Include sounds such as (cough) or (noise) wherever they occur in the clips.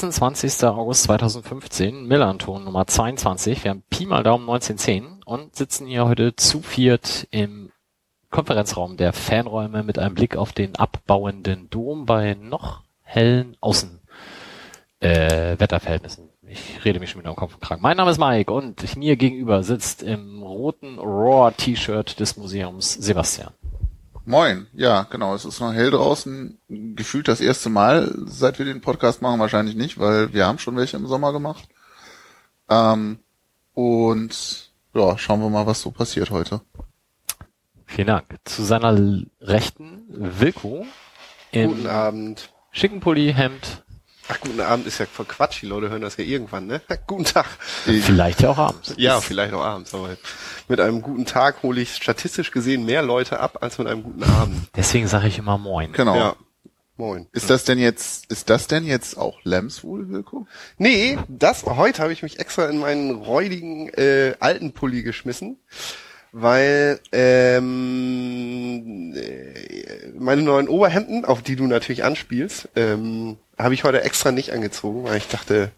26. August 2015, Millanton Nummer 22. Wir haben Pi mal Daumen 1910 und sitzen hier heute zu viert im Konferenzraum der Fanräume mit einem Blick auf den abbauenden Dom bei noch hellen Außen äh, Wetterverhältnissen. Ich rede mich schon wieder am Kopf und Kragen. Mein Name ist Mike und mir gegenüber sitzt im roten Raw-T-Shirt des Museums Sebastian. Moin, ja, genau. Es ist noch hell draußen. Gefühlt das erste Mal, seit wir den Podcast machen, wahrscheinlich nicht, weil wir haben schon welche im Sommer gemacht. Ähm, und ja, schauen wir mal, was so passiert heute. Vielen Dank. Zu seiner Rechten Wilko im Guten Abend. schicken Pulli, Hemd, Ach, guten Abend ist ja voll Quatsch. Die Leute hören das ja irgendwann, ne? (laughs) guten Tag. vielleicht ja auch abends. Ja, vielleicht auch abends, aber mit einem guten Tag hole ich statistisch gesehen mehr Leute ab als mit einem guten Abend. Deswegen sage ich immer Moin. Genau. Ja. Moin. Ist das denn jetzt, ist das denn jetzt auch Wilko? Nee, das, heute habe ich mich extra in meinen räudigen äh, alten Pulli geschmissen, weil ähm, äh, meine neuen Oberhemden, auf die du natürlich anspielst, ähm, habe ich heute extra nicht angezogen, weil ich dachte,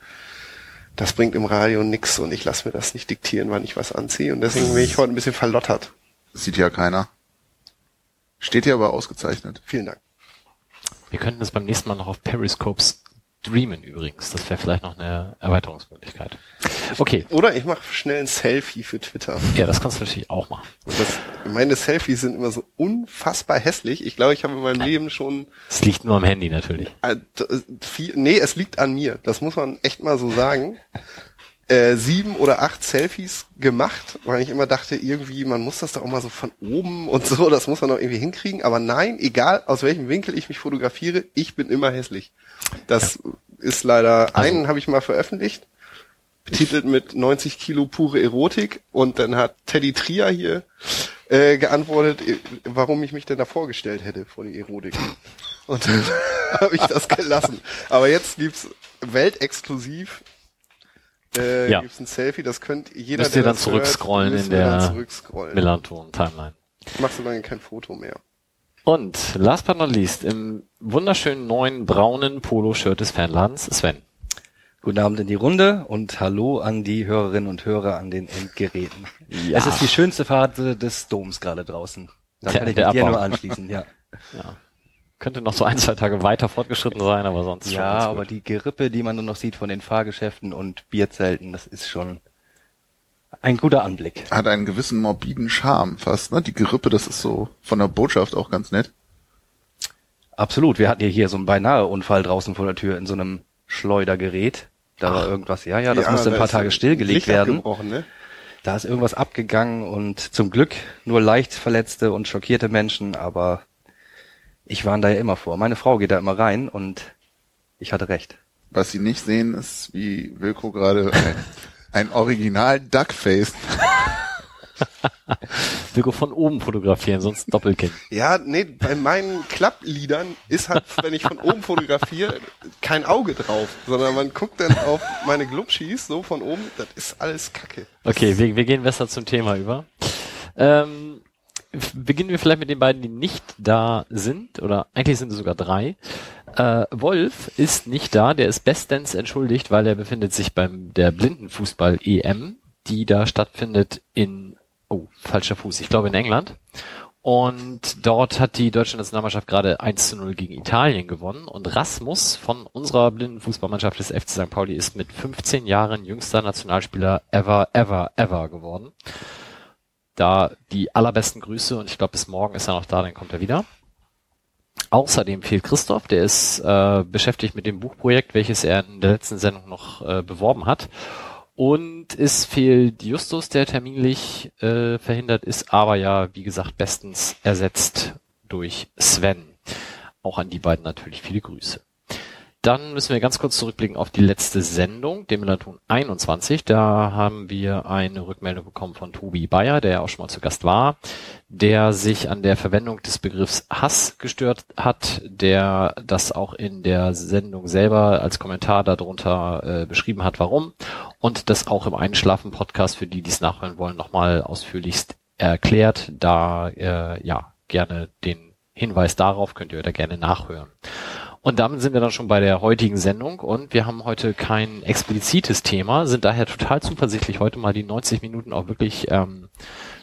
das bringt im Radio nix und ich lasse mir das nicht diktieren, wann ich was anziehe und deswegen bin ich heute ein bisschen verlottert. Sieht ja keiner. Steht hier aber ausgezeichnet. Vielen Dank. Wir könnten das beim nächsten Mal noch auf Periscope streamen übrigens. Das wäre vielleicht noch eine Erweiterungsmöglichkeit. Okay. Oder ich mache schnell ein Selfie für Twitter. Ja, das kannst du natürlich auch machen. Das, meine Selfies sind immer so unfassbar hässlich. Ich glaube, ich habe in meinem Leben schon Es liegt nur am Handy natürlich. äh, d- viel, nee, es liegt an mir. Das muss man echt mal so sagen. Äh, sieben oder acht Selfies gemacht, weil ich immer dachte, irgendwie, man muss das doch auch mal so von oben und so, das muss man doch irgendwie hinkriegen. Aber nein, egal aus welchem Winkel ich mich fotografiere, ich bin immer hässlich. Das ist leider, einen habe ich mal veröffentlicht, betitelt mit 90 Kilo pure Erotik und dann hat Teddy Trier hier äh, geantwortet, äh, warum ich mich denn da vorgestellt hätte vor die Erotik. Und dann (laughs) habe ich das gelassen. Aber jetzt gibt's weltexklusiv äh, Ja. gibt's ein Selfie, das könnt jeder, Müsst ihr dann zurückscrollen hört, in der zurückscrollen. Melanton-Timeline. Ich mach so lange kein Foto mehr. Und last but not least, im wunderschönen neuen braunen Polo-Shirt des Fanladens Sven. Guten Abend in die Runde und hallo an die Hörerinnen und Hörer an den Endgeräten. Ja. Es ist die schönste Phase des Doms gerade draußen. Da Der- kann ich mich dir nur anschließen, ja. Könnte noch so ein, zwei Tage weiter fortgeschritten sein, aber sonst Ja, aber gut. die Gerippe, die man nur noch sieht von den Fahrgeschäften und Bierzelten, das ist schon ein guter Anblick. Hat einen gewissen morbiden Charme fast, ne? Die Gerippe, das ist so von der Botschaft auch ganz nett. Absolut. Wir hatten ja hier so einen beinahe Unfall draußen vor der Tür in so einem Schleudergerät. Da war irgendwas, ja, ja, das musste ein paar Tage stillgelegt Licht werden. ne? Da ist irgendwas abgegangen und zum Glück nur leicht verletzte und schockierte Menschen, aber ich warne da ja immer vor. Meine Frau geht da immer rein und ich hatte recht. Was sie nicht sehen, ist, wie Wilko gerade ein, ein Original Duckface. (laughs) Wilko von oben fotografieren, sonst Doppelkinn. Ja, nee, bei meinen Klappliedern ist halt, wenn ich von oben fotografiere, kein Auge drauf, sondern man guckt dann auf meine Glubschis so von oben, das ist alles Kacke. Okay, wir, wir gehen besser zum Thema über. Ähm, beginnen wir vielleicht mit den beiden, die nicht da sind, oder eigentlich sind es sogar drei. Äh, Wolf ist nicht da, der ist bestens entschuldigt, weil er befindet sich beim der Blindenfußball-EM, die da stattfindet in, oh, falscher Fuß, ich glaube in England. Und dort hat die deutsche Nationalmannschaft gerade 1 zu 0 gegen Italien gewonnen. Und Rasmus von unserer Blindenfußballmannschaft des FC St. Pauli ist mit 15 Jahren jüngster Nationalspieler ever, ever, ever geworden. Da die allerbesten Grüße und ich glaube bis morgen ist er noch da, dann kommt er wieder. Außerdem fehlt Christoph, der ist äh, beschäftigt mit dem Buchprojekt, welches er in der letzten Sendung noch äh, beworben hat. Und es fehlt Justus, der terminlich äh, verhindert ist, aber ja, wie gesagt, bestens ersetzt durch Sven. Auch an die beiden natürlich viele Grüße. Dann müssen wir ganz kurz zurückblicken auf die letzte Sendung, dem Melaton 21. Da haben wir eine Rückmeldung bekommen von Tobi Bayer, der ja auch schon mal zu Gast war, der sich an der Verwendung des Begriffs Hass gestört hat, der das auch in der Sendung selber als Kommentar darunter äh, beschrieben hat, warum und das auch im Einschlafen-Podcast für die, die es nachhören wollen, nochmal ausführlichst erklärt. Da äh, ja gerne den Hinweis darauf könnt ihr da gerne nachhören. Und damit sind wir dann schon bei der heutigen Sendung und wir haben heute kein explizites Thema, sind daher total zuversichtlich, heute mal die 90 Minuten auch wirklich ähm,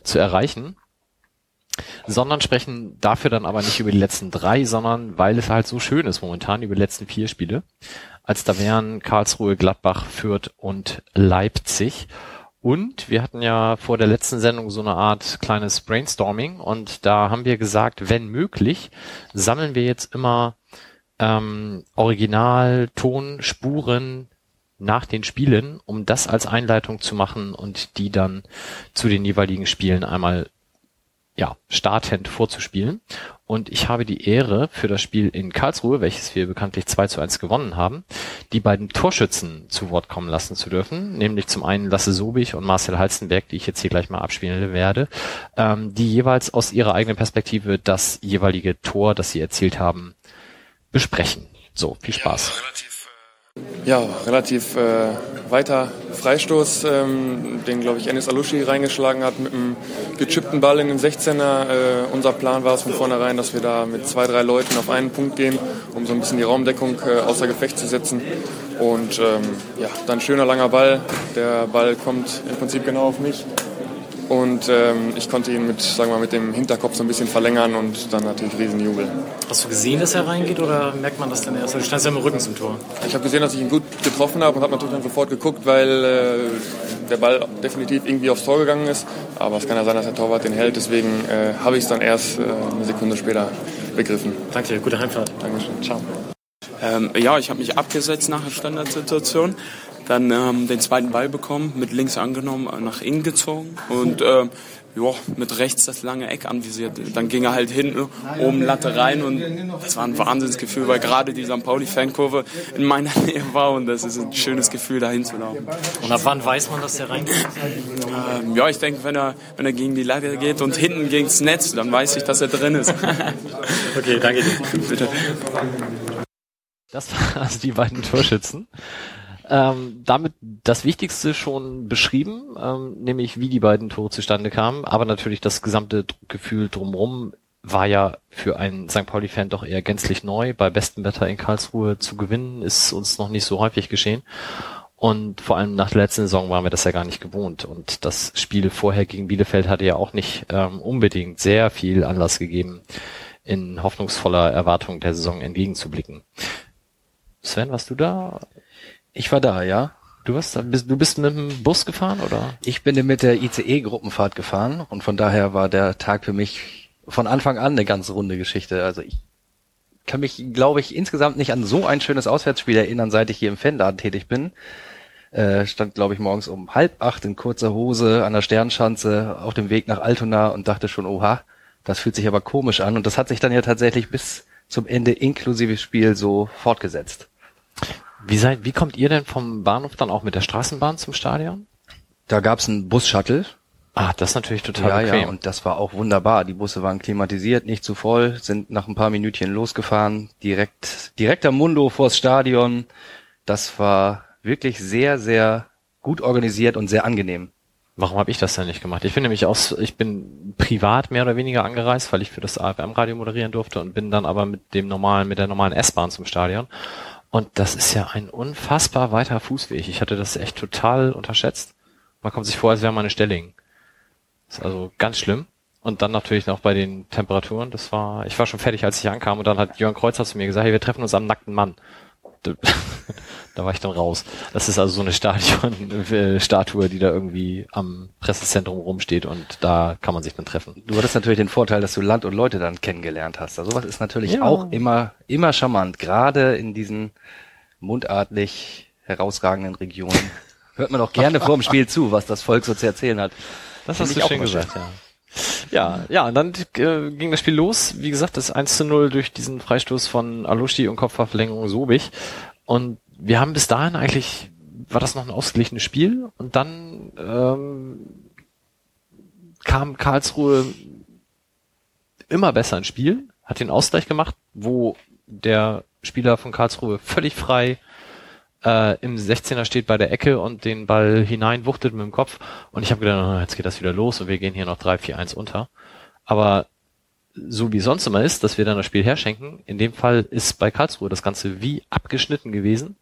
zu erreichen, sondern sprechen dafür dann aber nicht über die letzten drei, sondern weil es halt so schön ist momentan über die letzten vier Spiele, als da wären Karlsruhe, Gladbach, Fürth und Leipzig. Und wir hatten ja vor der letzten Sendung so eine Art kleines Brainstorming und da haben wir gesagt, wenn möglich, sammeln wir jetzt immer ähm, Original-Tonspuren nach den Spielen, um das als Einleitung zu machen und die dann zu den jeweiligen Spielen einmal ja, startend vorzuspielen. Und ich habe die Ehre, für das Spiel in Karlsruhe, welches wir bekanntlich 2 zu 1 gewonnen haben, die beiden Torschützen zu Wort kommen lassen zu dürfen. Nämlich zum einen Lasse Sobich und Marcel Halstenberg, die ich jetzt hier gleich mal abspielen werde, ähm, die jeweils aus ihrer eigenen Perspektive das jeweilige Tor, das sie erzielt haben, besprechen. So, viel Spaß. Ja, relativ äh, weiter Freistoß, ähm, den glaube ich Enis Alushi reingeschlagen hat mit einem gechippten Ball in den 16er. Äh, unser Plan war es von vornherein, dass wir da mit zwei, drei Leuten auf einen Punkt gehen, um so ein bisschen die Raumdeckung äh, außer Gefecht zu setzen. Und ähm, ja, dann schöner langer Ball. Der Ball kommt im Prinzip genau auf mich. Und ähm, ich konnte ihn mit, sagen wir, mit dem Hinterkopf so ein bisschen verlängern und dann natürlich Riesenjubel. Hast du gesehen, dass er reingeht oder merkt man das dann erst? Du standst ja im Rücken zum Tor. Ich habe gesehen, dass ich ihn gut getroffen habe und habe natürlich dann sofort geguckt, weil äh, der Ball definitiv irgendwie aufs Tor gegangen ist. Aber es kann ja sein, dass der Torwart den hält. Deswegen äh, habe ich es dann erst äh, eine Sekunde später begriffen. Danke dir, gute Heimfahrt. Dankeschön. Ciao. Ähm, ja, ich habe mich abgesetzt nach der Standardsituation dann ähm, den zweiten Ball bekommen, mit links angenommen, äh, nach innen gezogen und ähm, ja, mit rechts das lange Eck anvisiert. Dann ging er halt hinten oben Latte rein und das war ein Wahnsinnsgefühl, weil gerade die St. Pauli-Fankurve in meiner (laughs) Nähe war und das ist ein schönes Gefühl, dahin zu laufen. Und ab wann weiß man, dass der reingeht? Ähm, ja, ich denke, wenn er, wenn er gegen die Latte geht und hinten gegen das Netz, dann weiß ich, dass er drin ist. (laughs) okay, danke dir. Bitte. Das (laughs) waren also die beiden Torschützen. Ähm, damit das Wichtigste schon beschrieben, ähm, nämlich wie die beiden Tore zustande kamen, aber natürlich das gesamte Gefühl drumherum war ja für einen St. Pauli-Fan doch eher gänzlich neu. Bei bestem Wetter in Karlsruhe zu gewinnen, ist uns noch nicht so häufig geschehen. Und vor allem nach der letzten Saison waren wir das ja gar nicht gewohnt. Und das Spiel vorher gegen Bielefeld hatte ja auch nicht ähm, unbedingt sehr viel Anlass gegeben, in hoffnungsvoller Erwartung der Saison entgegenzublicken. Sven, warst du da? Ich war da, ja. Du warst da, bist, du bist mit dem Bus gefahren oder? Ich bin mit der ICE-Gruppenfahrt gefahren und von daher war der Tag für mich von Anfang an eine ganz runde Geschichte. Also ich kann mich, glaube ich, insgesamt nicht an so ein schönes Auswärtsspiel erinnern, seit ich hier im Fanladen tätig bin. Äh, stand, glaube ich, morgens um halb acht in kurzer Hose an der Sternschanze auf dem Weg nach Altona und dachte schon, oha, das fühlt sich aber komisch an. Und das hat sich dann ja tatsächlich bis zum Ende inklusive Spiel so fortgesetzt. Wie seid, wie kommt ihr denn vom Bahnhof dann auch mit der Straßenbahn zum Stadion? Da gab's einen Bus-Shuttle. Ah, das ist natürlich total Ja, bequem. ja, und das war auch wunderbar. Die Busse waren klimatisiert, nicht zu voll, sind nach ein paar Minütchen losgefahren, direkt, direkt am Mundo vors Stadion. Das war wirklich sehr, sehr gut organisiert und sehr angenehm. Warum habe ich das denn nicht gemacht? Ich bin nämlich aus, ich bin privat mehr oder weniger angereist, weil ich für das AFM-Radio moderieren durfte und bin dann aber mit dem normalen, mit der normalen S-Bahn zum Stadion. Und das ist ja ein unfassbar weiter Fußweg. Ich hatte das echt total unterschätzt. Man kommt sich vor, als wäre man in Stelling. Ist also ganz schlimm. Und dann natürlich noch bei den Temperaturen. Das war, ich war schon fertig, als ich ankam. Und dann hat Jörn Kreuzer zu mir gesagt, hey, wir treffen uns am nackten Mann. (laughs) da war ich dann raus. Das ist also so eine Stadion, äh, Statue, die da irgendwie am Pressezentrum rumsteht und da kann man sich dann treffen. Du hattest natürlich den Vorteil, dass du Land und Leute dann kennengelernt hast. Also sowas ist natürlich Ja. auch immer, immer charmant. Gerade in diesen mundartlich herausragenden Regionen (laughs) hört man auch gerne vor dem Spiel zu, was das Volk so zu erzählen hat. Das Find hast du auch schön gesagt, ja. Ja, ja, und dann äh, ging das Spiel los. Wie gesagt, das 1 zu 0 durch diesen Freistoß von Alushi und Kopfverlängerung Sobich. Und wir haben bis dahin eigentlich, war das noch ein ausgeglichenes Spiel. Und dann ähm, kam Karlsruhe immer besser ins Spiel, hat den Ausgleich gemacht, wo der Spieler von Karlsruhe völlig frei äh, im 16er steht bei der Ecke und den Ball hineinwuchtet mit dem Kopf. Und ich habe gedacht, oh, jetzt geht das wieder los und wir gehen hier noch 3-4-1 unter. Aber so wie sonst immer ist, dass wir dann das Spiel herschenken, in dem Fall ist bei Karlsruhe das Ganze wie abgeschnitten gewesen.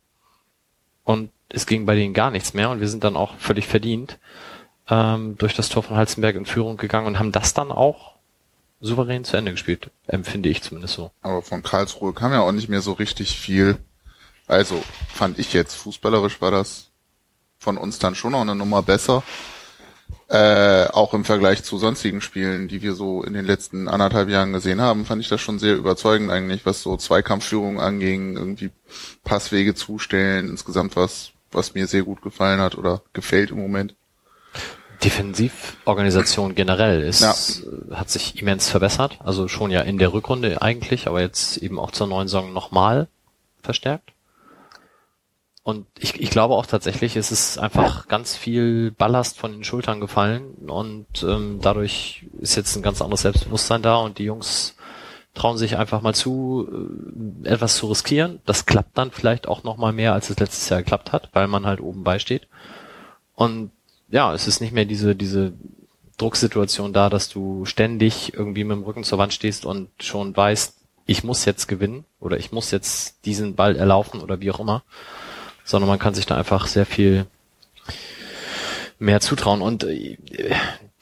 Und es ging bei denen gar nichts mehr und wir sind dann auch völlig verdient ähm, durch das Tor von Halzenberg in Führung gegangen und haben das dann auch souverän zu Ende gespielt. Empfinde ich zumindest so. Aber von Karlsruhe kam ja auch nicht mehr so richtig viel. Also fand ich jetzt, fußballerisch war das von uns dann schon noch eine Nummer besser. Äh, auch im Vergleich zu sonstigen Spielen, die wir so in den letzten anderthalb Jahren gesehen haben, fand ich das schon sehr überzeugend eigentlich, was so Zweikampfführung anging, irgendwie Passwege zustellen, insgesamt was, was mir sehr gut gefallen hat oder gefällt im Moment. Defensivorganisation generell ist, ja. hat sich immens verbessert. Also schon ja in der Rückrunde eigentlich, aber jetzt eben auch zur neuen Saison nochmal verstärkt. Und ich, ich glaube auch tatsächlich, es ist einfach ganz viel Ballast von den Schultern gefallen und ähm, dadurch ist jetzt ein ganz anderes Selbstbewusstsein da und die Jungs trauen sich einfach mal zu, äh, etwas zu riskieren. Das klappt dann vielleicht auch noch mal mehr, als es letztes Jahr geklappt hat, weil man halt oben beisteht. Und ja, es ist nicht mehr diese, diese Drucksituation da, dass du ständig irgendwie mit dem Rücken zur Wand stehst und schon weißt, ich muss jetzt gewinnen oder ich muss jetzt diesen Ball erlaufen oder wie auch immer, sondern man kann sich da einfach sehr viel mehr zutrauen. Und äh,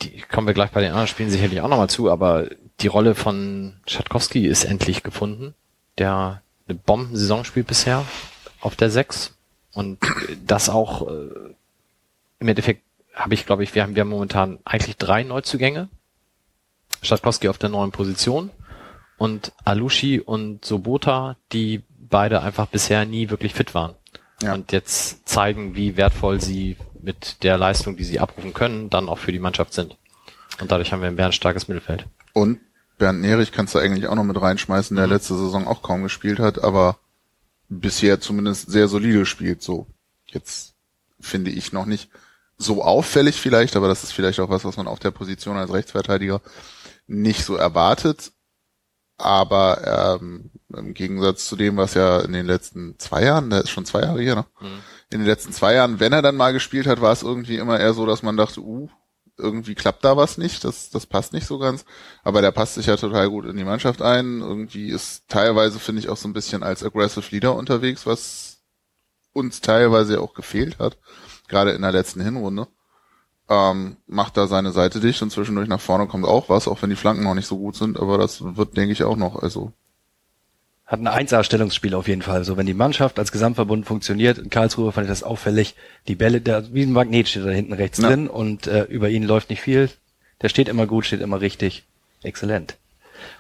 die kommen wir gleich bei den anderen Spielen sicherlich auch nochmal zu, aber die Rolle von Schatkowski ist endlich gefunden, der eine Bombensaison spielt bisher auf der 6 und das auch äh, im Endeffekt habe ich, glaube ich, wir haben, wir haben momentan eigentlich drei Neuzugänge. Schatkowski auf der neuen Position und Alushi und Sobota, die beide einfach bisher nie wirklich fit waren ja. und jetzt zeigen, wie wertvoll sie mit der Leistung, die sie abrufen können, dann auch für die Mannschaft sind. Und dadurch haben wir ein bärenstarkes Mittelfeld. Und Bernd Nerich kannst du eigentlich auch noch mit reinschmeißen, der mhm. letzte Saison auch kaum gespielt hat, aber bisher zumindest sehr solide spielt, so. Jetzt finde ich noch nicht so auffällig vielleicht, aber das ist vielleicht auch was, was man auf der Position als Rechtsverteidiger nicht so erwartet aber ähm, im Gegensatz zu dem, was ja in den letzten zwei Jahren, der ist schon zwei Jahre hier, ne? Mhm. In den letzten zwei Jahren, wenn er dann mal gespielt hat, war es irgendwie immer eher so, dass man dachte, uh, irgendwie klappt da was nicht, das, das passt nicht so ganz. Aber der passt sich ja total gut in die Mannschaft ein. Irgendwie ist teilweise, finde ich, auch so ein bisschen als Aggressive Leader unterwegs, was uns teilweise auch gefehlt hat. Gerade in der letzten Hinrunde ähm, macht da seine Seite dicht und zwischendurch nach vorne kommt auch was, auch wenn die Flanken noch nicht so gut sind, aber das wird, denke ich, auch noch, also. Hat ein 1A-Stellungsspiel auf jeden Fall. So, wenn die Mannschaft als Gesamtverbund funktioniert, in Karlsruhe fand ich das auffällig, die Bälle, der, wie ein Magnet steht da hinten rechts ja. drin und äh, über ihn läuft nicht viel. Der steht immer gut, steht immer richtig. Exzellent.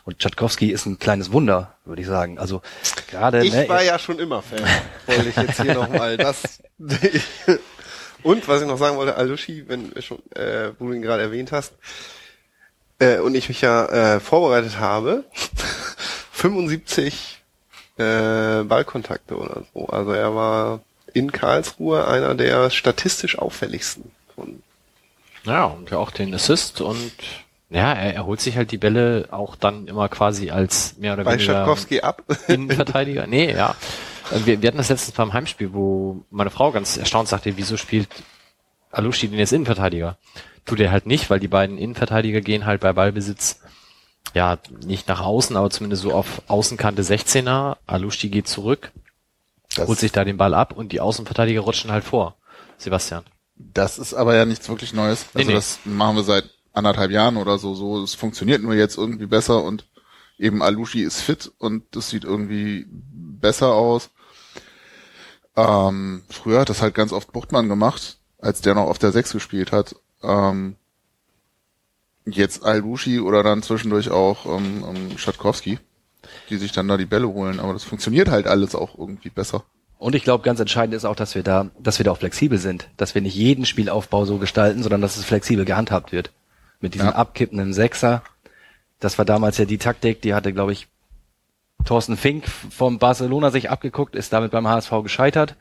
Und Tschatkowski ist ein kleines Wunder, würde ich sagen. Also gerade. Ich ne, war ja schon immer Fan. Wollte ich jetzt hier nochmal (laughs) das. Und was ich noch sagen wollte, Alushi, wenn wir schon, äh, wo du ihn gerade erwähnt hast, äh, und ich mich ja äh, vorbereitet habe, (laughs) 75 äh, Ballkontakte oder so. Also er war in Karlsruhe einer der statistisch auffälligsten. Von ja, und ja auch den Assist und ja, er, er holt sich halt die Bälle auch dann immer quasi als mehr oder Bei weniger Schatkowski ab. Innenverteidiger. Nee, ja. Äh, wir, wir hatten das letztens beim Heimspiel, wo meine Frau ganz erstaunt sagte, wieso spielt Alushi den jetzt Innenverteidiger? Tut er halt nicht, weil die beiden Innenverteidiger gehen halt bei Ballbesitz ja nicht nach außen, aber zumindest so auf Außenkante 16er. Alushi geht zurück, das holt sich da den Ball ab und die Außenverteidiger rutschen halt vor. Sebastian. Das ist aber ja nichts wirklich Neues. Also nee, nee. das machen wir seit anderthalb Jahren oder so. So, es funktioniert nur jetzt irgendwie besser und eben Alushi ist fit und das sieht irgendwie besser aus. Ähm, früher hat das halt ganz oft Buchtmann gemacht, als der noch auf der 6 gespielt hat. Ähm, jetzt Al-Bushi oder dann zwischendurch auch ähm, ähm, Schatkowski, die sich dann da die Bälle holen. Aber das funktioniert halt alles auch irgendwie besser. Und ich glaube, ganz entscheidend ist auch, dass wir da, dass wir da auch flexibel sind, dass wir nicht jeden Spielaufbau so gestalten, sondern dass es flexibel gehandhabt wird. Mit diesem Ja. abkippenden Sechser. Das war damals ja die Taktik, die hatte, glaube ich, Thorsten Fink vom Barcelona sich abgeguckt, ist damit beim HSV gescheitert.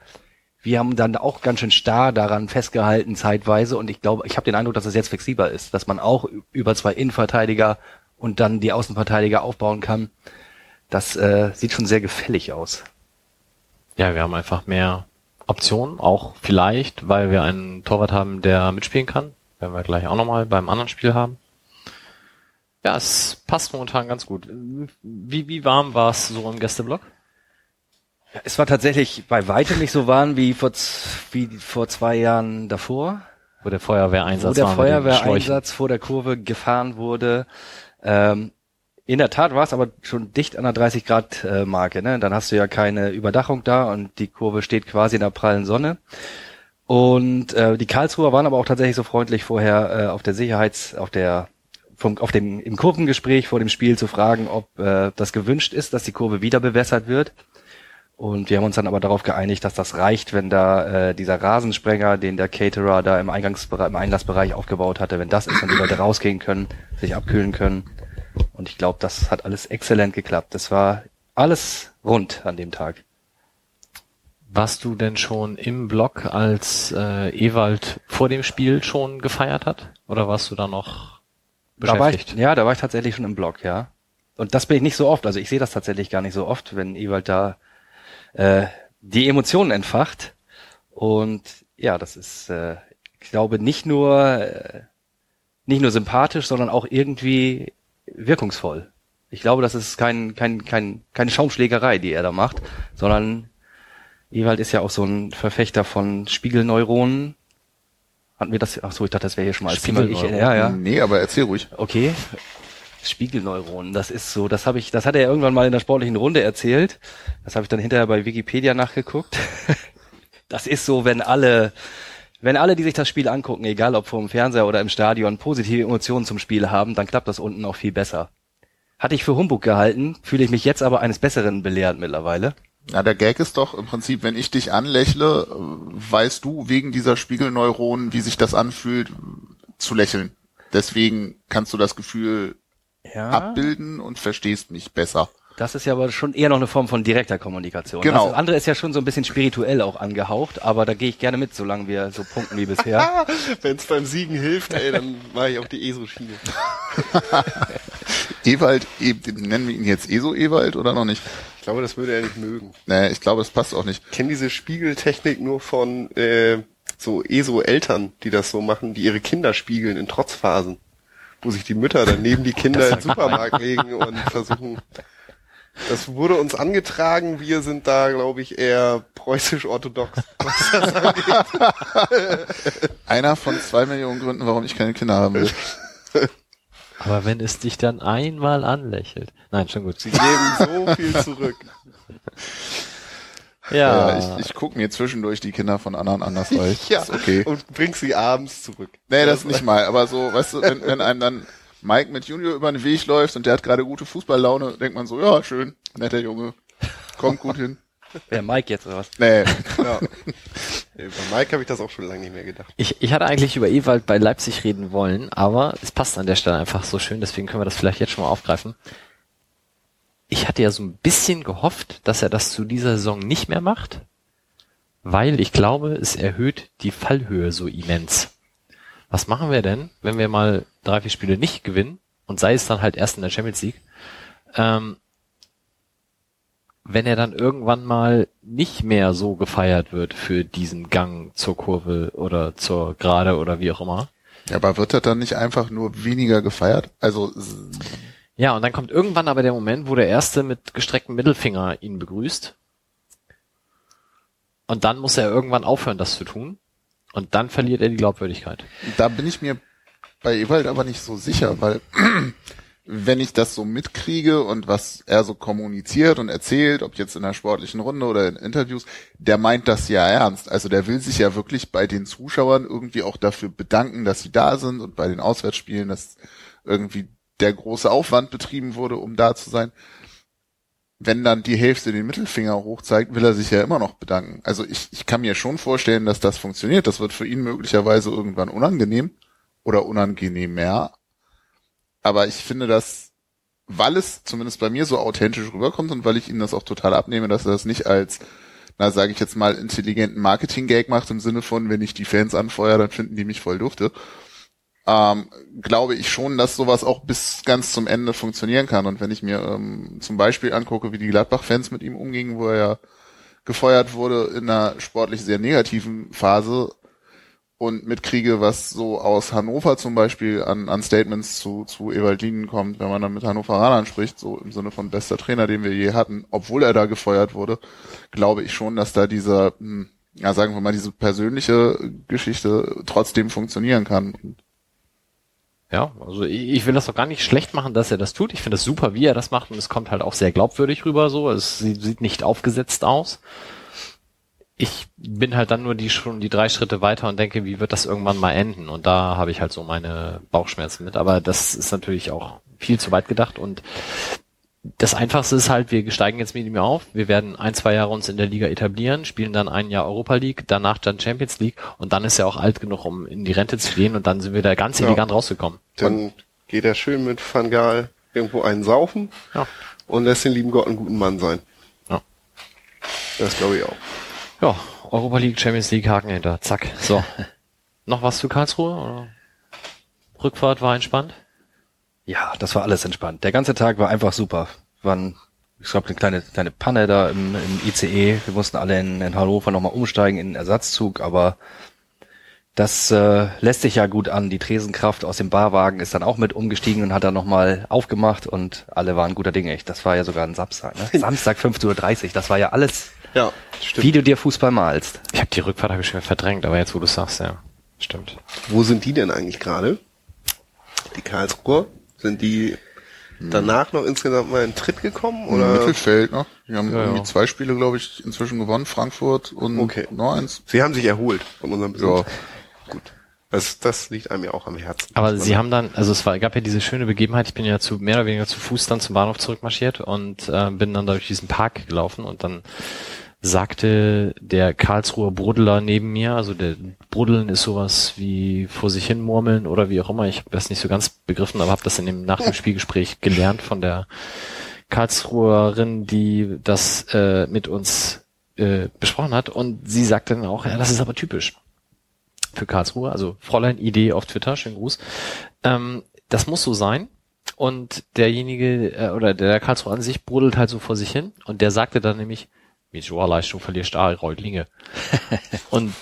Wir haben dann auch ganz schön starr daran festgehalten zeitweise und ich glaube, ich habe den Eindruck, dass es jetzt flexibler ist, dass man auch über zwei Innenverteidiger und dann die Außenverteidiger aufbauen kann. Das äh, sieht schon sehr gefällig aus. Ja, wir haben einfach mehr Optionen, auch vielleicht, weil wir einen Torwart haben, der mitspielen kann. Werden wir gleich auch nochmal beim anderen Spiel haben. Ja, es passt momentan ganz gut. Wie, wie warm war es so im Gästeblock? Es war tatsächlich bei weitem nicht so warm wie vor, wie vor zwei Jahren davor. Wo der Feuerwehreinsatz wo der. Feuerwehreinsatz vor der Kurve gefahren wurde. Ähm, in der Tat war es aber schon dicht an der 30 Grad äh, Marke. Ne? Dann hast du ja keine Überdachung da und die Kurve steht quasi in der prallen Sonne. Und äh, die Karlsruher waren aber auch tatsächlich so freundlich vorher äh, auf der Sicherheits, auf der vom, auf dem im Kurvengespräch vor dem Spiel zu fragen, ob äh, das gewünscht ist, dass die Kurve wieder bewässert wird. Und wir haben uns dann aber darauf geeinigt, dass das reicht, wenn da äh, dieser Rasensprenger, den der Caterer da im Eingangsbereich, im Einlassbereich aufgebaut hatte, wenn das ist und die Leute rausgehen können, sich abkühlen können. Und ich glaube, das hat alles exzellent geklappt. Das war alles rund an dem Tag. Warst du denn schon im Block, als äh, Ewald vor dem Spiel schon gefeiert hat? Oder warst du da noch Da war ich, beschäftigt? ja, da war ich tatsächlich schon im Block, ja. Und das bin ich nicht so oft. Also ich sehe das tatsächlich gar nicht so oft, wenn Ewald da äh, die Emotionen entfacht. Und ja, das ist, äh, ich glaube, nicht nur äh, nicht nur sympathisch, sondern auch irgendwie wirkungsvoll. Ich glaube, das ist kein, kein, kein, keine Schaumschlägerei, die er da macht, sondern Ewald ist ja auch so ein Verfechter von Spiegelneuronen. Hatten wir das? Ach so, ich dachte, das wäre hier schon mal als Thema. Ich, Spiegelneuronen. ja, ja. Nee, aber erzähl ruhig. Okay. Spiegelneuronen, das ist so, das habe ich, das hat er irgendwann mal in der sportlichen Runde erzählt. Das habe ich dann hinterher bei Wikipedia nachgeguckt. (laughs) Das ist so, wenn alle, wenn alle, die sich das Spiel angucken, egal ob vor dem Fernseher oder im Stadion, positive Emotionen zum Spiel haben, dann klappt das unten auch viel besser. Hatte ich für Humbug gehalten, fühle ich mich jetzt aber eines Besseren belehrt mittlerweile. Na, der Gag ist doch im Prinzip, wenn ich dich anlächle, weißt du wegen dieser Spiegelneuronen, wie sich das anfühlt, zu lächeln. Deswegen kannst du das Gefühl Ja. abbilden und verstehst mich besser. Das ist ja aber schon eher noch eine Form von direkter Kommunikation. Genau. Das andere ist ja schon so ein bisschen spirituell auch angehaucht, aber da gehe ich gerne mit, solange wir so punkten wie bisher. (laughs) Wenn es beim Siegen hilft, ey, dann mache ich auch die ESO-Schiene. (laughs) Ewald, e nennen wir ihn jetzt ESO Ewald oder noch nicht? Ich glaube, das würde er nicht mögen. Nee, ich glaube, das passt auch nicht. Ich kenne diese Spiegeltechnik nur von äh, so ESO-Eltern, die das so machen, die ihre Kinder spiegeln in Trotzphasen. Wo sich die Mütter dann neben die Kinder (laughs) in den Supermarkt legen und versuchen. Das wurde uns angetragen. Wir sind da, glaube ich, eher preußisch-orthodox. was das (laughs) angeht. Einer von zwei Millionen Gründen, warum ich keine Kinder haben will. (laughs) Aber wenn es dich dann einmal anlächelt. Nein, schon gut. Sie geben so viel zurück. (laughs) Ja, Ja, ich, ich gucke mir zwischendurch die Kinder von anderen anders weil (laughs) Ja, ist okay. und bringst sie abends zurück. Nee, das nicht mal, aber so, weißt du, wenn, wenn einem dann Mike mit Junior über den Weg läuft und der hat gerade gute Fußballlaune, denkt man so, ja, schön, netter Junge, kommt gut hin. Wer Mike jetzt oder was? Nee, (laughs) Ja. Ey, Bei Mike habe ich das auch schon lange nicht mehr gedacht. ich, ich hatte eigentlich über Ewald bei Leipzig reden wollen, aber es passt an der Stelle einfach so schön, deswegen können wir das vielleicht jetzt schon mal aufgreifen. Ich hatte ja so ein bisschen gehofft, dass er das zu dieser Saison nicht mehr macht, weil ich glaube, es erhöht die Fallhöhe so immens. Was machen wir denn, wenn wir mal drei, vier Spiele nicht gewinnen und sei es dann halt erst in der Champions League, ähm, wenn er dann irgendwann mal nicht mehr so gefeiert wird für diesen Gang zur Kurve oder zur Gerade oder wie auch immer. Ja, aber wird er dann nicht einfach nur weniger gefeiert? Also, Ja, und dann kommt irgendwann aber der Moment, wo der Erste mit gestrecktem Mittelfinger ihn begrüßt. Und dann muss er irgendwann aufhören, das zu tun. Und dann verliert er die Glaubwürdigkeit. da bin ich mir bei Ewald aber nicht so sicher, weil wenn ich das so mitkriege und was er so kommuniziert und erzählt, ob jetzt in der sportlichen Runde oder in Interviews, der meint das ja ernst. Also der will sich ja wirklich bei den Zuschauern irgendwie auch dafür bedanken, dass sie da sind und bei den Auswärtsspielen, dass irgendwie der große Aufwand betrieben wurde, um da zu sein. Wenn dann die Hälfte den Mittelfinger hoch zeigt, will er sich ja immer noch bedanken. Also ich, ich kann mir schon vorstellen, dass das funktioniert. Das wird für ihn möglicherweise irgendwann unangenehm oder unangenehm mehr. Aber ich finde das, weil es zumindest bei mir so authentisch rüberkommt und weil ich ihm das auch total abnehme, dass er das nicht als, na sage ich jetzt mal, intelligenten Marketing-Gag macht im Sinne von, wenn ich die Fans anfeuere, dann finden die mich voll dufte. Ähm, glaube ich schon, dass sowas auch bis ganz zum Ende funktionieren kann. Und wenn ich mir ähm, zum Beispiel angucke, wie die Gladbach-Fans mit ihm umgingen, wo er ja gefeuert wurde in einer sportlich sehr negativen Phase und mitkriege, was so aus Hannover zum Beispiel an, an Statements zu, zu Ewaldinen kommt, wenn man dann mit Hannoveranern spricht, so im Sinne von bester Trainer, den wir je hatten, obwohl er da gefeuert wurde, glaube ich schon, dass da dieser, hm, ja sagen wir mal, diese persönliche Geschichte trotzdem funktionieren kann. Ja, also ich ich will das doch gar nicht schlecht machen, dass er das tut. Ich finde es super, wie er das macht und es kommt halt auch sehr glaubwürdig rüber so. Es sieht nicht aufgesetzt aus. Ich bin halt dann nur die schon die drei Schritte weiter und denke, wie wird das irgendwann mal enden? Und da habe ich halt so meine Bauchschmerzen mit. Aber das ist natürlich auch viel zu weit gedacht und das Einfachste ist halt, wir steigen jetzt mit ihm auf, wir werden ein, zwei Jahre uns in der Liga etablieren, spielen dann ein Jahr Europa League, danach dann Champions League und dann ist er auch alt genug, um in die Rente zu gehen und dann sind wir da ganz Ja. elegant rausgekommen. Dann geht er schön mit Van Gaal irgendwo einen saufen Ja. und lässt den lieben Gott einen guten Mann sein. Ja. Das glaube ich auch. Ja, Europa League, Champions League, Haken hinter, zack. So. (laughs) Noch was zu Karlsruhe? Oder? Rückfahrt war entspannt? Ja, das war alles entspannt. Der ganze Tag war einfach super. Waren, ich glaube, eine kleine, kleine Panne da im, im ICE. Wir mussten alle in, in Hannover nochmal umsteigen in einen Ersatzzug, aber das äh, lässt sich ja gut an. Die Tresenkraft aus dem Barwagen ist dann auch mit umgestiegen und hat dann nochmal aufgemacht und alle waren guter Dinge. Das war ja sogar ein Samstag, ne? (laughs) Samstag 15.30 Uhr. Das war ja alles, Ja, stimmt. wie du dir Fußball malst. Ich habe die Rückfahrt habe ich schon verdrängt, aber jetzt wo du sagst, ja. Stimmt. Wo sind die denn eigentlich gerade? Die Karlsruher? Sind die danach noch insgesamt mal in Tritt gekommen? Im Oder? Mittelfeld, ne? Die haben Ja, irgendwie ja. zwei Spiele, glaube ich, inzwischen gewonnen, Frankfurt und Okay. noch eins. Sie haben sich erholt von unserem Besuch. Ja. Gut. Das, das liegt einem ja auch am Herzen. Aber sie haben dann, also es war, gab ja diese schöne Begebenheit, ich bin ja zu mehr oder weniger zu Fuß dann zum Bahnhof zurückmarschiert und äh, bin dann durch diesen Park gelaufen und dann sagte der Karlsruher Brudler neben mir, also der Bruddeln ist sowas wie vor sich hin murmeln oder wie auch immer, ich habe das nicht so ganz begriffen, aber habe das in dem nach dem (laughs) Spielgespräch gelernt von der Karlsruherin, die das äh, mit uns äh, besprochen hat und sie sagte dann auch, ja, das ist aber typisch für Karlsruhe, also Fräulein Idee auf Twitter, schönen Gruß. Ähm, das muss so sein. Und derjenige, äh, oder der Karlsruhe an sich brodelt halt so vor sich hin. Und der sagte dann nämlich, mit Joa-Leistung verlierst du Reutlinge. (laughs) und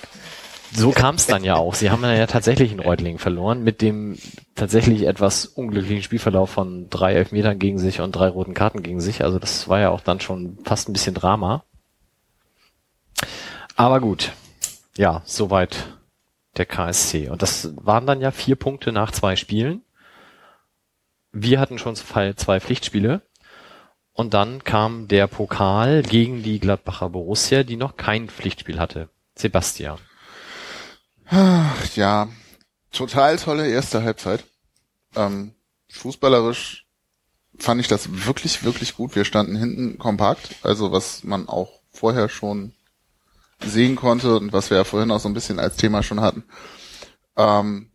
so kam es dann ja auch. Sie haben dann ja tatsächlich einen Reutling verloren mit dem tatsächlich etwas unglücklichen Spielverlauf von drei Elfmetern gegen sich und drei roten Karten gegen sich. Also das war ja auch dann schon fast ein bisschen Drama. Aber gut. Ja, soweit der KSC. Und das waren dann ja vier Punkte nach zwei Spielen. Wir hatten schon zwei Pflichtspiele. Und dann kam der Pokal gegen die Gladbacher Borussia, die noch kein Pflichtspiel hatte. Sebastian. Ja, total tolle erste Halbzeit. Ähm, fußballerisch fand ich das wirklich, wirklich gut. Wir standen hinten kompakt, also was man auch vorher schon sehen konnte und was wir ja vorhin auch so ein bisschen als Thema schon hatten. Ähm,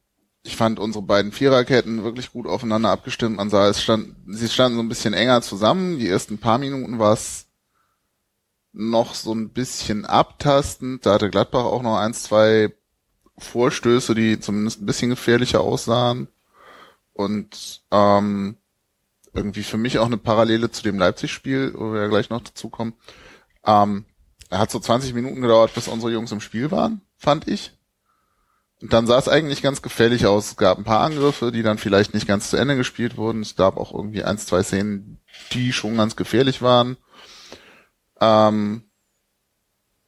ich fand unsere beiden Viererketten wirklich gut aufeinander abgestimmt. Man sah, es stand, sie standen so ein bisschen enger zusammen. Die ersten paar Minuten war es noch so ein bisschen abtastend. Da hatte Gladbach auch noch eins, zwei Vorstöße, die zumindest ein bisschen gefährlicher aussahen. Und ähm, irgendwie für mich auch eine Parallele zu dem Leipzig-Spiel, wo wir ja gleich noch dazu kommen. Ähm, er hat so 20 Minuten gedauert, bis unsere Jungs im Spiel waren, fand ich. Dann sah es eigentlich ganz gefährlich aus. Es gab ein paar Angriffe, die dann vielleicht nicht ganz zu Ende gespielt wurden. Es gab auch irgendwie eins, zwei Szenen, die schon ganz gefährlich waren. Ähm,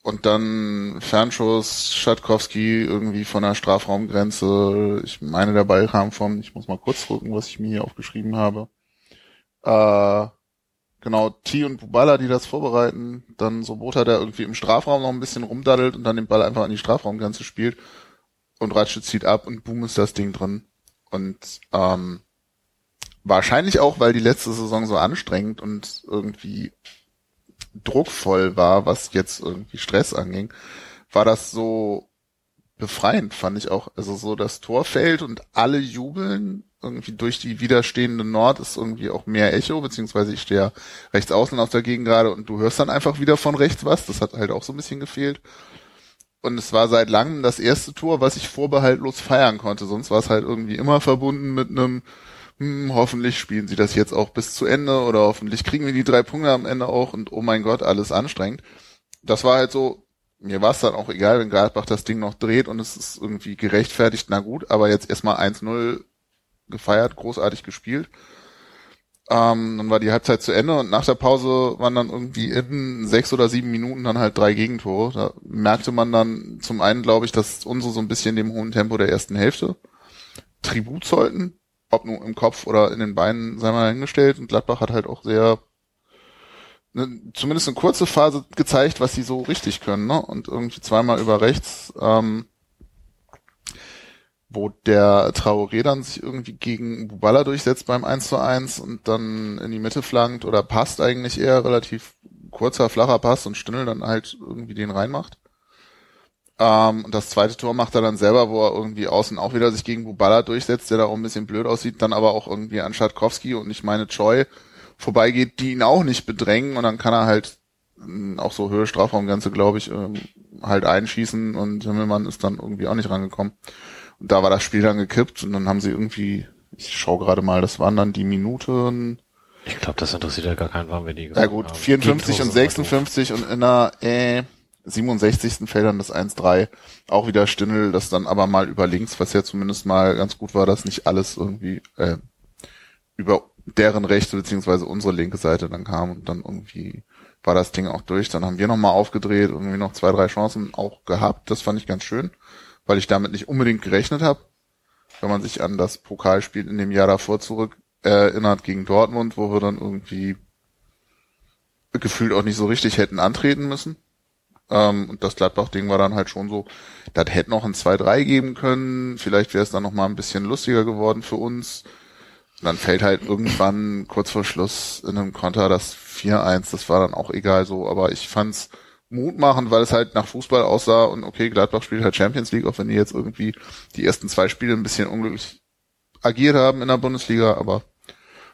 und dann Fernschuss, Schatkowski irgendwie von der Strafraumgrenze. Ich meine, der Ball kam vom, ich muss mal kurz gucken, was ich mir hier aufgeschrieben habe. Äh, genau, T und Bubala, die das vorbereiten. Dann Sobota, der irgendwie im Strafraum noch ein bisschen rumdaddelt und dann den Ball einfach an die Strafraumgrenze spielt. Und Ratsche zieht ab und boom ist das Ding drin. Und ähm, wahrscheinlich auch, weil die letzte Saison so anstrengend und irgendwie druckvoll war, was jetzt irgendwie Stress anging, war das so befreiend, fand ich auch. Also so das Tor fällt und alle jubeln. Irgendwie durch die widerstehende Nord ist irgendwie auch mehr Echo, beziehungsweise ich stehe ja rechts außen auf der Gegend gerade und du hörst dann einfach wieder von rechts was. Das hat halt auch so ein bisschen gefehlt. Und es war seit langem das erste Tor, was ich vorbehaltlos feiern konnte. Sonst war es halt irgendwie immer verbunden mit einem, hm, hoffentlich spielen sie das jetzt auch bis zu Ende oder hoffentlich kriegen wir die drei Punkte am Ende auch und oh mein Gott, alles anstrengend. Das war halt so, mir war es dann auch egal, wenn Gladbach das Ding noch dreht und es ist irgendwie gerechtfertigt, na gut, aber jetzt erstmal 1-0 gefeiert, großartig gespielt. Ähm, dann war die Halbzeit zu Ende und nach der Pause waren dann irgendwie in sechs oder sieben Minuten dann halt drei Gegentore. Da merkte man dann zum einen, glaube ich, dass unsere so ein bisschen dem hohen Tempo der ersten Hälfte Tribut sollten, ob nur im Kopf oder in den Beinen, sei mal hingestellt. Und Gladbach hat halt auch sehr ne, zumindest eine kurze Phase gezeigt, was sie so richtig können, ne? Und irgendwie zweimal über rechts, ähm, wo der Traoré dann sich irgendwie gegen Bubala durchsetzt beim 1 zu 1 und dann in die Mitte flankt oder passt eigentlich eher relativ kurzer, flacher Pass und Stündel dann halt irgendwie den reinmacht. Ähm, und das zweite Tor macht er dann selber, wo er irgendwie außen auch wieder sich gegen Bubala durchsetzt, der da auch ein bisschen blöd aussieht, dann aber auch irgendwie an Schatkowski und ich meine Choi vorbeigeht, die ihn auch nicht bedrängen und dann kann er halt äh, auch so Höhe Strafraumgrenze, glaube ich, ähm, halt einschießen und Himmelmann ist dann irgendwie auch nicht rangekommen. Und da war das Spiel dann gekippt und dann haben sie irgendwie, ich schaue gerade mal, das waren dann die Minuten. Ich glaube, das interessiert ja gar keinen, wann wir die Ja gut, haben. 54 und 56 und in der äh, 67. fällt dann das 1-3. Auch wieder Stindel, das dann aber mal über links, was ja zumindest mal ganz gut war, dass nicht alles irgendwie äh, über deren rechte beziehungsweise unsere linke Seite dann kam und dann irgendwie war das Ding auch durch. Dann haben wir nochmal aufgedreht, irgendwie noch zwei, drei Chancen auch gehabt. Das fand ich ganz schön, weil ich damit nicht unbedingt gerechnet habe. Wenn man sich an das Pokalspiel in dem Jahr davor zurück erinnert gegen Dortmund, wo wir dann irgendwie gefühlt auch nicht so richtig hätten antreten müssen. Ähm, und das Gladbach-Ding war dann halt schon so, das hätte noch ein 2-3 geben können. Vielleicht wäre es dann noch mal ein bisschen lustiger geworden für uns und dann fällt halt irgendwann kurz vor Schluss in einem Konter das 4-1, das war dann auch egal so, aber ich fand's mutmachend, weil es halt nach Fußball aussah und okay, Gladbach spielt halt Champions League, auch wenn die jetzt irgendwie die ersten zwei Spiele ein bisschen unglücklich agiert haben in der Bundesliga, aber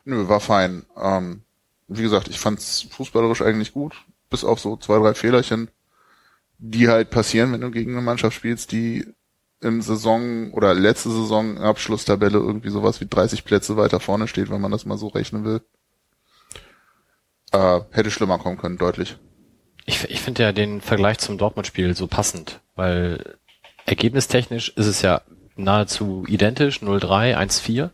nö, war fein. Ähm, wie gesagt, ich fand's fußballerisch eigentlich gut, bis auf so zwei, drei Fehlerchen, die halt passieren, wenn du gegen eine Mannschaft spielst, die im Saison oder letzte Saison Abschlusstabelle irgendwie sowas wie 30 Plätze weiter vorne steht, wenn man das mal so rechnen will. Äh, hätte schlimmer kommen können, deutlich. Ich, ich finde ja den Vergleich zum Dortmund-Spiel so passend, weil ergebnistechnisch ist es ja nahezu identisch, 0-3, 1-4,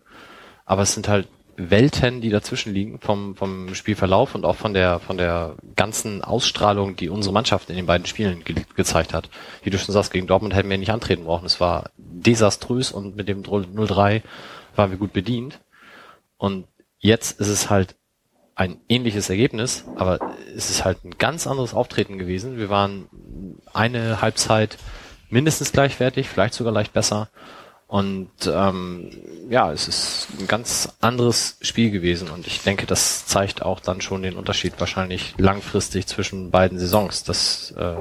aber es sind halt Welten, die dazwischen liegen vom, vom Spielverlauf und auch von der, von der ganzen Ausstrahlung, die unsere Mannschaft in den beiden Spielen ge gezeigt hat. Wie du schon sagst, gegen Dortmund hätten wir nicht antreten brauchen. Es war desaströs und mit dem 0-3 waren wir gut bedient. Und jetzt ist es halt ein ähnliches Ergebnis, aber es ist halt ein ganz anderes Auftreten gewesen. Wir waren eine Halbzeit mindestens gleichwertig, vielleicht sogar leicht besser. Und ähm, ja, es ist ein ganz anderes Spiel gewesen und ich denke, das zeigt auch dann schon den Unterschied wahrscheinlich langfristig zwischen beiden Saisons, dass, äh,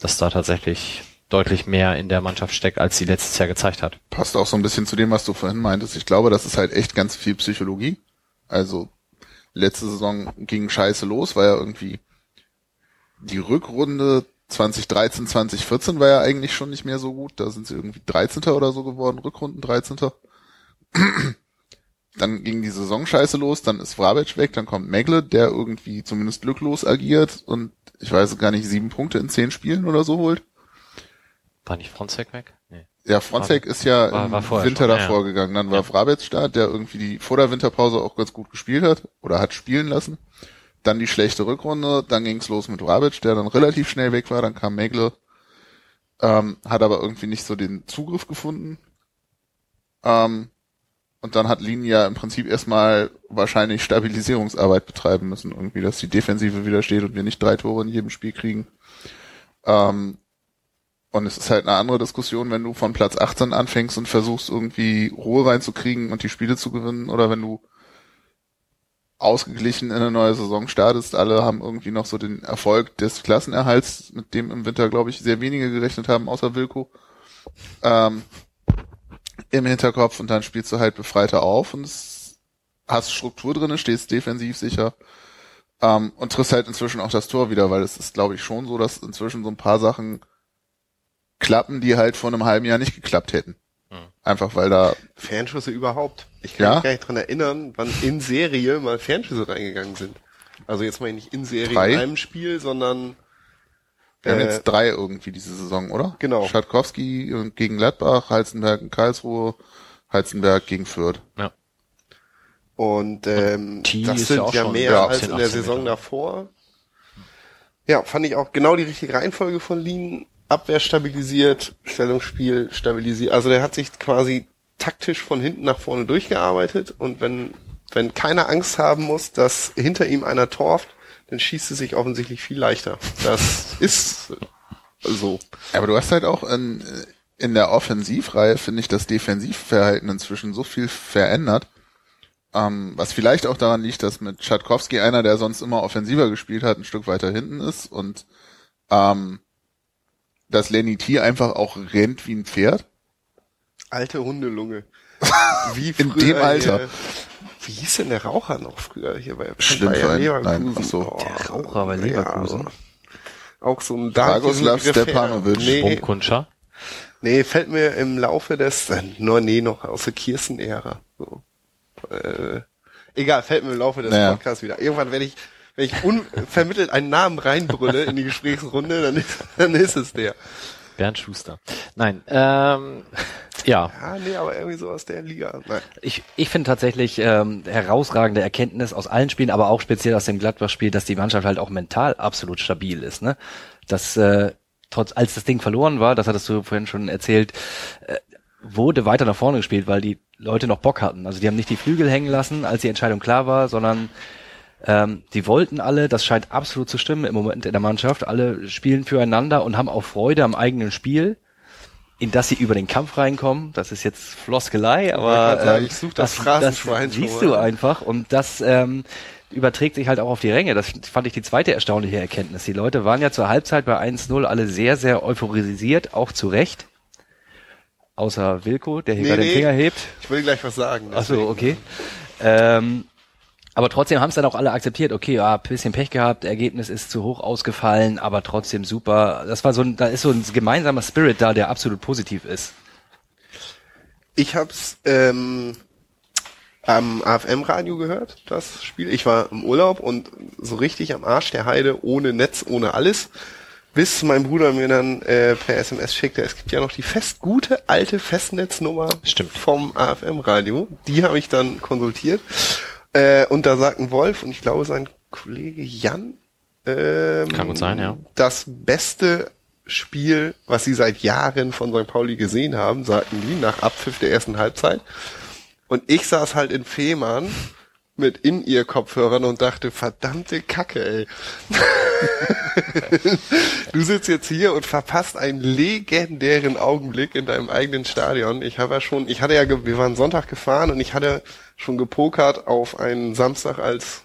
dass da tatsächlich deutlich mehr in der Mannschaft steckt, als sie letztes Jahr gezeigt hat. Passt auch so ein bisschen zu dem, was du vorhin meintest. Ich glaube, das ist halt echt ganz viel Psychologie. Also letzte Saison ging scheiße los, war ja irgendwie die Rückrunde 2013, 2014 war ja eigentlich schon nicht mehr so gut. Da sind sie irgendwie 13. oder so geworden, Rückrunden 13. (clears throat) dann ging die Saison scheiße los, dann ist Vrabec weg, dann kommt Megle, der irgendwie zumindest glücklos agiert und ich weiß gar nicht, sieben Punkte in zehn Spielen oder so holt. War nicht Fronzek weg? Ja, Fronzek ist ja war, war im Winter schon, davor ja. gegangen. Dann war ja. Vrabec Start, der irgendwie die vor der Winterpause auch ganz gut gespielt hat oder hat spielen lassen dann die schlechte Rückrunde, dann ging's los mit Rabic, der dann relativ schnell weg war, dann kam Megle, ähm, hat aber irgendwie nicht so den Zugriff gefunden. Ähm, und dann hat Linie im Prinzip erstmal wahrscheinlich Stabilisierungsarbeit betreiben müssen, irgendwie, dass die Defensive wieder steht und wir nicht drei Tore in jedem Spiel kriegen. Ähm, und es ist halt eine andere Diskussion, wenn du von Platz 18 anfängst und versuchst irgendwie Ruhe reinzukriegen und die Spiele zu gewinnen oder wenn du ausgeglichen in eine neue Saison startest. Alle haben irgendwie noch so den Erfolg des Klassenerhalts, mit dem im Winter, glaube ich, sehr wenige gerechnet haben, außer Wilko, ähm, im Hinterkopf und dann spielst du halt befreiter auf und hast Struktur drinne, stehst defensiv sicher ähm, und triffst halt inzwischen auch das Tor wieder, weil es ist, glaube ich, schon so, dass inzwischen so ein paar Sachen klappen, die halt vor einem halben Jahr nicht geklappt hätten. Einfach weil da Fernschüsse überhaupt. Ich kann Ja? mich gar nicht dran erinnern, wann in Serie mal Fernschüsse reingegangen sind. Also jetzt mal nicht in Serie Drei? in einem Spiel, sondern Wir haben Äh, jetzt drei irgendwie diese Saison, oder? genau. Schatkowski äh, gegen Gladbach, Heizenberg in Karlsruhe, Heizenberg gegen Fürth. Und ähm, T das ist sind ja auch ja schon mehr ja, als 10, in der 18 Saison Meter. davor. Ja, fand ich auch genau die richtige Reihenfolge von Lien. Abwehr stabilisiert, Stellungsspiel stabilisiert. Also der hat sich quasi taktisch von hinten nach vorne durchgearbeitet und wenn, wenn keiner Angst haben muss, dass hinter ihm einer torft, dann schießt es sich offensichtlich viel leichter. Das (laughs) ist so. Aber du hast halt auch in, in der Offensivreihe, finde ich, das Defensivverhalten inzwischen so viel verändert. Ähm, was vielleicht auch daran liegt, dass mit Schatkowski einer, der sonst immer offensiver gespielt hat, ein Stück weiter hinten ist und ähm, dass Lenny T einfach auch rennt wie ein Pferd. Alte Hundelunge. (laughs) Wie In dem Alter. Hier, wie hieß denn der Raucher noch früher hier bei Schlindwein. Bayer Nein, ach so. Der Raucher bei Leverkusen. auch so ein Dragoslav Stepanovic. Nee, nee, fällt mir im Laufe des, äh, no, nee, noch aus der Kirsten-Ära. So. Äh, egal, fällt mir im Laufe des Naja. Podcasts wieder. Irgendwann, wenn ich, wenn ich unvermittelt einen Namen reinbrülle in die Gesprächsrunde, dann ist, dann ist es der. Bernd Schuster. Nein, ähm, ja, Ah, nee, aber irgendwie so aus der Liga. Nein. Ich, ich finde tatsächlich ähm, herausragende Erkenntnis aus allen Spielen, aber auch speziell aus dem Gladbach-Spiel, dass die Mannschaft halt auch mental absolut stabil ist. Ne? Dass äh, trotz als das Ding verloren war, das hattest du vorhin schon erzählt, äh, wurde weiter nach vorne gespielt, weil die Leute noch Bock hatten. Also die haben nicht die Flügel hängen lassen, als die Entscheidung klar war, sondern ähm, die wollten alle, das scheint absolut zu stimmen im Moment in der Mannschaft. Alle spielen füreinander und haben auch Freude am eigenen Spiel, in das sie über den Kampf reinkommen. Das ist jetzt Floskelei, aber sagen, ähm, ich such das Phrasenschwein schon siehst du einfach und das ähm, überträgt sich halt auch auf die Ränge. Das fand ich die zweite erstaunliche Erkenntnis. Die Leute waren ja zur Halbzeit bei 1-0 alle sehr, sehr euphorisiert, auch zu Recht. Außer Wilko, der hier Nee, gerade den nee. Finger hebt. Ich will gleich was sagen. Ach so, okay. Ähm, aber trotzdem haben es dann auch alle akzeptiert. Okay, ja, bisschen Pech gehabt, Ergebnis ist zu hoch ausgefallen, aber trotzdem super. Das war so ein, da ist so ein gemeinsamer Spirit da, der absolut positiv ist. Ich hab's ähm, am AFM-Radio gehört, das Spiel. Ich war im Urlaub und so richtig am Arsch der Heide, ohne Netz, ohne alles. Bis mein Bruder mir dann äh, per SMS schickte, es gibt ja noch die fest gute alte Festnetznummer Stimmt. vom AFM-Radio. Die habe ich dann konsultiert. Äh, und da sagten Wolf und ich glaube sein Kollege Jan, ähm, Kann gut sein, ja. das beste Spiel, was sie seit Jahren von St. Pauli gesehen haben, sagten die nach Abpfiff der ersten Halbzeit. Und ich saß halt in Fehmarn mit in ihr Kopfhörern und dachte, verdammte Kacke, ey. (laughs) du sitzt jetzt hier und verpasst einen legendären Augenblick in deinem eigenen Stadion. Ich habe ja schon, ich hatte ja, wir waren Sonntag gefahren und ich hatte schon gepokert auf einen Samstag als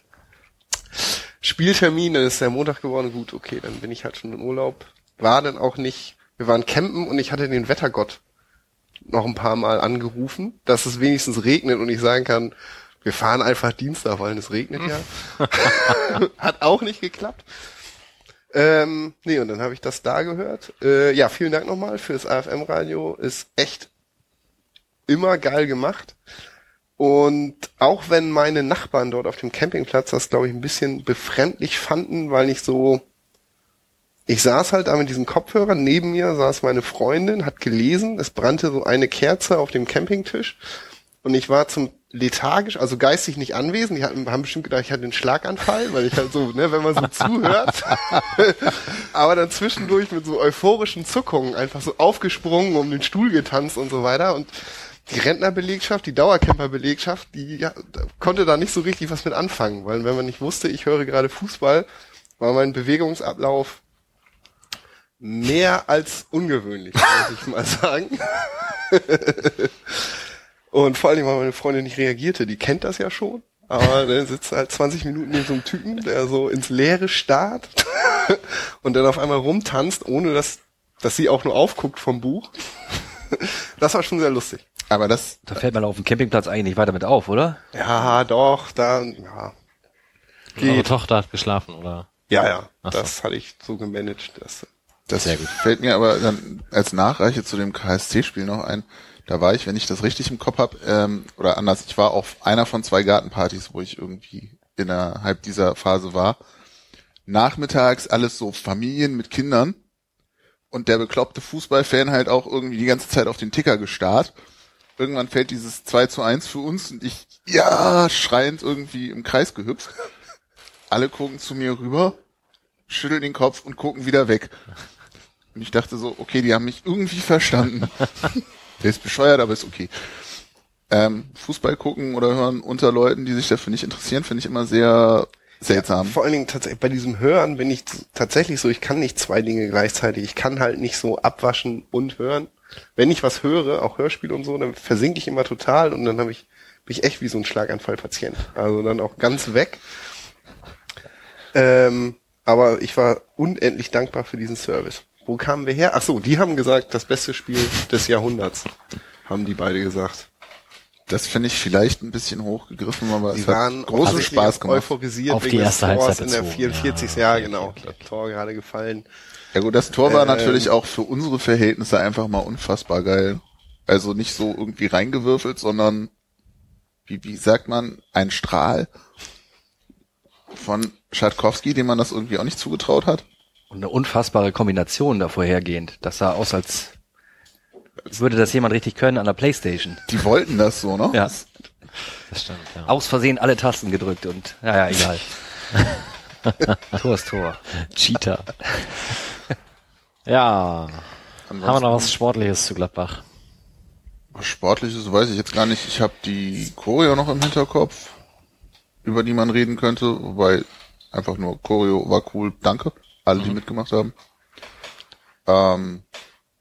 Spieltermin, dann ist der Montag geworden, gut, okay, dann bin ich halt schon im Urlaub. War dann auch nicht, wir waren campen und ich hatte den Wettergott noch ein paar Mal angerufen, dass es wenigstens regnet und ich sagen kann, wir fahren einfach Dienstag, weil es regnet ja. (laughs) Hat auch nicht geklappt. Ähm, nee, und dann habe ich das da gehört. Äh, ja, vielen Dank nochmal fürs AFM-Radio. Ist echt immer geil gemacht. Und auch wenn meine Nachbarn dort auf dem Campingplatz das, glaube ich, ein bisschen befremdlich fanden, weil nicht so. Ich saß halt da mit diesen Kopfhörern, neben mir saß meine Freundin, hat gelesen, es brannte so eine Kerze auf dem Campingtisch und ich war zum lethargisch, also geistig nicht anwesend. Die hatten, haben bestimmt gedacht, ich hatte einen Schlaganfall, weil ich halt so, ne, wenn man so (laughs) zuhört, aber dann zwischendurch mit so euphorischen Zuckungen einfach so aufgesprungen, um den Stuhl getanzt und so weiter und die Rentnerbelegschaft, die Dauercamperbelegschaft, die ja, konnte da nicht so richtig was mit anfangen, weil wenn man nicht wusste, ich höre gerade Fußball, war mein Bewegungsablauf mehr als ungewöhnlich, muss ich mal sagen. (laughs) Und vor allem, weil meine Freundin nicht reagierte, die kennt das ja schon. Aber (laughs) dann sitzt halt 20 Minuten neben so einem Typen, der so ins Leere starrt (laughs) und dann auf einmal rumtanzt, ohne dass, dass sie auch nur aufguckt vom Buch. (laughs) Das war schon sehr lustig. Aber das, Da fällt man auf dem Campingplatz eigentlich nicht weiter mit auf, oder? Ja, doch, da, ja. Eure Geht. Tochter hat geschlafen, oder? Ja, ja, Ach so. das hatte ich so gemanagt. Das, das Sehr gut. fällt mir aber dann als Nachreiche zu dem KSC-Spiel noch ein. Da war ich, wenn ich das richtig im Kopf hab, ähm, oder anders, ich war auf einer von zwei Gartenpartys, wo ich irgendwie innerhalb dieser Phase war. Nachmittags alles so Familien mit Kindern und der bekloppte Fußballfan halt auch irgendwie die ganze Zeit auf den Ticker gestarrt. Irgendwann fällt dieses 2 zu 1 für uns und ich, ja, schreiend irgendwie im Kreis gehüpft. Alle gucken zu mir rüber, schütteln den Kopf und gucken wieder weg. Und ich dachte so, okay, die haben mich irgendwie verstanden. Der ist bescheuert, aber ist okay. Ähm, Fußball gucken oder hören unter Leuten, die sich dafür nicht interessieren, finde ich immer sehr seltsam. Vor allen Dingen tatsächlich bei diesem Hören bin ich tatsächlich so, ich kann nicht zwei Dinge gleichzeitig. Ich kann halt nicht so abwaschen und hören. Wenn ich was höre, auch Hörspiel und so, dann versinke ich immer total und dann habe ich bin ich echt wie so ein Schlaganfallpatient. Also dann auch ganz weg. Ähm, aber ich war unendlich dankbar für diesen Service. Wo kamen wir her? Ach so, die haben gesagt, das beste Spiel des Jahrhunderts, haben die beide gesagt. Das finde ich vielleicht ein bisschen hochgegriffen, aber Die es hat waren großen offensichtlich Spaß gemacht. euphorisiert Auf die wegen des erste Tors Halbzeit in der bezogen. 44. Ja, Jahr, okay, genau. okay, okay. Das Tor gerade gefallen. Ja gut, das Tor war Ähm, natürlich auch für unsere Verhältnisse einfach mal unfassbar geil. Also nicht so irgendwie reingewürfelt, sondern wie, wie sagt man, ein Strahl von Schatkowski, dem man das irgendwie auch nicht zugetraut hat. Und eine unfassbare Kombination da vorhergehend. Das sah aus, als würde das jemand richtig können an der Playstation. Die wollten das so, ne? Ja. Das stimmt, ja. Aus Versehen alle Tasten gedrückt und, ja, ja, egal. (laughs) Tor ist Tor. Cheater. (laughs) ja. Ansonsten- Haben wir noch was Sportliches zu Gladbach? Was Sportliches weiß ich jetzt gar nicht. Ich habe die Choreo noch im Hinterkopf, über die man reden könnte, wobei einfach nur Choreo war cool, danke. Alle, Mhm. die mitgemacht haben. Ähm,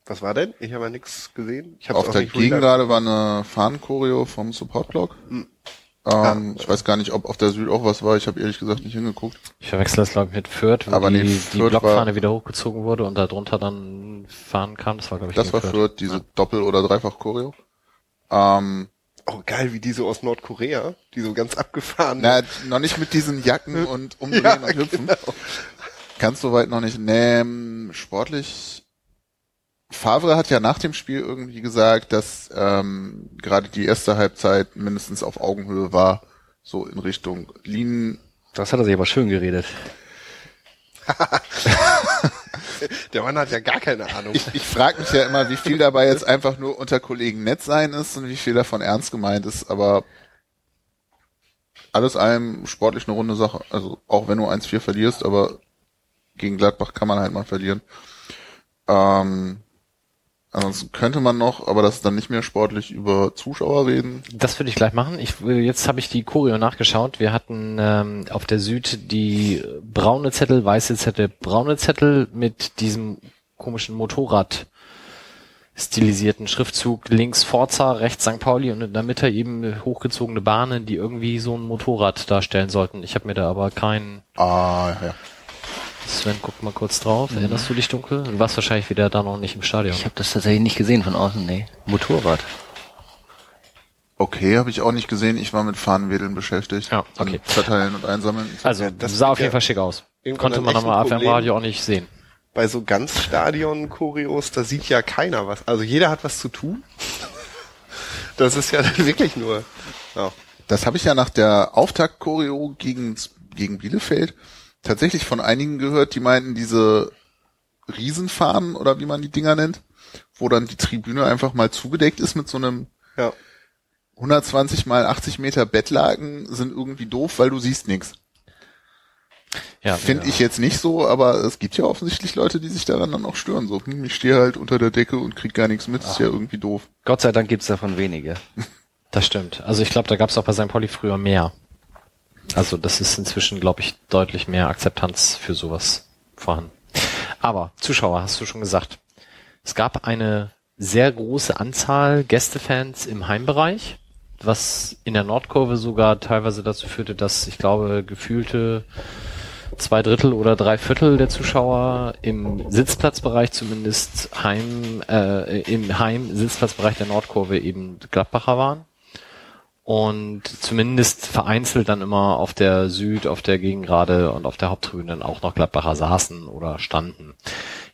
Was war denn? Ich habe ja nichts gesehen. Ich hab's auf auch der Gegengrade war eine Fahnenchoreo vom Support-Blog. Hm. Ähm, ich weiß gar nicht, ob auf der Süd auch was war. Ich habe ehrlich gesagt nicht hingeguckt. Ich verwechsel das, glaube ich, mit Fürth, wo Aber die, nee, die Fürth Blockfahne war- wieder hochgezogen wurde und darunter dann Fahnen kam. Das war, glaube ich, Das war Fürth, diese Doppel- oder Dreifach-Choreo. Ähm, Oh, geil, wie die so aus Nordkorea, die so ganz abgefahren. na, noch nicht mit diesen Jacken (laughs) und umdrehen Ja, und hüpfen. genau. Ganz so weit noch nicht. Nee, ähm, sportlich. Favre hat ja nach dem Spiel irgendwie gesagt, dass ähm, gerade die erste Halbzeit mindestens auf Augenhöhe war, so in Richtung Linien. Das hat er sich aber schön geredet. (laughs) Der Mann hat ja gar keine Ahnung. Ich, ich frage mich ja immer, wie viel dabei jetzt einfach nur unter Kollegen nett sein ist und wie viel davon ernst gemeint ist, aber alles allem sportlich eine runde Sache. Also auch wenn du 1-4 verlierst, aber gegen Gladbach kann man halt mal verlieren. Ähm, ansonsten könnte man noch, aber das ist dann nicht mehr sportlich, über Zuschauer reden. Das würde ich gleich machen. Ich, äh, jetzt habe ich die Choreo nachgeschaut. Wir hatten ähm, auf der Süd die braune Zettel, weiße Zettel, braune Zettel mit diesem komischen Motorrad stilisierten Schriftzug links Forza, rechts St. Pauli und in der Mitte eben hochgezogene Bahnen, die irgendwie so ein Motorrad darstellen sollten. Ich habe mir da aber keinen Ah, ja. Sven, guck mal kurz drauf. Erinnerst du dich dunkel? Du warst wahrscheinlich wieder da noch nicht im Stadion. Ich habe das tatsächlich nicht gesehen von außen, nee. Motorrad. Okay, habe ich auch nicht gesehen. Ich war mit Fahnenwedeln beschäftigt. Ja, okay. Und Verteilen und Einsammeln. Also, das sah auf jeden Fall schick aus. Konnte man nochmal auf dem Problem. Radio auch nicht sehen. Bei so ganz Stadion-Choreos, da sieht ja keiner was. Also jeder hat was zu tun. (laughs) Das ist ja dann wirklich nur. Ja. Das habe ich ja nach der Auftakt-Choreo gegen, gegen Bielefeld tatsächlich von einigen gehört, die meinten, diese Riesenfahnen oder wie man die Dinger nennt, wo dann die Tribüne einfach mal zugedeckt ist mit so einem ja. 120 mal 80 Meter Bettlaken, sind irgendwie doof, weil du siehst nichts. Ja, Finde ja. ich jetzt nicht so, aber es gibt ja offensichtlich Leute, die sich daran dann auch stören. So, hm, ich stehe halt unter der Decke und krieg gar nichts mit, ist ja irgendwie doof. Gott sei Dank gibt's davon wenige. (laughs) Das stimmt. Also ich glaube, da gab es auch bei St. Pauli früher mehr. Also das ist inzwischen, glaube ich, deutlich mehr Akzeptanz für sowas vorhanden. Aber Zuschauer, hast du schon gesagt. Es gab eine sehr große Anzahl Gästefans im Heimbereich. was in der Nordkurve sogar teilweise dazu führte, dass ich glaube gefühlte zwei Drittel oder drei Viertel der Zuschauer im Sitzplatzbereich zumindest Heim äh, im Heim-Sitzplatzbereich der Nordkurve eben Gladbacher waren und zumindest vereinzelt dann immer auf der Süd, auf der Gegengrade und auf der Haupttribüne dann auch noch Gladbacher saßen oder standen.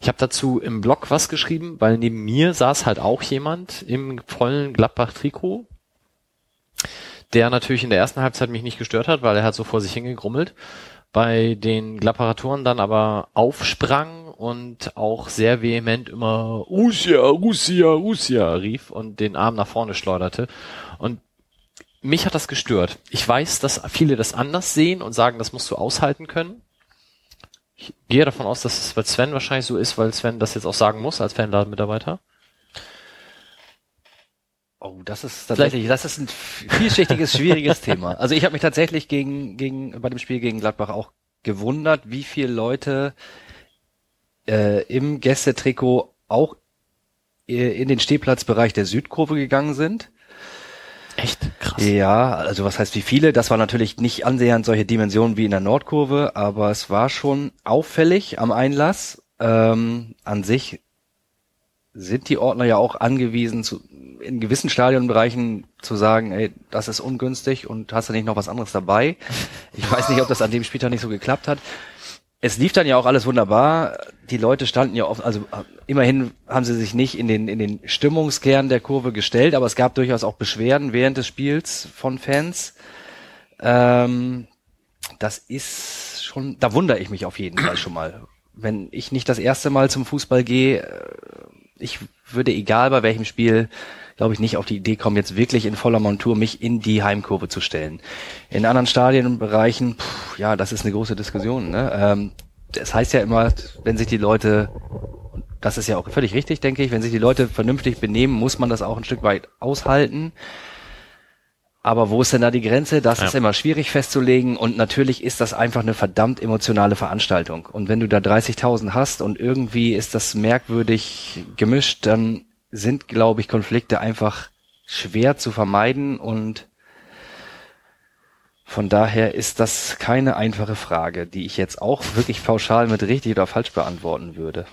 Ich habe dazu im Blog was geschrieben, weil neben mir saß halt auch jemand im vollen Gladbach-Trikot, der natürlich in der ersten Halbzeit mich nicht gestört hat, weil er hat so vor sich hingegrummelt. Bei den Gladbacher dann aber aufsprang und auch sehr vehement immer Russia, Russia, Russia rief und den Arm nach vorne schleuderte. Und mich hat das gestört. Ich weiß, dass viele das anders sehen und sagen, das musst du aushalten können. Ich gehe davon aus, dass es bei Sven wahrscheinlich so ist, weil Sven das jetzt auch sagen muss als Fanladenmitarbeiter. Oh, das ist tatsächlich, das ist ein vielschichtiges, (laughs) schwieriges Thema. Also ich habe mich tatsächlich gegen, gegen, bei dem Spiel gegen Gladbach auch gewundert, wie viele Leute äh, im Gästetrikot auch äh, in den Stehplatzbereich der Südkurve gegangen sind. Echt krass. Ja, also was heißt wie viele? Das war natürlich nicht annähernd solche Dimensionen wie in der Nordkurve, aber es war schon auffällig am Einlass. Ähm, an sich sind die Ordner ja auch angewiesen, zu, in gewissen Stadionbereichen zu sagen, ey, das ist ungünstig und hast du nicht noch was anderes dabei? Ich weiß nicht, ob das an dem Spieltag nicht so geklappt hat es lief dann ja auch alles wunderbar. Die Leute standen ja oft, also äh, immerhin haben sie sich nicht in den, in den Stimmungskern der Kurve gestellt, aber es gab durchaus auch Beschwerden während des Spiels von Fans. Ähm, das ist schon, da wundere ich mich auf jeden Fall schon mal. Wenn ich nicht das erste Mal zum Fußball gehe, äh, ich würde egal bei welchem Spiel glaube ich, nicht auf die Idee kommen, jetzt wirklich in voller Montur mich in die Heimkurve zu stellen. In anderen Stadien und Bereichen, pff, ja, das ist eine große Diskussion. Ne? Ähm, das heißt ja immer, wenn sich die Leute, das ist ja auch völlig richtig, denke ich, wenn sich die Leute vernünftig benehmen, muss man das auch ein Stück weit aushalten. Aber wo ist denn da die Grenze? Das ja. ist immer schwierig festzulegen und natürlich ist das einfach eine verdammt emotionale Veranstaltung. Und wenn du da 30.000 hast und irgendwie ist das merkwürdig gemischt, dann sind, glaube ich, Konflikte einfach schwer zu vermeiden und von daher ist das keine einfache Frage, die ich jetzt auch wirklich pauschal mit richtig oder falsch beantworten würde.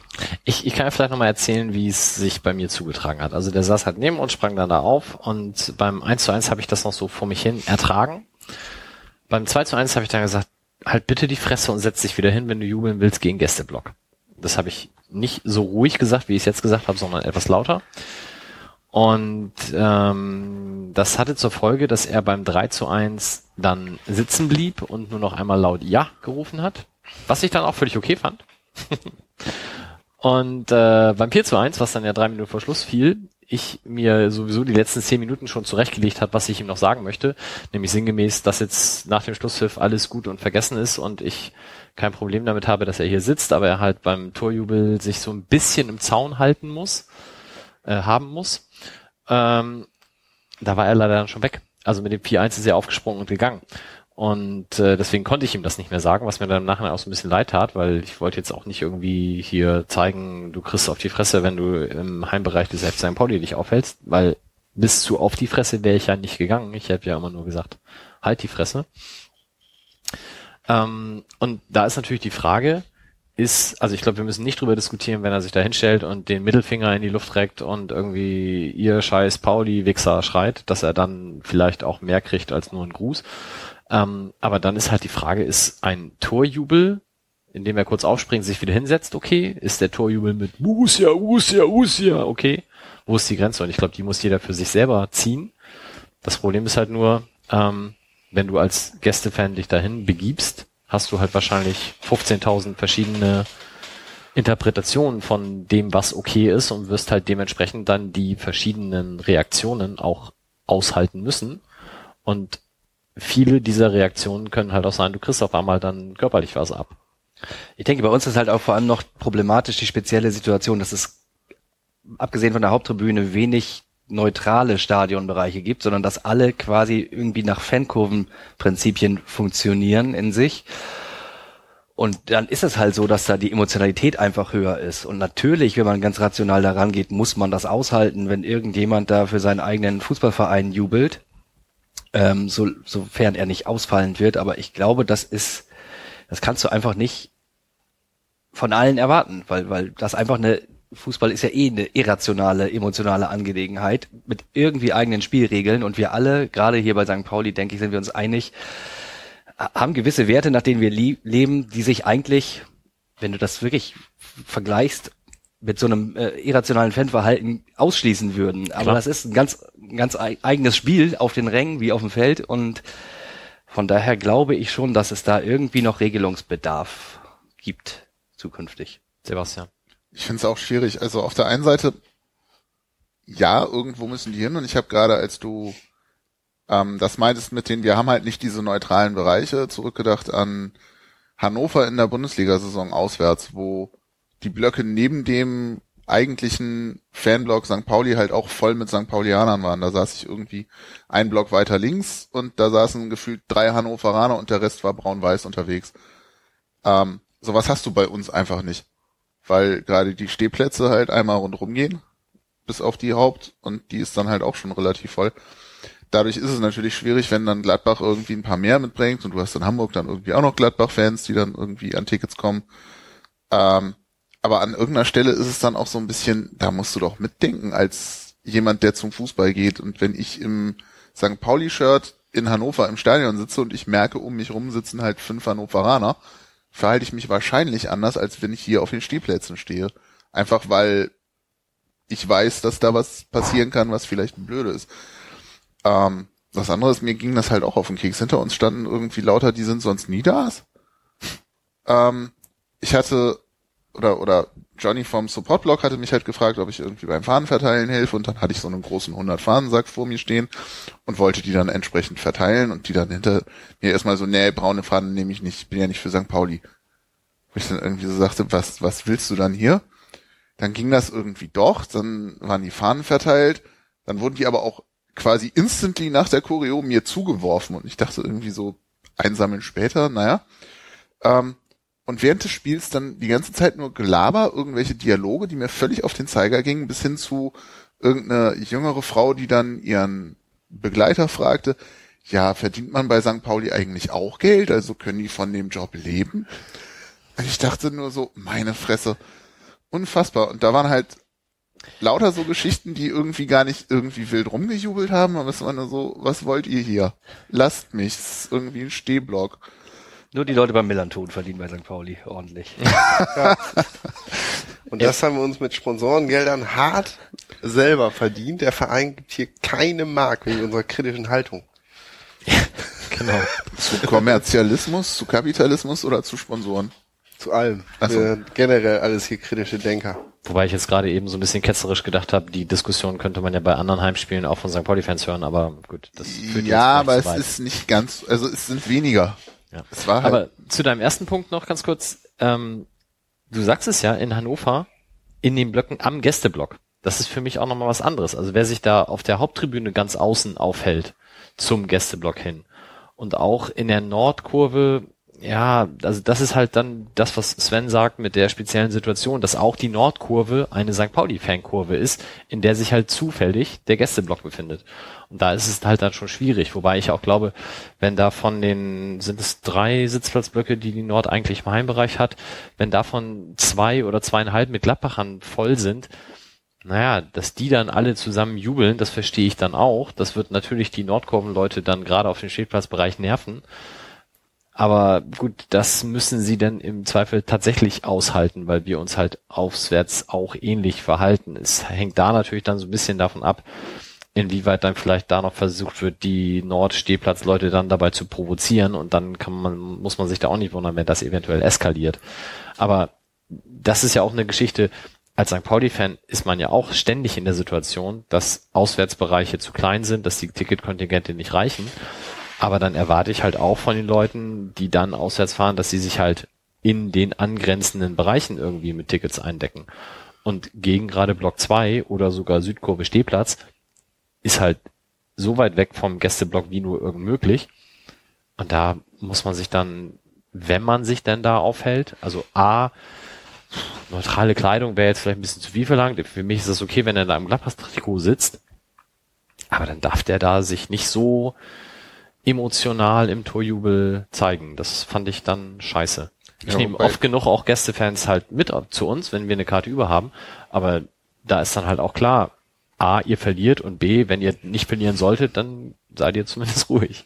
Ich, ich kann vielleicht nochmal erzählen, wie es sich bei mir zugetragen hat. Also der saß halt neben uns, sprang dann da auf und beim 1 zu 1 habe ich das noch so vor mich hin ertragen. Beim 2 zu 1 habe ich dann gesagt, halt bitte die Fresse und setz dich wieder hin, wenn du jubeln willst, gegen Gästeblock. Das habe ich nicht so ruhig gesagt, wie ich es jetzt gesagt habe, sondern etwas lauter. Und ähm, das hatte zur Folge, dass er beim 3 zu 1 dann sitzen blieb und nur noch einmal laut Ja gerufen hat, was ich dann auch völlig okay fand. (laughs) und äh, beim 4 zu 1, was dann ja drei Minuten vor Schluss fiel, ich mir sowieso die letzten zehn Minuten schon zurechtgelegt hat, was ich ihm noch sagen möchte, nämlich sinngemäß, dass jetzt nach dem Schlusspfiff alles gut und vergessen ist und ich kein Problem damit habe, dass er hier sitzt, aber er halt beim Torjubel sich so ein bisschen im Zaun halten muss, äh, haben muss. Ähm, da war er leider dann schon weg. Also mit dem 4-1 ist er aufgesprungen und gegangen. Und äh, deswegen konnte ich ihm das nicht mehr sagen, was mir dann im Nachhinein auch so ein bisschen leid tat, weil ich wollte jetzt auch nicht irgendwie hier zeigen, du kriegst auf die Fresse, wenn du im Heimbereich des FC St. Pauli dich aufhältst, weil bis zu auf die Fresse wäre ich ja nicht gegangen. Ich hätte ja immer nur gesagt, halt die Fresse. Ähm, und da ist natürlich die Frage, ist, also ich glaube, wir müssen nicht drüber diskutieren, wenn er sich da hinstellt und den Mittelfinger in die Luft reckt und irgendwie ihr scheiß Pauli-Wichser schreit, dass er dann vielleicht auch mehr kriegt als nur ein Gruß. Ähm, aber dann ist halt die Frage, ist ein Torjubel, in dem er kurz aufspringt, sich wieder hinsetzt, okay? Ist der Torjubel mit Usia, Usia, Usia, okay? Wo ist die Grenze? Und ich glaube, die muss jeder für sich selber ziehen. Das Problem ist halt nur, ähm, wenn du als Gästefan dich dahin begibst, hast du halt wahrscheinlich 15.000 verschiedene Interpretationen von dem, was okay ist und wirst halt dementsprechend dann die verschiedenen Reaktionen auch aushalten müssen. Und viele dieser Reaktionen können halt auch sein, du kriegst auf einmal dann körperlich was ab. Ich denke, bei uns ist halt auch vor allem noch problematisch die spezielle Situation, dass es abgesehen von der Haupttribüne wenig neutrale Stadionbereiche gibt, sondern dass alle quasi irgendwie nach Fankurvenprinzipien funktionieren in sich. Und dann ist es halt so, dass da die Emotionalität einfach höher ist. Und natürlich, wenn man ganz rational daran geht, muss man das aushalten, wenn irgendjemand da für seinen eigenen Fußballverein jubelt. ähm, so, sofern er nicht ausfallend wird. Aber ich glaube, das ist, das kannst du einfach nicht von allen erwarten, weil, weil das einfach eine, Fußball ist ja eh eine irrationale, emotionale Angelegenheit mit irgendwie eigenen Spielregeln und wir alle, gerade hier bei St. Pauli, denke ich, sind wir uns einig, haben gewisse Werte, nach denen wir leben, die sich eigentlich, wenn du das wirklich vergleichst, mit so einem äh, irrationalen Fanverhalten ausschließen würden. Aber Klar. das ist ein ganz, ganz eigenes Spiel auf den Rängen wie auf dem Feld und von daher glaube ich schon, dass es da irgendwie noch Regelungsbedarf gibt zukünftig. Sebastian. Ich finde es auch schwierig. Also auf der einen Seite, ja, irgendwo müssen die hin und ich habe gerade, als du ähm, das meintest mit denen, wir haben halt nicht diese neutralen Bereiche, zurückgedacht an Hannover in der Bundesliga-Saison auswärts, wo die Blöcke neben dem eigentlichen Fanblock St. Pauli halt auch voll mit St. Paulianern waren. Da saß ich irgendwie ein Block weiter links und da saßen gefühlt drei Hannoveraner und der Rest war braun-weiß unterwegs. Ähm, sowas hast du bei uns einfach nicht. Weil gerade die Stehplätze halt einmal rundherum gehen, bis auf die Haupt, und die ist dann halt auch schon relativ voll. Dadurch ist es natürlich schwierig, wenn dann Gladbach irgendwie ein paar mehr mitbringt und du hast in Hamburg dann irgendwie auch noch Gladbach-Fans, die dann irgendwie an Tickets kommen. Ähm, aber an irgendeiner Stelle ist es dann auch so ein bisschen, da musst du doch mitdenken als jemand, der zum Fußball geht. Und wenn ich im St. Pauli-Shirt in Hannover im Stadion sitze und ich merke, um mich rum sitzen halt fünf Hannoveraner, verhalte ich mich wahrscheinlich anders, als wenn ich hier auf den Stehplätzen stehe. Einfach weil ich weiß, dass da was passieren kann, was vielleicht ein Blöde ist. Ähm, was anderes, mir ging das halt auch auf den Keks. Hinter uns standen irgendwie lauter, die sind sonst nie da. Ähm, ich hatte oder, oder Johnny vom Supportblog hatte mich halt gefragt, ob ich irgendwie beim Fahnenverteilen helfe und dann hatte ich so einen großen 100 Fahnensack vor mir stehen und wollte die dann entsprechend verteilen und die dann hinter mir erstmal so, nee, braune Fahnen nehme ich nicht, bin ja nicht für St. Pauli. Wo ich dann irgendwie so sagte, was, was willst du dann hier? Dann ging das irgendwie doch, dann waren die Fahnen verteilt, dann wurden die aber auch quasi instantly nach der Choreo mir zugeworfen und ich dachte irgendwie so einsammeln später, naja. Ähm, und während des Spiels dann die ganze Zeit nur Gelaber, irgendwelche Dialoge, die mir völlig auf den Zeiger gingen, bis hin zu irgendeine jüngere Frau, die dann ihren Begleiter fragte, ja, verdient man bei St. Pauli eigentlich auch Geld? Also können die von dem Job leben? Und ich dachte nur so, meine Fresse, unfassbar. Und da waren halt lauter so Geschichten, die irgendwie gar nicht irgendwie wild rumgejubelt haben, aber es war nur so, was wollt ihr hier? Lasst mich, es ist irgendwie ein Stehblock. Nur die Leute beim Millanton verdienen bei St. Pauli ordentlich. ja. Und das haben wir uns mit Sponsorengeldern hart selber verdient. Der Verein gibt hier keine Mark wegen unserer kritischen Haltung. genau. Zu Kommerzialismus, zu Kapitalismus oder zu Sponsoren? Zu allem. So. generell alles hier kritische Denker. Wobei ich jetzt gerade eben so ein bisschen ketzerisch gedacht habe, die Diskussion könnte man ja bei anderen Heimspielen auch von St. Pauli-Fans hören, aber gut, das führt Ja, aber es weit. ist nicht ganz, also es sind weniger. Ja. Halt Aber zu deinem ersten Punkt noch ganz kurz. Ähm, du sagst es ja in Hannover in den Blöcken am Gästeblock. Das ist für mich auch nochmal was anderes. Also wer sich da auf der Haupttribüne ganz außen aufhält zum Gästeblock hin und auch in der Nordkurve ja, also das ist halt dann das, was Sven sagt mit der speziellen Situation, dass auch die Nordkurve eine St. Pauli-Fankurve ist, in der sich halt zufällig der Gästeblock befindet. Und da ist es halt dann schon schwierig, wobei ich auch glaube, wenn da von den, sind es drei Sitzplatzblöcke, die die Nord eigentlich im Heimbereich hat, wenn davon zwei oder zweieinhalb mit Gladbachern voll sind, naja, dass die dann alle zusammen jubeln, das verstehe ich dann auch. Das wird natürlich die Nordkurvenleute dann gerade auf den Stehplatzbereich nerven. Aber gut, das müssen sie dann im Zweifel tatsächlich aushalten, weil wir uns halt aufwärts auch ähnlich verhalten. Es hängt da natürlich dann so ein bisschen davon ab, inwieweit dann vielleicht da noch versucht wird, die Nordstehplatzleute dann dabei zu provozieren und dann kann man, muss man sich da auch nicht wundern, wenn das eventuell eskaliert. Aber das ist ja auch eine Geschichte, als St. Pauli-Fan ist man ja auch ständig in der Situation, dass Auswärtsbereiche zu klein sind, dass die Ticketkontingente nicht reichen. Aber dann erwarte ich halt auch von den Leuten, die dann auswärts fahren, dass sie sich halt in den angrenzenden Bereichen irgendwie mit Tickets eindecken. Und gegen gerade Block 2 oder sogar Südkurve Stehplatz ist halt so weit weg vom Gästeblock wie nur irgend möglich. Und da muss man sich dann, wenn man sich denn da aufhält, also A, neutrale Kleidung wäre jetzt vielleicht ein bisschen zu viel verlangt. Für mich ist es okay, wenn er da im Gladbach-Trikot sitzt. Aber dann darf der da sich nicht so emotional im Torjubel zeigen. Das fand ich dann scheiße. Ich Ja, nehme oft genug auch Gästefans halt mit zu uns, wenn wir eine Karte über haben. Aber da ist dann halt auch klar, A, ihr verliert und B, wenn ihr nicht verlieren solltet, dann seid ihr zumindest (laughs) ruhig.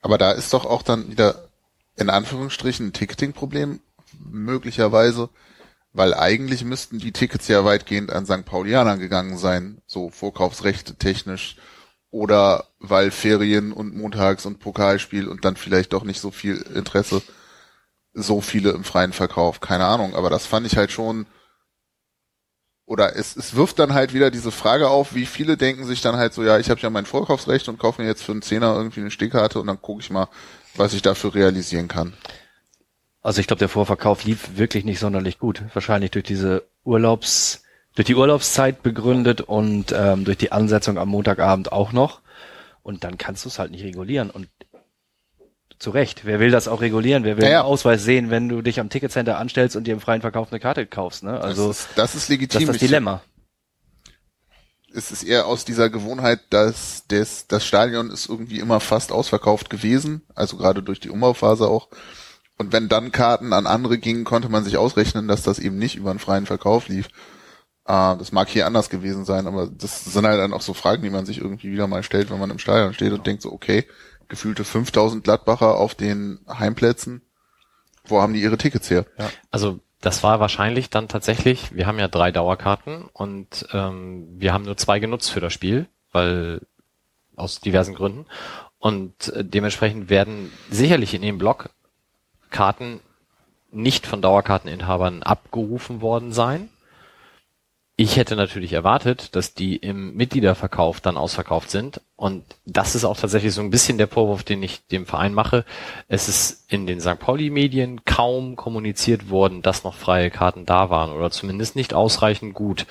Aber da ist doch auch dann wieder in Anführungsstrichen ein Ticketing-Problem möglicherweise, weil eigentlich müssten die Tickets ja weitgehend an St. Paulianer gegangen sein, so Vorkaufsrechte technisch oder weil Ferien und Montags und Pokalspiel und dann vielleicht doch nicht so viel Interesse, so viele im freien Verkauf, keine Ahnung, aber das fand ich halt schon oder es, es wirft dann halt wieder diese Frage auf, wie viele denken sich dann halt so, ja, ich habe ja mein Vorkaufsrecht und kaufe mir jetzt für einen Zehner irgendwie eine Stehkarte und dann gucke ich mal, was ich dafür realisieren kann. Also ich glaube, der Vorverkauf lief wirklich nicht sonderlich gut. Wahrscheinlich durch diese Urlaubs, durch die Urlaubszeit begründet und ähm, durch die Ansetzung am Montagabend auch noch. Und dann kannst du es halt nicht regulieren. Und zu Recht, wer will das auch regulieren? Wer will Ja, ja. einen Ausweis sehen, wenn du dich am Ticketcenter anstellst und dir im freien Verkauf eine Karte kaufst? Ne? Also das ist, das ist das legitim. ist das Dilemma. es ist eher aus dieser Gewohnheit, dass des, das Stadion ist irgendwie immer fast ausverkauft gewesen, also gerade durch die Umbauphase auch. Und wenn dann Karten an andere gingen, konnte man sich ausrechnen, dass das eben nicht über einen freien Verkauf lief. Äh, das mag hier anders gewesen sein, aber das sind halt dann auch so Fragen, die man sich irgendwie wieder mal stellt, wenn man im Stadion steht und denkt so, okay, gefühlte 5000 Gladbacher auf den Heimplätzen, wo haben die ihre Tickets her? Also das war wahrscheinlich dann tatsächlich, wir haben ja drei Dauerkarten und ähm, wir haben nur zwei genutzt für das Spiel, weil aus diversen Gründen. Und äh, dementsprechend werden sicherlich in dem Block Karten nicht von Dauerkarteninhabern abgerufen worden sein. Ich hätte natürlich erwartet, dass die im Mitgliederverkauf dann ausverkauft sind. Und das ist auch tatsächlich so ein bisschen der Vorwurf, den ich dem Verein mache. Es ist in den St. Pauli-Medien kaum kommuniziert worden, dass noch freie Karten da waren oder zumindest nicht ausreichend gut.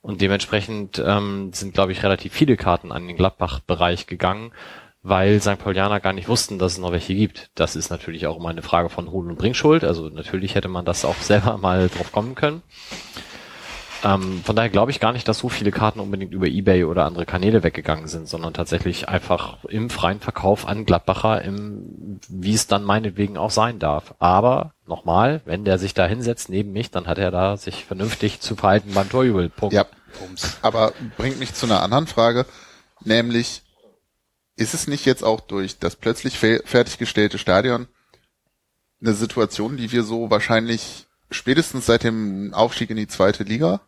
Und dementsprechend ähm, sind, glaube ich, relativ viele Karten an den Gladbach-Bereich gegangen, weil St. Paulianer gar nicht wussten, dass es noch welche gibt. Das ist natürlich auch immer eine Frage von Hol- und Bringschuld. Also natürlich hätte man das auch selber mal drauf kommen können. Ähm, von daher glaube ich gar nicht, dass so viele Karten unbedingt über Ebay oder andere Kanäle weggegangen sind, sondern tatsächlich einfach im freien Verkauf an Gladbacher, im, wie es dann meinetwegen auch sein darf. Aber nochmal, wenn der sich da hinsetzt neben mich, dann hat er da sich vernünftig zu verhalten beim Torjubel. Punkt. Ja, aber bringt mich zu einer anderen Frage, nämlich ist es nicht jetzt auch durch das plötzlich fe- fertiggestellte Stadion eine Situation, die wir so wahrscheinlich spätestens seit dem Aufstieg in die zweite Liga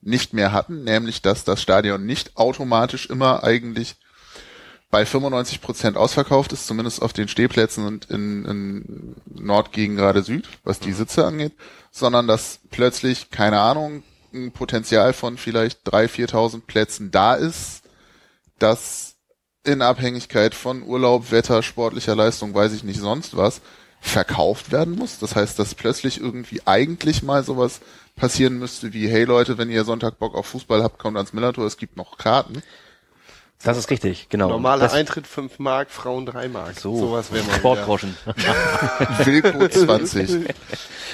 nicht mehr hatten, nämlich dass das Stadion nicht automatisch immer eigentlich bei 95 Prozent ausverkauft ist, zumindest auf den Stehplätzen und in, in Nord gegen gerade Süd, was die Sitze angeht, sondern dass plötzlich, keine Ahnung, ein Potenzial von vielleicht 3.000, 4.000 Plätzen da ist, das in Abhängigkeit von Urlaub, Wetter, sportlicher Leistung, weiß ich nicht sonst was, verkauft werden muss. Das heißt, dass plötzlich irgendwie eigentlich mal sowas passieren müsste wie, hey Leute, wenn ihr Sonntag Bock auf Fußball habt, kommt ans Millantor, es gibt noch Karten. Das ist richtig, genau. Normaler das, Eintritt 5 Mark, Frauen 3 Mark. so, Sowas wäre mal. Sportgroschen. (laughs) (laughs) Wilko 20.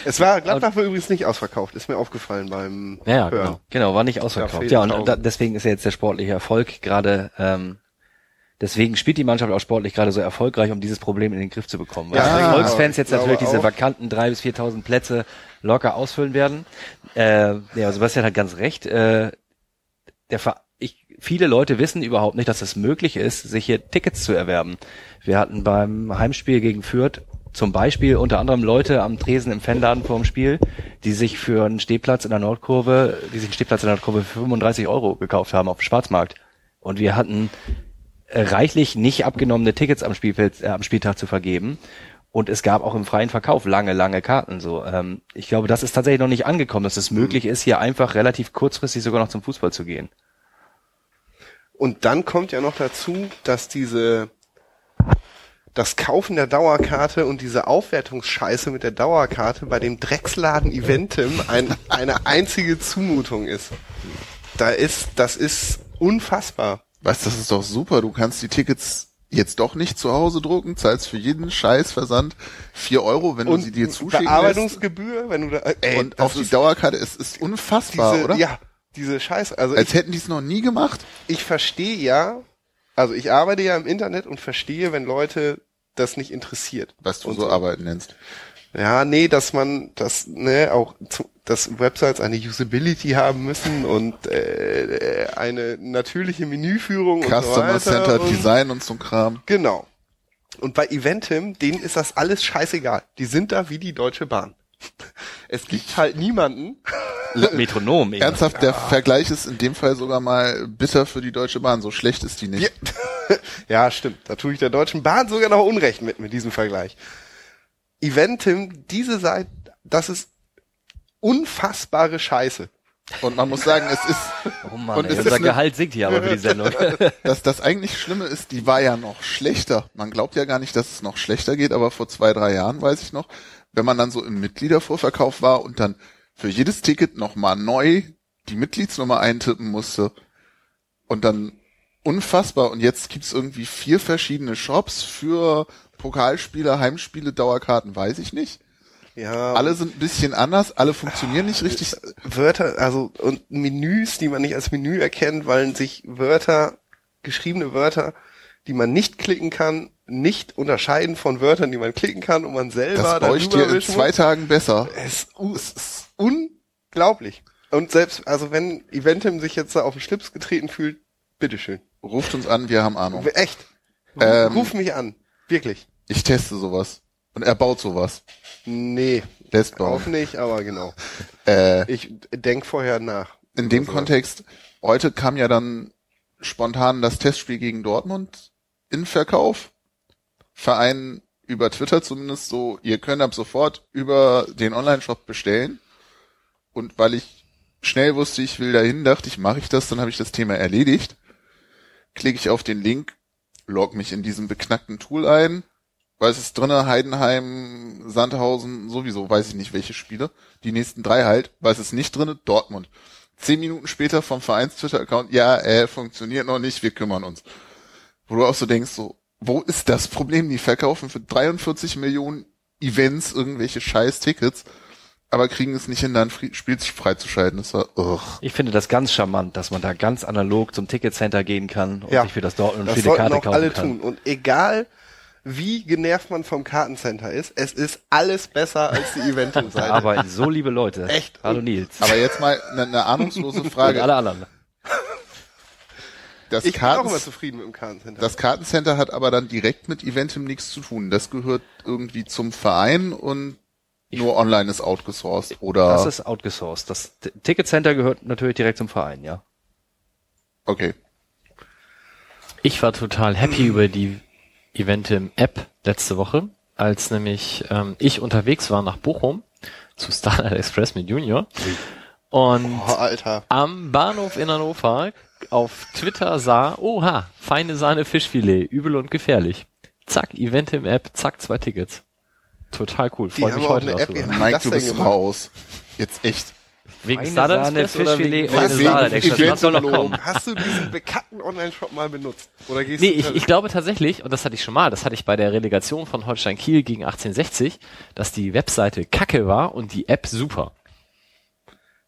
Es war, Gladbach war übrigens nicht ausverkauft, ist mir aufgefallen beim Ja, Hören. genau. Genau, war nicht ausverkauft. Ja, und da, deswegen ist ja jetzt der sportliche Erfolg gerade, ähm, deswegen spielt die Mannschaft auch sportlich gerade so erfolgreich, um dieses Problem in den Griff zu bekommen. Weil Ja, die Volksfans ich jetzt natürlich diese auch. vakanten drei bis 4.000 Plätze locker ausfüllen werden. Äh, ja, Sebastian hat ganz recht. Äh, der Ver ich, viele Leute wissen überhaupt nicht, dass es möglich ist, sich hier Tickets zu erwerben. Wir hatten beim Heimspiel gegen Fürth zum Beispiel unter anderem Leute am Tresen im Fanladen vorm Spiel, die sich für einen Stehplatz in der Nordkurve, die sich einen Stehplatz in der Nordkurve für 35 Euro gekauft haben auf dem Schwarzmarkt. Und wir hatten reichlich nicht abgenommene Tickets am Spielfeld, äh, am Spieltag zu vergeben. Und es gab auch im freien Verkauf lange, lange Karten. So, ähm, ich glaube, das ist tatsächlich noch nicht angekommen, dass es möglich ist, hier einfach relativ kurzfristig sogar noch zum Fußball zu gehen. Und dann kommt ja noch dazu, dass diese das Kaufen der Dauerkarte und diese Aufwertungsscheiße mit der Dauerkarte bei dem Drecksladen Eventim ein, eine einzige Zumutung ist. Da ist, das ist unfassbar. Weißt, das ist doch super. Du kannst die Tickets jetzt doch nicht zu Hause drucken, zahlst für jeden Scheißversand vier Euro, wenn du sie dir zuschicken lässt. Bearbeitungsgebühr, wenn du da, ey, Und auf die Dauerkarte, es ist unfassbar, diese, oder? ja, diese Scheiße. Also Als ich, hätten die es noch nie gemacht. ich verstehe ja, Also ich arbeite ja im Internet und verstehe, wenn Leute das nicht interessiert. Was du Und so arbeiten nennst. Ja, nee, dass man das, ne, auch, zu, dass Websites eine Usability haben müssen und äh, eine natürliche Menüführung und so Customer weiter. Centered und, Design und so ein Kram. Genau. Und bei Eventim, denen ist das alles scheißegal. Die sind da wie die Deutsche Bahn. (laughs) Es gibt halt niemanden. Metronom. (laughs) eben. Ernsthaft, der Vergleich ist in dem Fall sogar mal bitter für die Deutsche Bahn. So schlecht ist die nicht. (laughs) ja, stimmt. Da tue ich der Deutschen Bahn sogar noch Unrecht mit, mit diesem Vergleich. Eventim, diese Seite, das ist unfassbare Scheiße. Und man muss sagen, es ist, (laughs) Oh Mann, Und ey, es ist unser Gehalt sinkt hier aber für die Sendung. (laughs) dass das eigentlich Schlimme ist, die war ja noch schlechter. Man glaubt ja gar nicht, dass es noch schlechter geht, aber vor zwei, drei Jahren weiß ich noch, wenn man dann so im Mitgliedervorverkauf war und dann für jedes Ticket nochmal neu die Mitgliedsnummer eintippen musste und dann unfassbar. Und jetzt gibt's irgendwie vier verschiedene Shops für Pokalspiele, Heimspiele, Dauerkarten, weiß ich nicht. Ja. Alle sind ein bisschen anders, alle funktionieren nicht richtig. Wörter, also und Menüs, die man nicht als Menü erkennt, weil sich Wörter, geschriebene Wörter, die man nicht klicken kann, nicht unterscheiden von Wörtern, die man klicken kann und man selber Das ich darüber dir in zwei muss. Tagen besser. Es, es ist unglaublich. Und selbst, also wenn Eventim sich jetzt da auf den Schlips getreten fühlt, bitteschön. Ruft uns an, wir haben Ahnung. Echt. Ähm, Ruf mich an. Wirklich. Ich teste sowas. Und er baut sowas. Nee. Lässt Auch bauen. nicht, aber genau. Äh, Ich denk vorher nach. in dem Also, Kontext, heute kam ja dann spontan das Testspiel gegen Dortmund in Verkauf. Verein über Twitter zumindest so, ihr könnt ab sofort über den Online-Shop bestellen. Und weil ich schnell wusste, ich will dahin, dachte ich, mache ich das, dann habe ich das Thema erledigt. Klicke ich auf den Link, log mich in diesem beknackten Tool ein. Was ist drinne? Heidenheim, Sandhausen, sowieso, weiß ich nicht, welche Spiele. Die nächsten drei halt. Was ist nicht drinne? Dortmund. Zehn Minuten später vom Vereins-Twitter-Account, ja, äh, funktioniert noch nicht, wir kümmern uns. Wo du auch so denkst, so, wo ist das Problem? Die verkaufen für 43 Millionen Events irgendwelche scheiß Tickets, aber kriegen es nicht hin, da ein Fri- Spiel freizuschalten. Das war, ugh. Ich finde das ganz charmant, dass man da ganz analog zum Ticketcenter gehen kann und Ja. sich für das Dortmund Das für die sollten Karte auch kaufen alle kann. tun. Und egal, wie genervt man vom Kartencenter ist, es ist alles besser als die Eventum-Seite. (laughs) arbeiten so liebe Leute. Echt? Hallo Nils. Aber jetzt mal eine, eine ahnungslose und Frage. alle anderen. Das, ich bin auch Karten, immer zufrieden mit dem Kartencenter. das Kartencenter hat aber dann direkt mit Eventim nichts zu tun. Das gehört irgendwie zum Verein und nur online ist outgesourced oder Das ist outgesourced. Das T- Ticketcenter gehört natürlich direkt zum Verein, ja. okay. Ich war total happy über die Eventim-App letzte Woche, als nämlich ähm, ich unterwegs war nach Bochum zu Starlight Express mit Junior und oh, Alter. am Bahnhof in Hannover auf Twitter sah, oha, feine Sahne Fischfilet, übel und gefährlich. Zack, Eventim-App, zack, zwei Tickets. Total cool, haben mich auch heute eine App. Mike, das du bist gemacht? raus. Jetzt echt. Wegen Sahne, Express oder Fischfilet, wegen Express. Was soll noch kommen? Hast du diesen bekackten Online-Shop mal benutzt? Oder gehst Nee, du ich, ich glaube tatsächlich, und das hatte ich schon mal, das hatte ich bei der Relegation von Holstein Kiel gegen 1860, dass die Webseite kacke war und die App super.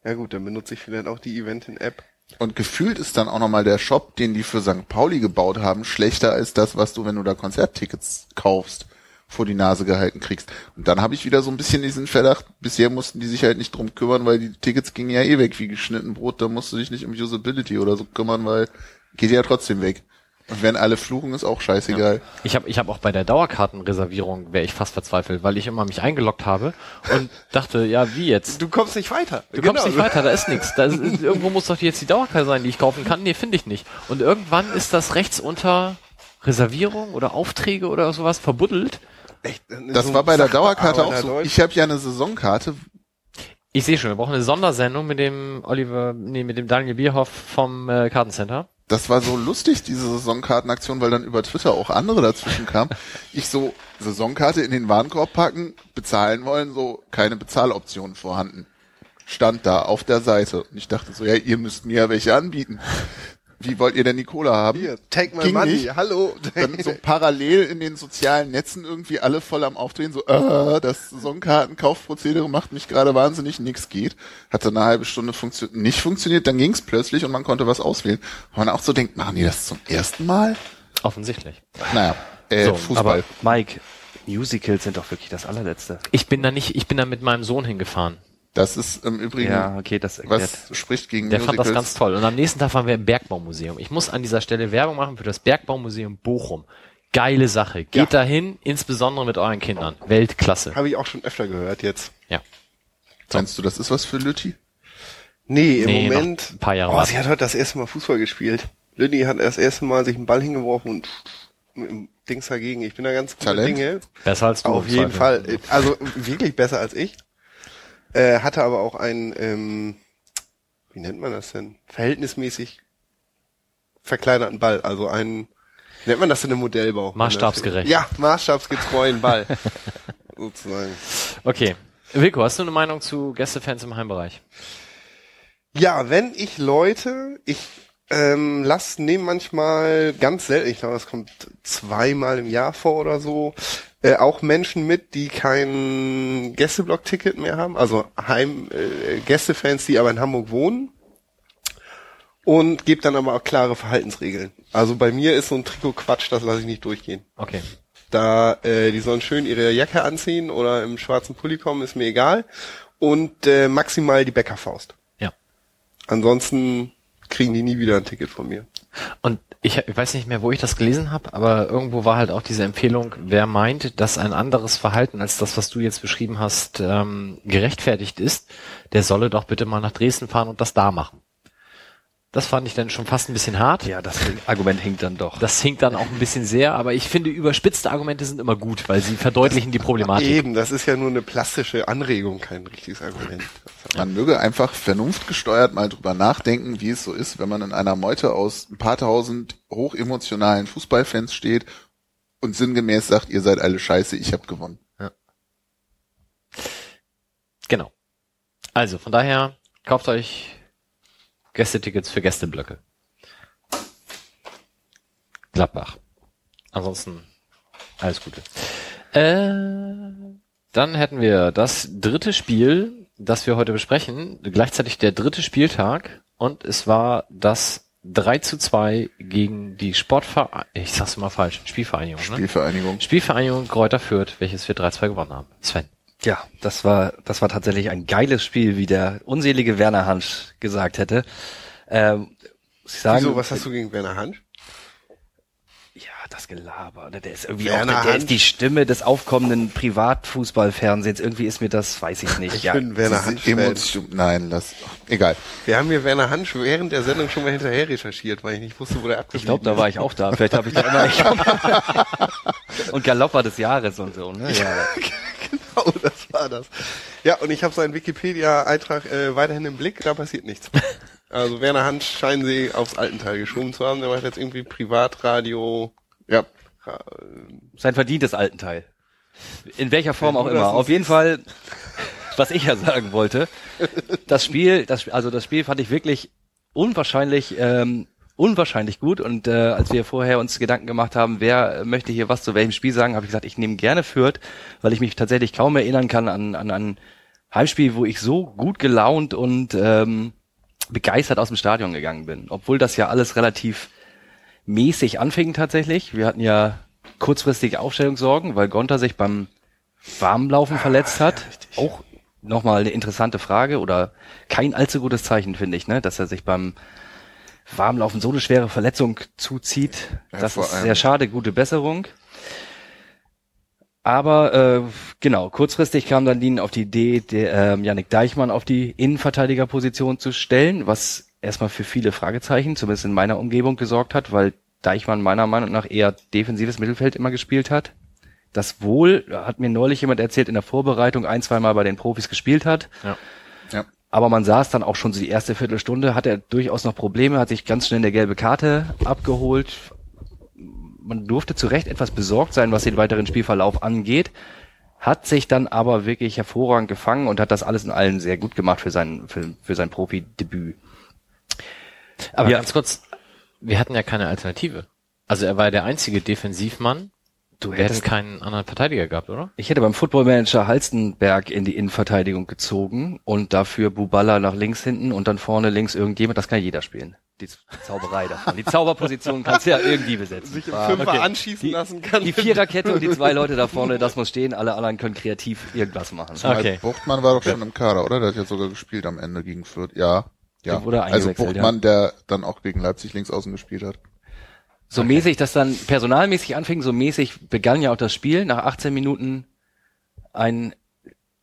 Ja gut, dann benutze ich vielleicht auch die Eventim-App. Und gefühlt ist dann auch nochmal der Shop, den die für St. Pauli gebaut haben, schlechter als das, was du, wenn du da Konzerttickets kaufst, vor die Nase gehalten kriegst. Und dann habe ich wieder so ein bisschen diesen Verdacht, bisher mussten die sich halt nicht drum kümmern, weil die Tickets gingen ja eh weg wie geschnitten Brot, da musst du dich nicht um Usability oder so kümmern, weil geht ja trotzdem weg. Und wenn alle fluchen, ist auch scheißegal. Ich habe ich hab auch bei der Dauerkartenreservierung wäre ich fast verzweifelt, weil ich immer mich eingeloggt habe und (laughs) dachte, ja, wie jetzt? Du kommst nicht weiter. Du kommst nicht weiter, da ist nichts. Da ist, irgendwo muss doch jetzt die Dauerkarte sein, die ich kaufen kann. Nee, finde ich nicht. Und irgendwann ist das rechts unter Reservierung oder Aufträge oder sowas verbuddelt. Echt, Das so war bei der Dauerkarte auch so. Ich habe ja eine Saisonkarte, Ich sehe schon, wir brauchen eine Sondersendung mit dem Oliver, nee, mit dem Daniel Bierhoff vom äh, Kartencenter. das war so lustig, diese Saisonkartenaktion, weil dann über Twitter auch andere dazwischen kamen. Ich so, Saisonkarte in den Warenkorb packen, bezahlen wollen, so keine Bezahloptionen vorhanden. Stand da auf der Seite. Und ich dachte so, ja, ihr müsst mir ja welche anbieten. Wie wollt ihr denn die Cola haben? Hier, take my Ging money. nicht. Hallo. Dann so parallel in den sozialen Netzen irgendwie alle voll am Aufdrehen, so, äh, das Saisonkartenkaufprozedere macht mich gerade wahnsinnig, nix geht. Hat dann eine halbe Stunde funktio nicht funktioniert, dann ging's plötzlich und man konnte was auswählen. Wo man auch so denkt, machen die das zum ersten Mal? Offensichtlich. Naja, äh, So, Fußball. Aber Mike, Musicals sind doch wirklich das allerletzte. Ich bin da nicht, ich bin da mit meinem Sohn hingefahren. Das ist im Übrigen, Ja, okay, das erklärt. was spricht gegen Der fand Musicals? das ganz toll. Und am nächsten Tag waren wir im Bergbaumuseum. Ich muss an dieser Stelle Werbung machen für das Bergbaumuseum Bochum. Geile Sache. Geht Ja. dahin, insbesondere mit euren Kindern. Weltklasse. Habe ich auch schon öfter gehört jetzt. Ja. Meinst du, das ist was für Lütti? Nee, im Nee, noch Moment. ein paar Jahre oh, sie hat heute das erste Mal Fußball gespielt. Lilly hat das erste Mal sich einen Ball hingeworfen und mit dem Dings dagegen. Ich bin da ganz guter Talent? Dinge. Besser als du. Auf im jeden Zweifel. Fall. Also wirklich besser als ich. Äh, hatte aber auch einen, ähm, wie nennt man das denn? Verhältnismäßig verkleinerten Ball. Also einen, nennt man das denn im Modellbau? Maßstabsgerecht. Ja, maßstabsgetreuen Ball. (laughs) Sozusagen. Okay. Wilko, hast du eine Meinung zu Gästefans im Heimbereich? Ja, wenn ich Leute, ich ähm, lass nehme manchmal ganz selten, ich glaube, das kommt zweimal im Jahr vor oder so, äh, auch Menschen mit, die kein Gästeblock-Ticket mehr haben, also Heim äh, Gästefans, die aber in Hamburg wohnen und gebe dann aber auch klare Verhaltensregeln. Also bei mir ist so ein Trikot Quatsch, das lasse ich nicht durchgehen. Okay. Da, äh, die sollen schön ihre Jacke anziehen oder im schwarzen Pulli kommen, ist mir egal. Und äh, maximal die Bäckerfaust. Ja. Ansonsten kriegen die nie wieder ein Ticket von mir. Und ich, weiß nicht mehr, wo ich das gelesen habe, aber irgendwo war halt auch diese Empfehlung, wer meint, dass ein anderes Verhalten als das, was du jetzt beschrieben hast, ähm, gerechtfertigt ist, der solle doch bitte mal nach Dresden fahren und das da machen. Das fand ich dann schon fast ein bisschen hart. Ja, das Argument hinkt dann doch. Das hinkt dann auch ein bisschen sehr, aber ich finde, überspitzte Argumente sind immer gut, weil sie verdeutlichen die Problematik. Eben, das ist ja nur eine plastische Anregung, kein richtiges Argument. Man möge einfach vernunftgesteuert mal drüber nachdenken, wie es so ist, wenn man in einer Meute aus ein paar tausend hochemotionalen Fußballfans steht und sinngemäß sagt, ihr seid alle scheiße, ich habe gewonnen. Genau. Also, von daher, kauft euch Gästetickets für Gästeblöcke. Gladbach. Ansonsten alles Gute. Äh, dann hätten wir das dritte Spiel, das wir heute besprechen, gleichzeitig der dritte Spieltag und es war das 3 zu 2 gegen die Sportvereinigung, ich sag's immer falsch, Spielvereinigung, ne? Spielvereinigung. Spielvereinigung Kräuter Fürth, welches wir 3-2 gewonnen haben. Sven. Ja, das war, das war tatsächlich ein geiles Spiel, wie der unselige Werner Hansch gesagt hätte. Ähm, muss ich sagen, Wieso, was hast du gegen Werner Hansch? Ja, das Gelaber. ne? Der ist irgendwie Werner auch, der, der Hansch. ist die Stimme des aufkommenden Privatfußballfernsehens. Irgendwie ist mir das, weiß ich nicht. Ich ja. bin Werner Hansch. Emotion- Nein, lass. Egal. Wir haben mir Werner Hansch während der Sendung schon mal hinterher recherchiert, weil ich nicht wusste, wo der abgeblieben ich glaube, da war ich auch da. Vielleicht habe ich da immer. Ich (laughs) und Galopper des Jahres und so. Ne? Ja. (laughs) genau, das war das. Ja, und ich habe seinen Wikipedia-Eintrag äh, weiterhin im Blick, da passiert nichts. Also Werner Hansch scheinen sie aufs Altenteil geschoben zu haben. Der macht jetzt irgendwie Privatradio. Ja. Sein verdientes Altenteil. In welcher Form auch immer. Auf jeden Fall, was ich ja sagen wollte, das Spiel, das, also das Spiel fand ich wirklich unwahrscheinlich, ähm, unwahrscheinlich gut. Und äh, als wir vorher uns Gedanken gemacht haben, wer möchte hier was zu welchem Spiel sagen, habe ich gesagt, ich nehme gerne Fürth, weil ich mich tatsächlich kaum erinnern kann an, an ein Heimspiel, wo ich so gut gelaunt und ähm, begeistert aus dem Stadion gegangen bin. Obwohl das ja alles relativ mäßig anfing tatsächlich. Wir hatten ja kurzfristige Aufstellungssorgen, weil Gonter sich beim Warmlaufen verletzt hat. Auch nochmal eine interessante Frage oder kein allzu gutes Zeichen, finde ich, ne? dass er sich beim Warmlaufen so eine schwere Verletzung zuzieht. Ja, das ist sehr schade, gute Besserung. Aber äh, genau, kurzfristig kam dann Lien auf die Idee, der, ähm, Yannick Deichmann auf die Innenverteidigerposition zu stellen, was erstmal für viele Fragezeichen, zumindest in meiner Umgebung, gesorgt hat, weil Deichmann meiner Meinung nach eher defensives Mittelfeld immer gespielt hat. Das wohl, hat mir neulich jemand erzählt, in der Vorbereitung ein, zwei Mal bei den Profis gespielt hat. Ja. Aber man es dann auch schon so die erste Viertelstunde, hat er durchaus noch Probleme, hat sich ganz schnell eine gelbe Karte abgeholt. Man durfte zu Recht etwas besorgt sein, was den weiteren Spielverlauf angeht, hat sich dann aber wirklich hervorragend gefangen und hat das alles in allem sehr gut gemacht für sein, für, für sein Profidebüt. Aber Ja. ganz kurz, wir hatten ja keine Alternative. Also er war der einzige Defensivmann. Du hättest, keinen anderen Verteidiger gehabt, oder? ich hätte beim Footballmanager Halstenberg in die Innenverteidigung gezogen und dafür Buballa nach links hinten und dann vorne links irgendjemand, das kann jeder spielen. die Zauberei davon. Die Zauberposition kannst du ja irgendwie besetzen. Sich im Fünfer okay. anschießen Die- lassen kann. Die Viererkette und die zwei Leute da vorne, das muss stehen, alle anderen können kreativ irgendwas machen. Okay. Buchtmann war doch schon im Kader, oder? Der hat ja sogar gespielt am Ende gegen Fürth. Ja. Ja. Also Buchtmann, der dann auch gegen Leipzig links außen gespielt hat. So mäßig das dann personalmäßig anfing, so mäßig begann ja auch das Spiel. Nach 18 Minuten ein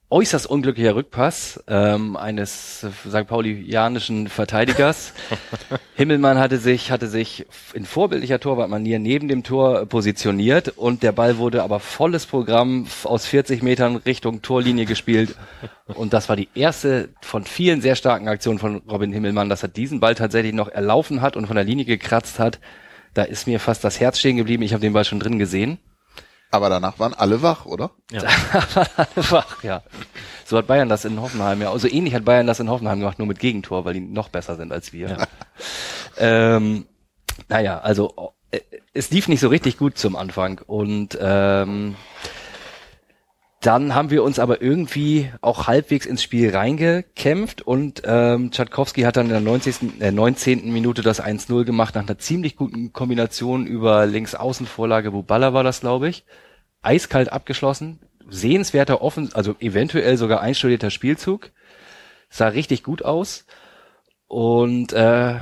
äußerst unglücklicher Rückpass ähm, eines äh, St. Paulianischen Verteidigers. (laughs) Himmelmann hatte sich, hatte sich in vorbildlicher Torwartmanier neben dem Tor positioniert und der Ball wurde aber volles Programm aus 40 Metern Richtung Torlinie gespielt. Und das war die erste von vielen sehr starken Aktionen von Robin Himmelmann, dass er diesen Ball tatsächlich noch erlaufen hat und von der Linie gekratzt hat. Da ist mir fast das Herz stehen geblieben. Ich habe den Ball schon drin gesehen. Aber danach waren alle wach, oder? (laughs) Einfach, ja. So hat Bayern das in Hoffenheim ja. Also ähnlich hat Bayern das in Hoffenheim gemacht, nur mit Gegentor, weil die noch besser sind als wir. (laughs) ähm, naja, also äh, es lief nicht so richtig gut zum Anfang und ähm, dann haben wir uns aber irgendwie auch halbwegs ins Spiel reingekämpft und ähm, Tschatkowski hat dann in der 90., äh, 19. Minute das 1-0 gemacht nach einer ziemlich guten Kombination über Links-Außen-Vorlage, wo Baller war das, glaube ich. Eiskalt abgeschlossen, sehenswerter offen, also eventuell sogar einstudierter Spielzug. Sah richtig gut aus. Und äh,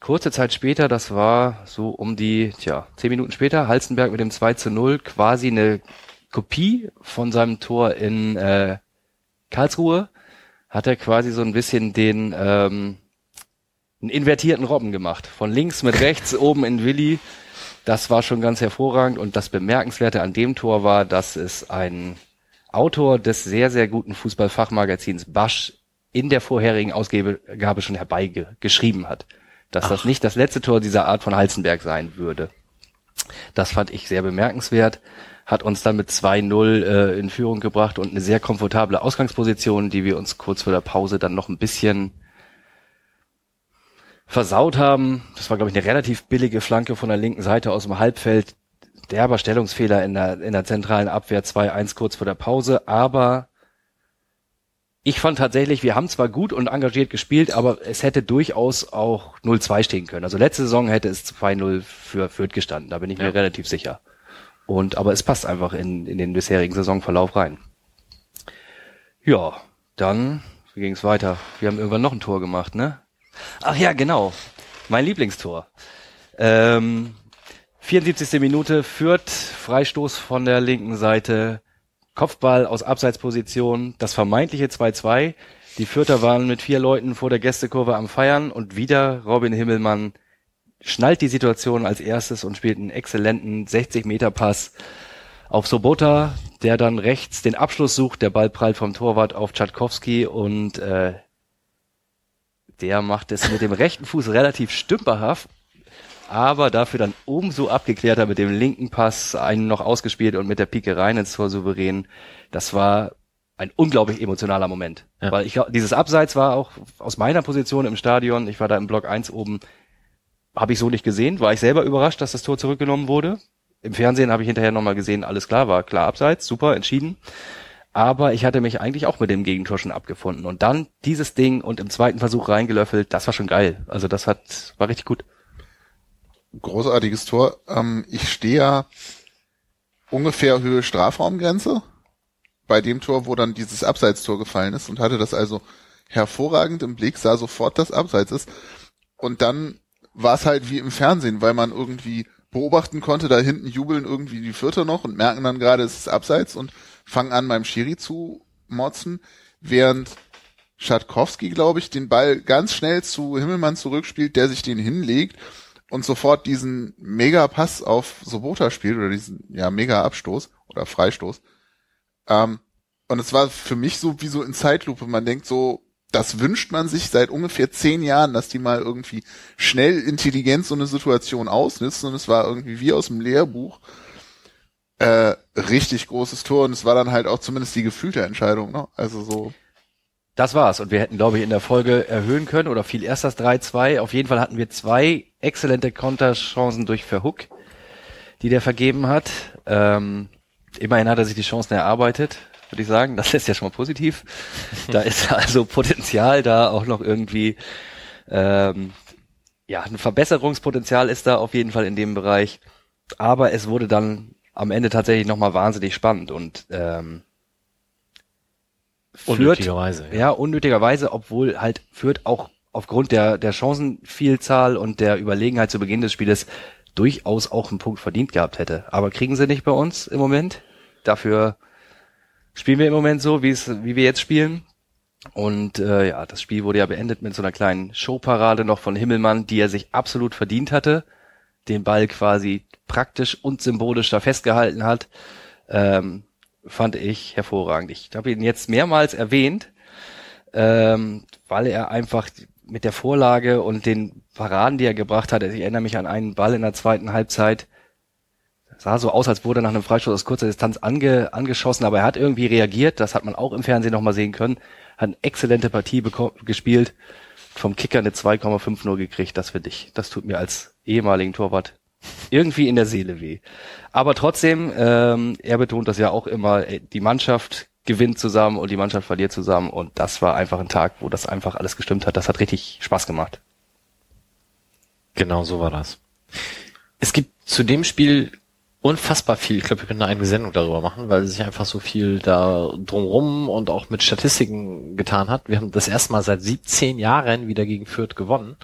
kurze Zeit später, das war so um die, tja, zehn Minuten später, Halstenberg mit dem 2 zu 0, quasi eine Kopie von seinem Tor in äh, Karlsruhe, hat er quasi so ein bisschen den ähm, einen invertierten Robben gemacht. Von links mit rechts, (laughs) oben in Willi. Das war schon ganz hervorragend. Und das Bemerkenswerte an dem Tor war, dass es ein Autor des sehr, sehr guten Fußballfachmagazins Basch in der vorherigen Ausgabe schon herbeigeschrieben hat. Dass das nicht das letzte Tor dieser Art von Halzenberg sein würde. Das fand ich sehr bemerkenswert. Hat uns dann mit 2-0 äh, in Führung gebracht und eine sehr komfortable Ausgangsposition, die wir uns kurz vor der Pause dann noch ein bisschen versaut haben. Das war, glaube ich, eine relativ billige Flanke von der linken Seite aus dem Halbfeld. Derber Stellungsfehler in der, in der zentralen Abwehr 2-1 kurz vor der Pause, aber ich fand tatsächlich, wir haben zwar gut und engagiert gespielt, aber es hätte durchaus auch 0-2 stehen können. Also letzte Saison hätte es 2-0 für Fürth gestanden, da bin ich mir relativ sicher. Und, aber es passt einfach in, in den bisherigen Saisonverlauf rein. Ja, dann, wie ging's weiter? Wir haben irgendwann noch ein Tor gemacht, ne? Ach ja, genau. Mein Lieblingstor. Ähm, 74. Minute führt Freistoß von der linken Seite. Kopfball aus Abseitsposition. Das vermeintliche 2-2. Die Fürther waren mit vier Leuten vor der Gästekurve am Feiern und wieder Robin Himmelmann schnallt die Situation als erstes und spielt einen exzellenten 60-Meter-Pass auf Sobota, der dann rechts den Abschluss sucht. Der Ball prallt vom Torwart auf Tschatkowski und äh, der macht es mit dem rechten Fuß relativ stümperhaft, aber dafür dann umso abgeklärter mit dem linken Pass einen noch ausgespielt und mit der Pike rein ins Tor souverän. Das war ein unglaublich emotionaler Moment. Ja. Weil ich dieses Abseits war auch aus meiner Position im Stadion, ich war da im Block 1 oben, habe ich so nicht gesehen, war ich selber überrascht, dass das Tor zurückgenommen wurde. Im Fernsehen habe ich hinterher nochmal gesehen, alles klar, war klar Abseits, super, entschieden. Aber ich hatte mich eigentlich auch mit dem Gegentor schon abgefunden. Und dann dieses Ding und im zweiten Versuch reingelöffelt, das war schon geil. Also das hat, war richtig gut. Großartiges Tor. Ähm, ich stehe ja ungefähr Höhe Strafraumgrenze bei dem Tor, wo dann dieses Abseitstor gefallen ist und hatte das also hervorragend im Blick, sah sofort, dass Abseits ist. Und dann war es halt wie im Fernsehen, weil man irgendwie beobachten konnte, da hinten jubeln irgendwie die Vierter noch und merken dann gerade, es ist Abseits und fangen an beim Schiri zu motzen, während Schatkowski, glaube ich, den Ball ganz schnell zu Himmelmann zurückspielt, der sich den hinlegt und sofort diesen Mega-Pass auf Sobota spielt oder diesen ja Mega-Abstoß oder Freistoß. Ähm, und es war für mich so wie so in Zeitlupe. Man denkt so, das wünscht man sich seit ungefähr zehn Jahren, dass die mal irgendwie schnell intelligent so eine Situation ausnutzen. Und es war irgendwie wie aus dem Lehrbuch. Äh, richtig großes Tor und es war dann halt auch zumindest die gefühlte Entscheidung, ne? Also so. Das war's. Und wir hätten, glaube ich, in der Folge erhöhen können oder fiel erst das 3-2. Auf jeden Fall hatten wir zwei exzellente Konterchancen durch Verhook, die der vergeben hat. Ähm, immerhin hat er sich die Chancen erarbeitet, würde ich sagen. (laughs) Das ist ja schon mal positiv. Da ist (laughs) also Potenzial da auch noch irgendwie ähm, ja, ein Verbesserungspotenzial ist da auf jeden Fall in dem Bereich. Aber es wurde dann am Ende tatsächlich nochmal wahnsinnig spannend und ähm, Fürth, Unnötigerweise. ja, unnötigerweise, obwohl halt Fürth auch aufgrund der, der Chancenvielzahl und der Überlegenheit zu Beginn des Spieles durchaus auch einen Punkt verdient gehabt hätte. Aber kriegen sie nicht bei uns im Moment. Dafür spielen wir im Moment so, wie es, wie wir jetzt spielen. Und äh, ja, das Spiel wurde ja beendet mit so einer kleinen Showparade noch von Himmelmann, die er sich absolut verdient hatte, den Ball quasi praktisch und symbolisch da festgehalten hat. Ähm, fand ich hervorragend. Ich habe ihn jetzt mehrmals erwähnt, ähm, weil er einfach mit der Vorlage und den Paraden, die er gebracht hat, ich erinnere mich an einen Ball in der zweiten Halbzeit, sah so aus, als wurde nach einem Freistoß aus kurzer Distanz ange, angeschossen, aber er hat irgendwie reagiert, das hat man auch im Fernsehen nochmal sehen können, hat eine exzellente Partie gespielt, vom Kicker eine 2,5 nur gekriegt, das für dich. Das tut mir als ehemaligen Torwart irgendwie in der Seele weh. Aber trotzdem, ähm, er betont das ja auch immer, ey, die Mannschaft gewinnt zusammen und die Mannschaft verliert zusammen und das war einfach ein Tag, wo das einfach alles gestimmt hat. Das hat richtig Spaß gemacht. Genau so war das. Es gibt zu dem Spiel unfassbar viel. Ich glaube, wir können eine eigene Sendung darüber machen, weil sich einfach so viel da drumrum und auch mit Statistiken getan hat. Wir haben das erste Mal seit 17 Jahren wieder gegen Fürth gewonnen.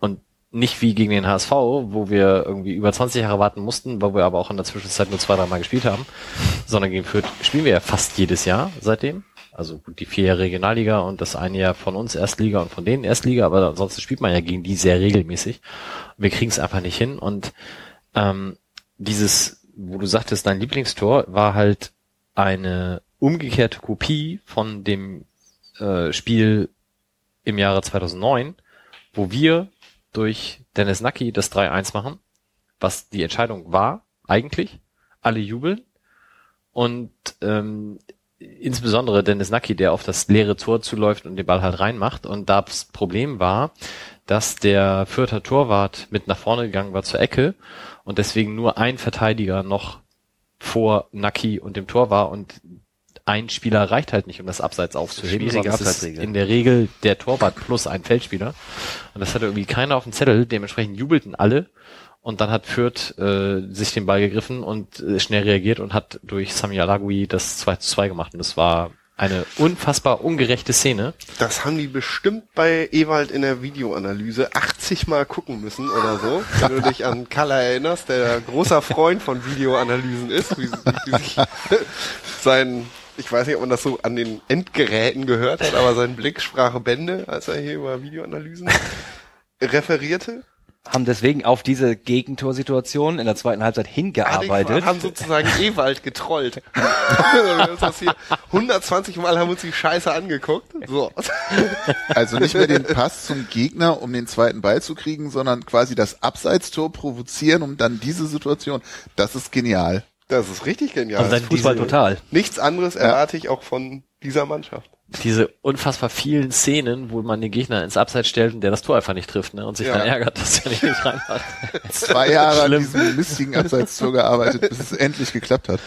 Und nicht wie gegen den HSV, wo wir irgendwie über 20 Jahre warten mussten, weil wir aber auch in der Zwischenzeit nur zwei, dreimal gespielt haben, sondern gegen Fürth spielen wir ja fast jedes Jahr seitdem. Also gut, die vier Jahre Regionalliga und das eine Jahr von uns Erstliga und von denen Erstliga, aber ansonsten spielt man ja gegen die sehr regelmäßig. Wir kriegen es einfach nicht hin und ähm, dieses, wo du sagtest, dein Lieblingstor war halt eine umgekehrte Kopie von dem äh, Spiel im Jahre 2009, wo wir durch Dennis Nacki das 3-1 machen, was die Entscheidung war, eigentlich. Alle jubeln. Und ähm, insbesondere Dennis Nacki, der auf das leere Tor zuläuft und den Ball halt reinmacht. Und das Problem war, dass der Fürther Torwart mit nach vorne gegangen war zur Ecke und deswegen nur ein Verteidiger noch vor Nacki und dem Tor war und ein Spieler reicht halt nicht, um das Abseits aufzuheben. Sondern es ist in der Regel der Torwart plus ein Feldspieler. Und das hatte irgendwie keiner auf dem Zettel. Dementsprechend jubelten alle. Und dann hat Fürth äh, sich den Ball gegriffen und äh, schnell reagiert und hat durch Sami Alagui das 2 zu 2 gemacht. Und das war eine unfassbar ungerechte Szene. Das haben die bestimmt bei Ewald in der Videoanalyse 80 Mal gucken müssen oder so. Wenn du dich an Kalla erinnerst, der großer Freund von Videoanalysen ist, wie, wie sich (laughs) sein, ich weiß nicht, ob man das so an den Endgeräten gehört hat, aber sein Blick sprach Bände, als er hier über Videoanalysen referierte. Haben deswegen auf diese Gegentorsituation in der zweiten Halbzeit hingearbeitet. Wir haben sozusagen Ewald getrollt. (laughs) das ist hier 120 Mal haben uns die Scheiße angeguckt. So. Also nicht mehr den Pass zum Gegner, um den zweiten Ball zu kriegen, sondern quasi das Abseitstor provozieren, um dann diese Situation. Das ist genial. Das ist richtig genial. Also dann Fußball total. Nichts anderes erwarte ich auch von dieser Mannschaft. Diese unfassbar vielen Szenen, wo man den Gegner ins Abseits stellt und der das Tor einfach nicht trifft, ne? Und sich Ja. dann ärgert, dass er nicht (laughs) reinmacht. Zwei Jahre an diesem mistigen Abseitstor gearbeitet, bis es endlich geklappt hat.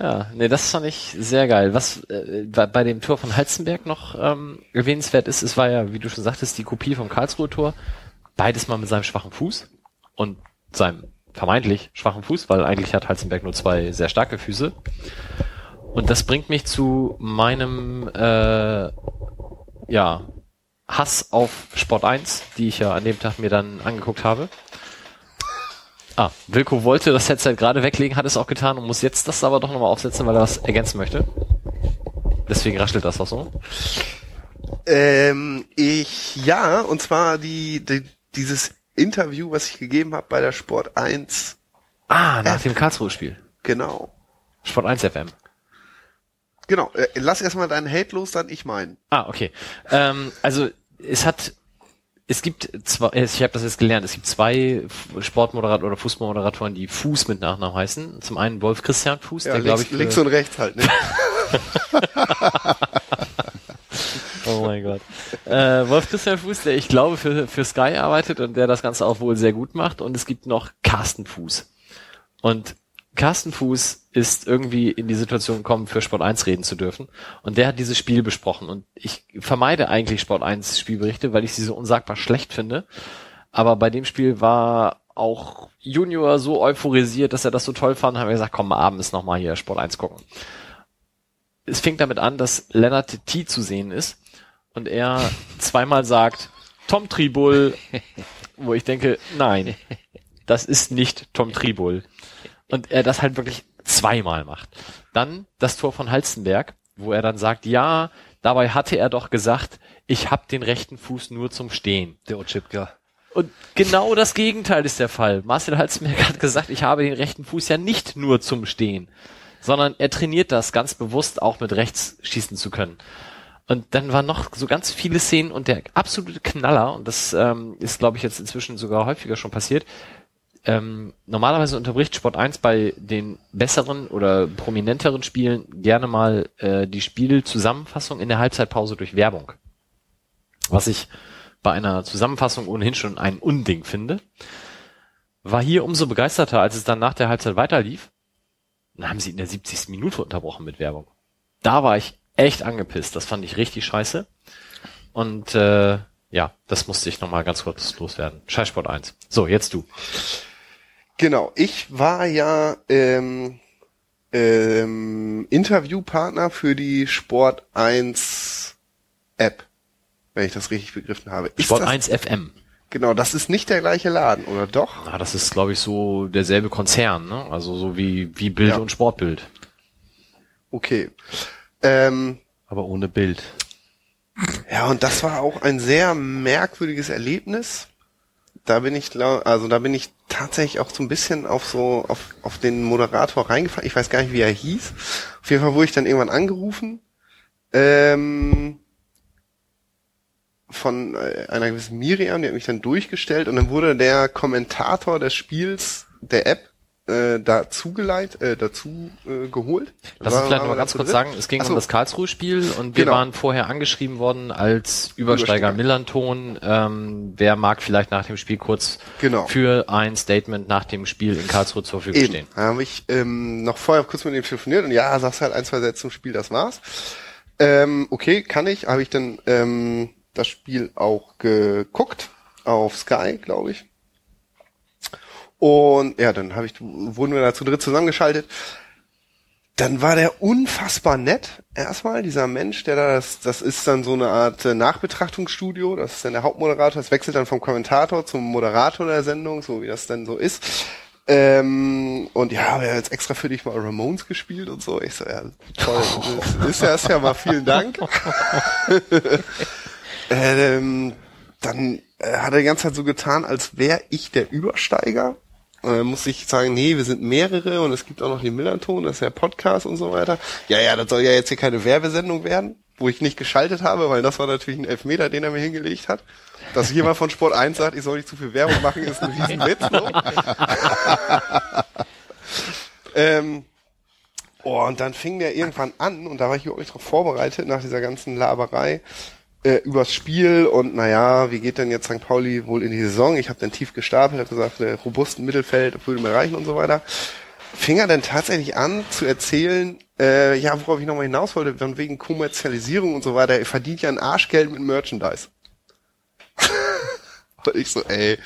Ja, nee, das fand ich sehr geil. Was äh, bei dem Tor von Halzenberg noch ähm, erwähnenswert ist, es war ja, wie du schon sagtest, die Kopie vom Karlsruhe Tor. Beides mal mit seinem schwachen Fuß und seinem vermeintlich schwachen Fuß, weil eigentlich hat Halzenberg nur zwei sehr starke Füße. Und das bringt mich zu meinem äh, ja, Hass auf Sport 1, die ich ja an dem Tag mir dann angeguckt habe. Ah, Wilko wollte das Headset gerade weglegen, hat es auch getan und muss jetzt das aber doch nochmal aufsetzen, weil er das ergänzen möchte. Deswegen raschelt das auch so. Ähm, ich, ja, und zwar die, die dieses Interview, was ich gegeben habe bei der Sport 1. Ah, nach dem Karlsruhe-Spiel. Genau. Sport 1 FM. Genau. Äh, lass erstmal deinen Hate los, dann ich meinen. Ah, okay. Ähm, also es hat, es gibt zwei, äh, ich habe das jetzt gelernt, es gibt zwei Sportmoderatoren oder Fußballmoderatoren, die Fuß mit Nachnamen heißen. Zum einen Wolf Christian Fuß, der glaube links, ich. links für- und rechts halt, ne? (laughs) Oh mein Gott. Äh, Wolf Christian Fuß, der ich glaube für, für Sky arbeitet und der das Ganze auch wohl sehr gut macht. Und es gibt noch Carsten Fuß. Und Carsten Fuß ist irgendwie in die Situation gekommen, für Sport 1 reden zu dürfen. Und der hat dieses Spiel besprochen. Und ich vermeide eigentlich Sport 1 Spielberichte, weil ich sie so unsagbar schlecht finde. Aber bei dem Spiel war auch Junior so euphorisiert, dass er das so toll fand, haben wir gesagt, komm, abends nochmal hier Sport 1 gucken. Es fängt damit an, dass Lennart T zu sehen ist und er (laughs) zweimal sagt, Tom Tribul, (laughs) wo ich denke, nein, das ist nicht Tom Tribul. Und er das halt wirklich zweimal macht. Dann das Tor von Halstenberg, wo er dann sagt, ja, dabei hatte er doch gesagt, ich hab den rechten Fuß nur zum Stehen. Der Otschipka. Und genau das Gegenteil ist der Fall. Marcel Halzenberg hat gesagt, ich habe den rechten Fuß ja nicht nur zum Stehen, sondern er trainiert das ganz bewusst auch mit rechts schießen zu können. Und dann waren noch so ganz viele Szenen und der absolute Knaller, und das ähm, ist, glaube ich, jetzt inzwischen sogar häufiger schon passiert, ähm, normalerweise unterbricht Sport 1 bei den besseren oder prominenteren Spielen gerne mal äh, die Spielzusammenfassung in der Halbzeitpause durch Werbung. Was ich bei einer Zusammenfassung ohnehin schon ein Unding finde. War hier umso begeisterter, als es dann nach der Halbzeit weiterlief. Dann haben sie in der 70. Minute unterbrochen mit Werbung. Da war ich echt angepisst. Das fand ich richtig scheiße. Und äh, ja, das musste ich nochmal ganz kurz loswerden. Scheißsport 1. So, jetzt du. Genau, ich war ja ähm, ähm, Interviewpartner für die Sport 1 App, wenn ich das richtig begriffen habe. Ist Sport das, 1 FM. Genau, das ist nicht der gleiche Laden, oder doch? Na, das ist, glaube ich, so derselbe Konzern, ne? Also so wie, wie Bild Ja. und Sportbild. Okay. Ähm, Aber ohne Bild. ja, und das war auch ein sehr merkwürdiges Erlebnis. Da bin ich, also da bin ich tatsächlich auch so ein bisschen auf so, auf, auf den Moderator reingefallen. Ich weiß gar nicht, wie er hieß. Auf jeden Fall wurde ich dann irgendwann angerufen. Ähm, von äh, einer gewissen Miriam, die hat mich dann durchgestellt und dann wurde der Kommentator des Spiels der App äh, dazu geleit, äh, dazu äh, geholt. Lass uns vielleicht noch ganz kurz dritt. sagen, es ging so. um das Karlsruhe-Spiel und wir Genau. waren vorher angeschrieben worden als Übersteiger Übersteiger. Millanton. Ähm, wer mag vielleicht nach dem Spiel kurz Genau. für ein Statement nach dem Spiel in Karlsruhe zur Verfügung Eben. stehen? Da habe ich ähm, noch vorher kurz mit ihm telefoniert und ja, sagst halt ein, zwei Sätze zum Spiel, das war's. Ähm, okay, kann ich. Habe ich dann ähm, das Spiel auch geguckt auf Sky, glaube ich. Und ja, dann habe ich wurden wir da zu dritt zusammengeschaltet. Dann war der unfassbar nett. Erstmal dieser Mensch, der da das, das ist dann so eine Art äh, Nachbetrachtungsstudio. Das ist dann der Hauptmoderator. Das wechselt dann vom Kommentator zum Moderator der Sendung, so wie das dann so ist. Ähm, und ja, wir haben jetzt extra für dich mal Ramones gespielt und so. Ich so, ja, toll. Das ist ja, ist ja mal vielen Dank. (laughs) ähm, dann äh, hat er die ganze Zeit so getan, als wäre ich der Übersteiger. Und dann muss ich sagen, nee, wir sind mehrere und es gibt auch noch den Millanton, das ist ja Podcast und so weiter. Ja, ja, das soll ja jetzt hier keine Werbesendung werden, wo ich nicht geschaltet habe, weil das war natürlich ein Elfmeter, den er mir hingelegt hat. Dass jemand von Sport 1 sagt, ich soll nicht zu viel Werbung machen, ist ein Riesenwitz. Ne? (laughs) ähm, oh, und dann fing der irgendwann an und da war ich überhaupt nicht drauf vorbereitet nach dieser ganzen Laberei äh, übers Spiel und naja, wie geht denn jetzt St. Pauli wohl in die Saison? Ich habe dann tief gestapelt, habe gesagt, der robusten Mittelfeld würde mir reichen und so weiter. Fing er dann tatsächlich an zu erzählen, äh, ja, worauf ich nochmal hinaus wollte, von wegen Kommerzialisierung und so weiter, er verdient ja ein Arschgeld mit Merchandise. (laughs) und ich so, ey,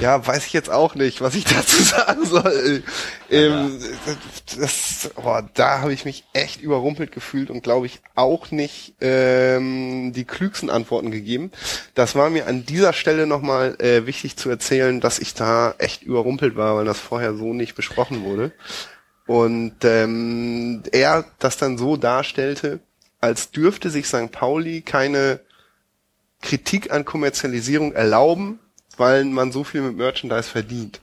ja, weiß ich jetzt auch nicht, was ich dazu (laughs) sagen soll. Ähm, das, boah, da habe ich mich echt überrumpelt gefühlt und glaube ich auch nicht ähm, die klügsten Antworten gegeben. Das war mir an dieser Stelle nochmal äh, wichtig zu erzählen, dass ich da echt überrumpelt war, weil das vorher so nicht besprochen wurde. Und ähm, er das dann so darstellte, als dürfte sich St. Pauli keine Kritik an Kommerzialisierung erlauben, weil man so viel mit Merchandise verdient,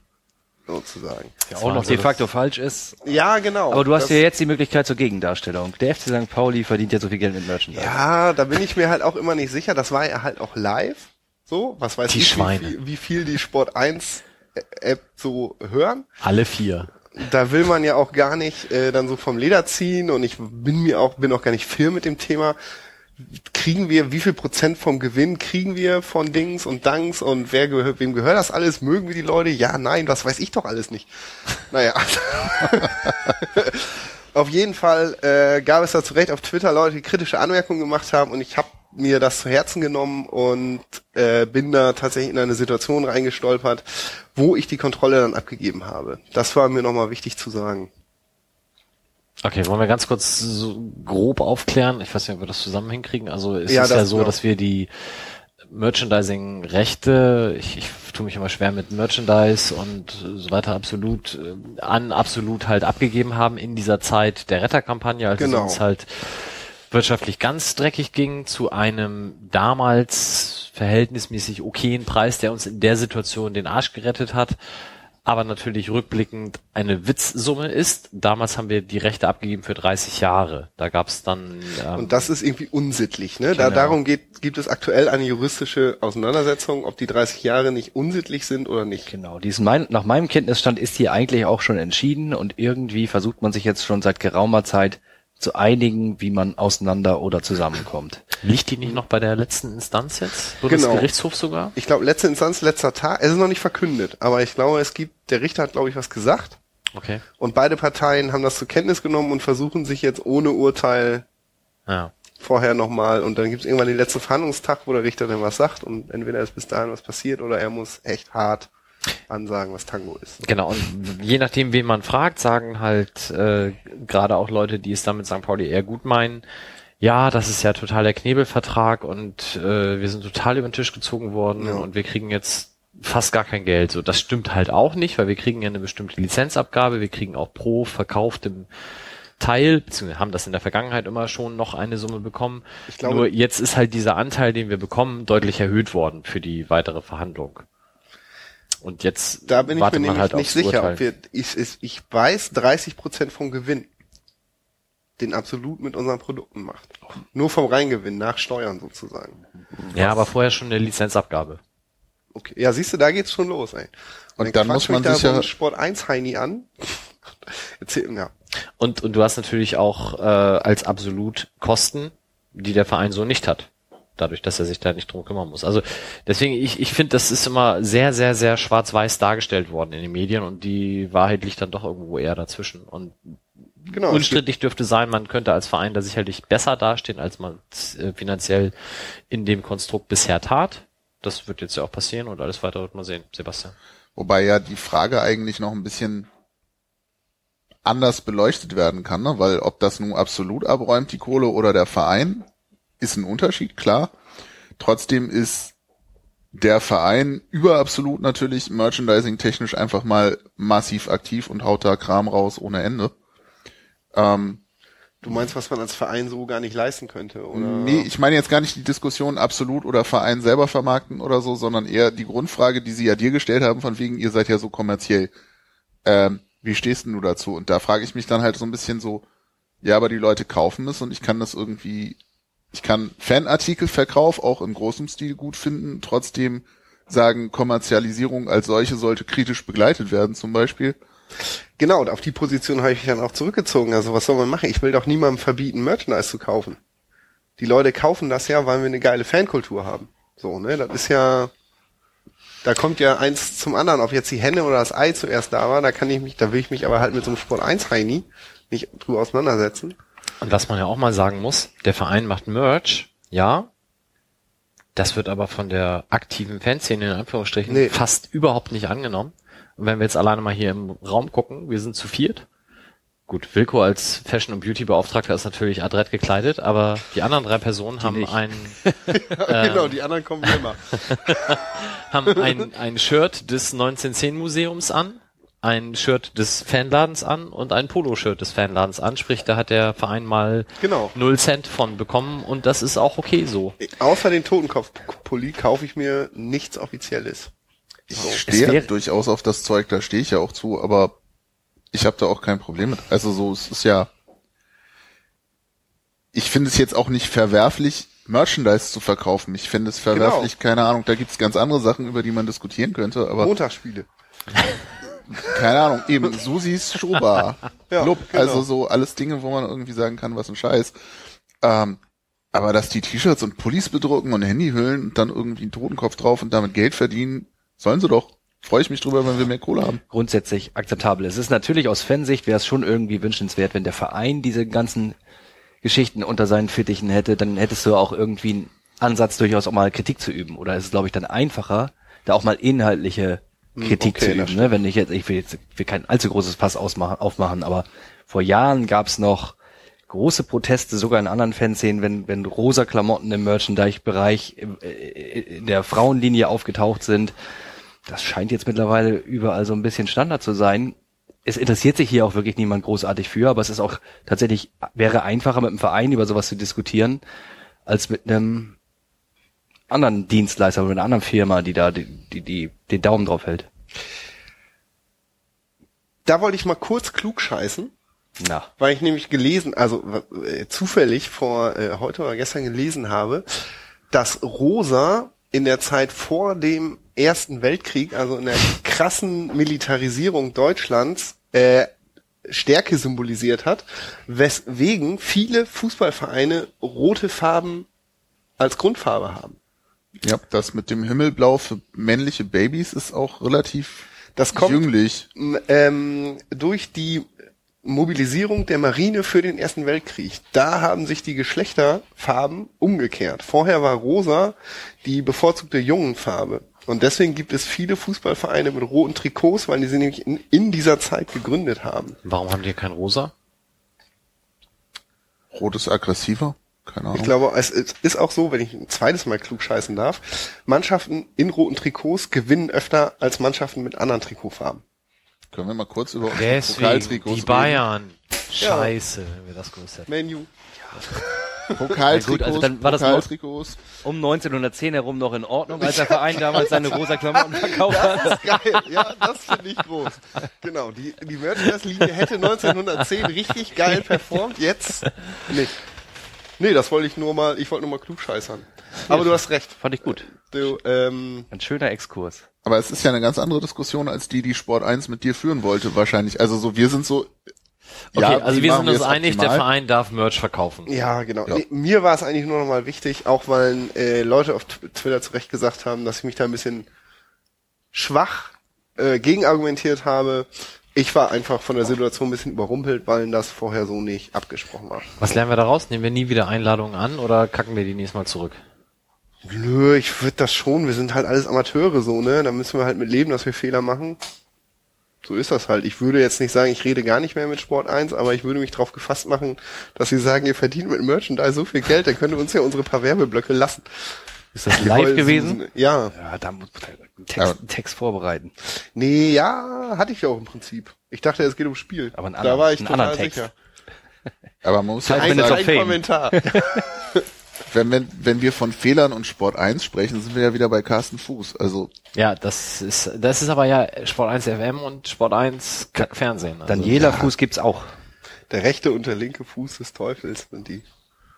sozusagen. Ja, auch noch de facto falsch ist. Ja, genau. Aber du hast ja jetzt die Möglichkeit zur Gegendarstellung. Der FC St. Pauli verdient ja so viel Geld mit Merchandise. Ja, da bin ich mir halt auch immer nicht sicher. Das war ja halt auch live. So, was weiß Die ich, Schweine. Wie, viel, wie viel die Sport 1 App so hören. Alle vier. Da will man ja auch gar nicht äh, dann so vom Leder ziehen und ich bin mir auch bin auch gar nicht firm mit dem Thema. Kriegen wir, wie viel Prozent vom Gewinn kriegen wir von Dings und Danks und wer gehört, wem gehört das alles? Mögen wir die Leute? Ja, nein, was weiß ich doch alles nicht. Naja. (laughs) auf jeden Fall äh, gab es da zu Recht auf Twitter Leute, die kritische Anmerkungen gemacht haben und ich habe mir das zu Herzen genommen und äh, bin da tatsächlich in eine Situation reingestolpert, wo ich die Kontrolle dann abgegeben habe. Das war mir nochmal wichtig zu sagen. Okay, wollen wir ganz kurz so grob aufklären? Ich weiß nicht, ob wir das zusammen hinkriegen. Also es Ja, ist das- ja so, ja. dass wir die Merchandising-Rechte, ich, ich tue mich immer schwer mit Merchandise und so weiter absolut äh, an absolut halt abgegeben haben in dieser Zeit der Retterkampagne, als Genau. es uns halt wirtschaftlich ganz dreckig ging, zu einem damals verhältnismäßig okayen Preis, der uns in der Situation den Arsch gerettet hat, aber natürlich rückblickend eine Witzsumme ist. Damals haben wir die Rechte abgegeben für 30 Jahre. Da gab's dann ähm, Und das ist irgendwie unsittlich. Ne? Da, Genau. darum geht, gibt es aktuell eine juristische Auseinandersetzung, ob die 30 Jahre nicht unsittlich sind oder nicht. Genau, dies mein, nach meinem Kenntnisstand ist hier eigentlich auch schon entschieden und irgendwie versucht man sich jetzt schon seit geraumer Zeit zu einigen, wie man auseinander oder zusammenkommt. liegt die nicht noch bei der letzten Instanz jetzt? Genau. Bundesgerichtshof sogar? Ich glaube, letzte Instanz, letzter Tag, es ist noch nicht verkündet, aber ich glaube, es gibt, der Richter hat, glaube ich, was gesagt Okay. und beide Parteien haben das zur Kenntnis genommen und versuchen sich jetzt ohne Urteil Ja. vorher nochmal und dann gibt es irgendwann den letzten Verhandlungstag, wo der Richter dann was sagt und entweder ist bis dahin was passiert oder er muss echt hart ansagen, was Tango ist. Genau, und je nachdem, wen man fragt, sagen halt äh, gerade auch Leute, die es dann mit St. Pauli eher gut meinen, ja, das ist ja total der Knebelvertrag und äh, wir sind total über den Tisch gezogen worden Ja. und wir kriegen jetzt fast gar kein Geld. So, das stimmt halt auch nicht, weil wir kriegen ja eine bestimmte Lizenzabgabe, wir kriegen auch pro verkauftem Teil, beziehungsweise haben das in der Vergangenheit immer schon noch eine Summe bekommen. Ich glaube- Nur jetzt ist halt dieser Anteil, den wir bekommen, deutlich erhöht worden für die weitere Verhandlung. Und jetzt Da bin ich mir nämlich halt nicht sicher, Urteil. ob wir, ich, ich, ich weiß 30 Prozent vom Gewinn, den absolut mit unseren Produkten macht. Nur vom Reingewinn, nach Steuern sozusagen. Ja, aber vorher schon eine Lizenzabgabe. Okay. Ja, siehst du, da geht's schon los, ey. Und dann quatscht muss man mich da sich so ja- ein Sport 1 Heini an. (laughs) Erzähl, ja. Und, und du hast natürlich auch äh, als absolut Kosten, die der Verein so nicht hat. Dadurch, dass er sich da nicht drum kümmern muss. Also deswegen, ich, ich finde, das ist immer sehr, sehr, sehr schwarz-weiß dargestellt worden in den Medien und die Wahrheit liegt dann doch irgendwo eher dazwischen. Und Genau. unstrittig dürfte sein, man könnte als Verein da sicherlich besser dastehen, als man äh, finanziell in dem Konstrukt bisher tat. Das wird jetzt ja auch passieren und alles weitere wird man sehen. Sebastian. Wobei ja die Frage eigentlich noch ein bisschen anders beleuchtet werden kann, ne? weil ob das nun absolut abräumt, die Kohle oder der Verein, ist ein Unterschied, klar. Trotzdem ist der Verein über absolut natürlich merchandising-technisch einfach mal massiv aktiv und haut da Kram raus ohne Ende. Ähm, Du meinst, was man als Verein so gar nicht leisten könnte, oder? Nee, ich meine jetzt gar nicht die Diskussion absolut oder Verein selber vermarkten oder so, sondern eher die Grundfrage, die sie ja dir gestellt haben, von wegen, ihr seid ja so kommerziell. Ähm, wie stehst denn du dazu? Und da frage ich mich dann halt so ein bisschen so, ja, aber die Leute kaufen es und ich kann das irgendwie, ich kann Fanartikelverkauf auch im großen Stil gut finden, trotzdem sagen, Kommerzialisierung als solche sollte kritisch begleitet werden zum Beispiel. Genau, und auf die Position habe ich mich dann auch zurückgezogen. Also was soll man machen? Ich will doch niemandem verbieten, Merchandise zu kaufen. Die Leute kaufen das ja, weil wir eine geile Fankultur haben. So, ne? Das ist ja, da kommt ja eins zum anderen. Ob jetzt die Henne oder das Ei zuerst da war, da kann ich mich, da will ich mich aber halt mit so einem Sport 1 Heini nicht drüber auseinandersetzen. Und was man ja auch mal sagen muss, der Verein macht Merch, ja. Das wird aber von der aktiven Fanszene in Anführungsstrichen Nee. fast überhaupt nicht angenommen. Und wenn wir jetzt alleine mal hier im Raum gucken, wir sind zu viert. Gut, Wilko als Fashion- und Beauty-Beauftragter ist natürlich adrett gekleidet, aber die anderen drei Personen haben nicht. ein, (laughs) genau, die anderen kommen immer. (laughs) haben ein, ein Shirt des 1910-Museums an, ein Shirt des Fanladens an und ein Poloshirt des Fanladens an. Sprich, da hat der Verein mal Genau. null Cent von bekommen und das ist auch okay so. Außer den Totenkopfpulli kaufe ich mir nichts Offizielles. Ich Es stehe wäre- durchaus auf das Zeug, da stehe ich ja auch zu, aber ich habe da auch kein Problem mit. Also so, es ist ja, ich finde es jetzt auch nicht verwerflich, Merchandise zu verkaufen. Ich finde es verwerflich, keine Ahnung, da gibt's ganz andere Sachen, über die man diskutieren könnte, aber Montagsspiele. (laughs) keine Ahnung, eben (laughs) Susis Schuhbar, Ja, Club, genau. also so alles Dinge, wo man irgendwie sagen kann, was ein Scheiß. Ähm, Aber dass die T-Shirts und Pullis bedrucken und Handyhüllen und dann irgendwie einen Totenkopf drauf und damit Geld verdienen, sollen sie doch. Freue ich mich drüber, wenn wir mehr Kohle haben. grundsätzlich akzeptabel. Es ist natürlich aus Fansicht wäre es schon irgendwie wünschenswert, wenn der Verein diese ganzen Geschichten unter seinen Fittichen hätte, dann hättest du auch irgendwie einen Ansatz durchaus auch mal Kritik zu üben. Oder ist es, glaube ich, dann einfacher, da auch mal inhaltliche Kritik okay, zu üben. Ne? Wenn ich jetzt, ich will jetzt will kein allzu großes Pass ausmachen, aufmachen, aber vor Jahren gab es noch große Proteste, sogar in anderen Fanszenen, wenn, wenn rosa Klamotten im Merchandise-Bereich im- äh, in der Frauenlinie aufgetaucht sind. Das scheint jetzt mittlerweile überall so ein bisschen Standard zu sein. Es interessiert sich hier auch wirklich niemand großartig für, aber es ist auch tatsächlich, wäre einfacher mit einem Verein über sowas zu diskutieren, als mit einem anderen Dienstleister oder einer anderen Firma, die da die, die, die den Daumen drauf hält. Da wollte ich mal kurz klug scheißen, Na. weil ich nämlich gelesen, also äh, zufällig vor äh, heute oder gestern gelesen habe, dass Rosa in der Zeit vor dem Ersten Weltkrieg, also in der krassen Militarisierung Deutschlands, äh, Stärke symbolisiert hat, weswegen viele Fußballvereine rote Farben als Grundfarbe haben. Ja, das mit dem Himmelblau für männliche Babys ist auch relativ Das kommt jünglich. ähm, durch die Mobilisierung der Marine für den Ersten Weltkrieg. Da haben sich die Geschlechterfarben umgekehrt. Vorher war rosa die bevorzugte Jungenfarbe. Und deswegen gibt es viele Fußballvereine mit roten Trikots, weil die sie nämlich in, in dieser Zeit gegründet haben. Warum haben die kein Rosa? Rot ist aggressiver. Keine Ahnung. Ich glaube, es ist auch so, wenn ich ein zweites Mal klug scheißen darf, Mannschaften in roten Trikots gewinnen öfter als Mannschaften mit anderen Trikotfarben. Können wir mal kurz über unsere Pokaltrikots die reden? Bayern. Scheiße, wenn wir das gewusst hätten. Menu. (laughs) Pokaltrikots, Ja, gut, also dann war das Pokaltrikots. Um 1910 herum noch in Ordnung, als der Verein damals seine rosa Klamotten verkauft hat. Das ist geil. Ja, das finde ich groß. Genau, die, die Merchandise-Linie hätte 1910 richtig geil performt, jetzt nicht. Nee, das wollte ich nur mal, ich wollte nur mal klug scheißern. Aber du hast recht. Fand ich gut. Du, ähm, Ein schöner Exkurs. Aber es ist ja eine ganz andere Diskussion als die, die Sport 1 mit dir führen wollte, wahrscheinlich. Also so, wir sind so, Okay, ja, also wir sind uns einig, der optimal? Verein darf Merch verkaufen. ja, genau. Ja. Nee, mir war es eigentlich nur noch mal wichtig, auch weil äh, Leute auf Tw- Twitter zurecht gesagt haben, dass ich mich da ein bisschen schwach äh, gegenargumentiert habe. Ich war einfach von der Situation ein bisschen überrumpelt, weil das vorher so nicht abgesprochen war. Was lernen wir daraus? Nehmen wir nie wieder Einladungen an oder kacken wir die nächstes Mal zurück? Nö, ich würde das schon. Wir sind halt alles Amateure so, ne? Da müssen wir halt mit leben, dass wir Fehler machen. So ist das halt. Ich würde jetzt nicht sagen, ich rede gar nicht mehr mit Sport 1, aber ich würde mich darauf gefasst machen, dass sie sagen, ihr verdient mit Merchandise so viel Geld, dann könnt ihr uns ja unsere paar Werbeblöcke lassen. Ist das live gewesen? Ja. Ja, da muss man einen Text, einen Text vorbereiten. Nee, ja, hatte ich ja auch im Prinzip. Ich dachte, es geht ums Spiel. Aber einen da anderen- war ich total Text. sicher. (laughs) aber man muss ja auch Ein, sagen, ein. Kommentar. (laughs) wenn, wenn, wenn wir von Fehlern und Sport 1 sprechen, sind wir ja wieder bei Carsten Fuß. Also, Ja, das ist, das ist aber ja Sport 1 FM und Sport 1 Kack Fernsehen. Also, Daniela Fuß gibt's auch. der rechte und der linke Fuß des Teufels sind die.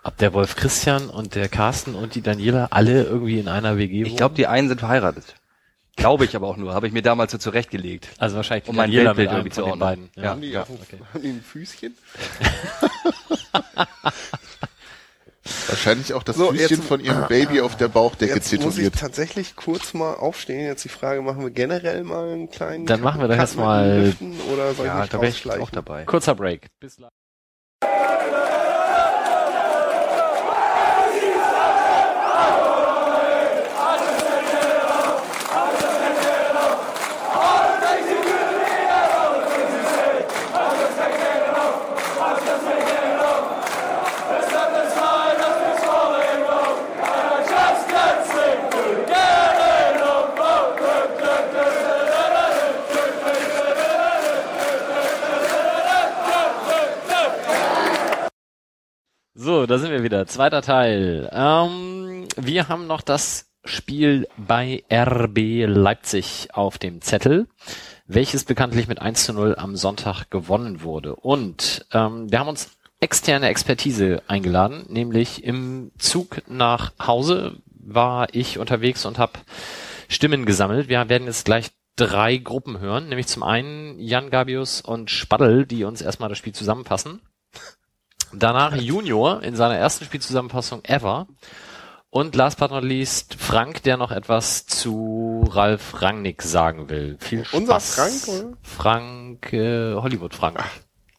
Ob der Wolf Christian und der Carsten und die Daniela alle irgendwie in einer WG Ich glaube, die einen sind verheiratet. Glaube ich aber auch nur. Habe ich mir damals so zurechtgelegt. also wahrscheinlich die um mein Daniela Weltbild irgendwie von zu den beiden. ordnen. Ja. Haben die, auf dem, haben die ein Füßchen? (laughs) wahrscheinlich auch das So, Füßchen jetzt- von ihrem Baby auf der Bauchdecke Jetzt muss ich tätowiert. tatsächlich kurz mal aufstehen. Jetzt die Frage, machen wir generell mal einen kleinen Dann machen wir doch Cut erst mit mal- den Lüften oder soll ich Ja, mich da wäre ich auch dabei. Kurzer Break. Bis gleich. So, da sind wir wieder. Zweiter Teil. Ähm, wir haben noch das Spiel bei RB Leipzig auf dem Zettel, welches bekanntlich mit 1 zu 0 am Sonntag gewonnen wurde. Und ähm, wir haben uns externe Expertise eingeladen, nämlich im Zug nach Hause war ich unterwegs und habe Stimmen gesammelt. Wir werden jetzt gleich drei Gruppen hören, nämlich zum einen Jan Gabius und Spaddel, die uns erstmal das Spiel zusammenfassen. Danach Junior in seiner ersten Spielzusammenfassung ever. Und last but not least Frank, der noch etwas zu Ralf Rangnick sagen will. Viel Spaß. Unser Frank, oder? Frank, äh, Hollywood Frank.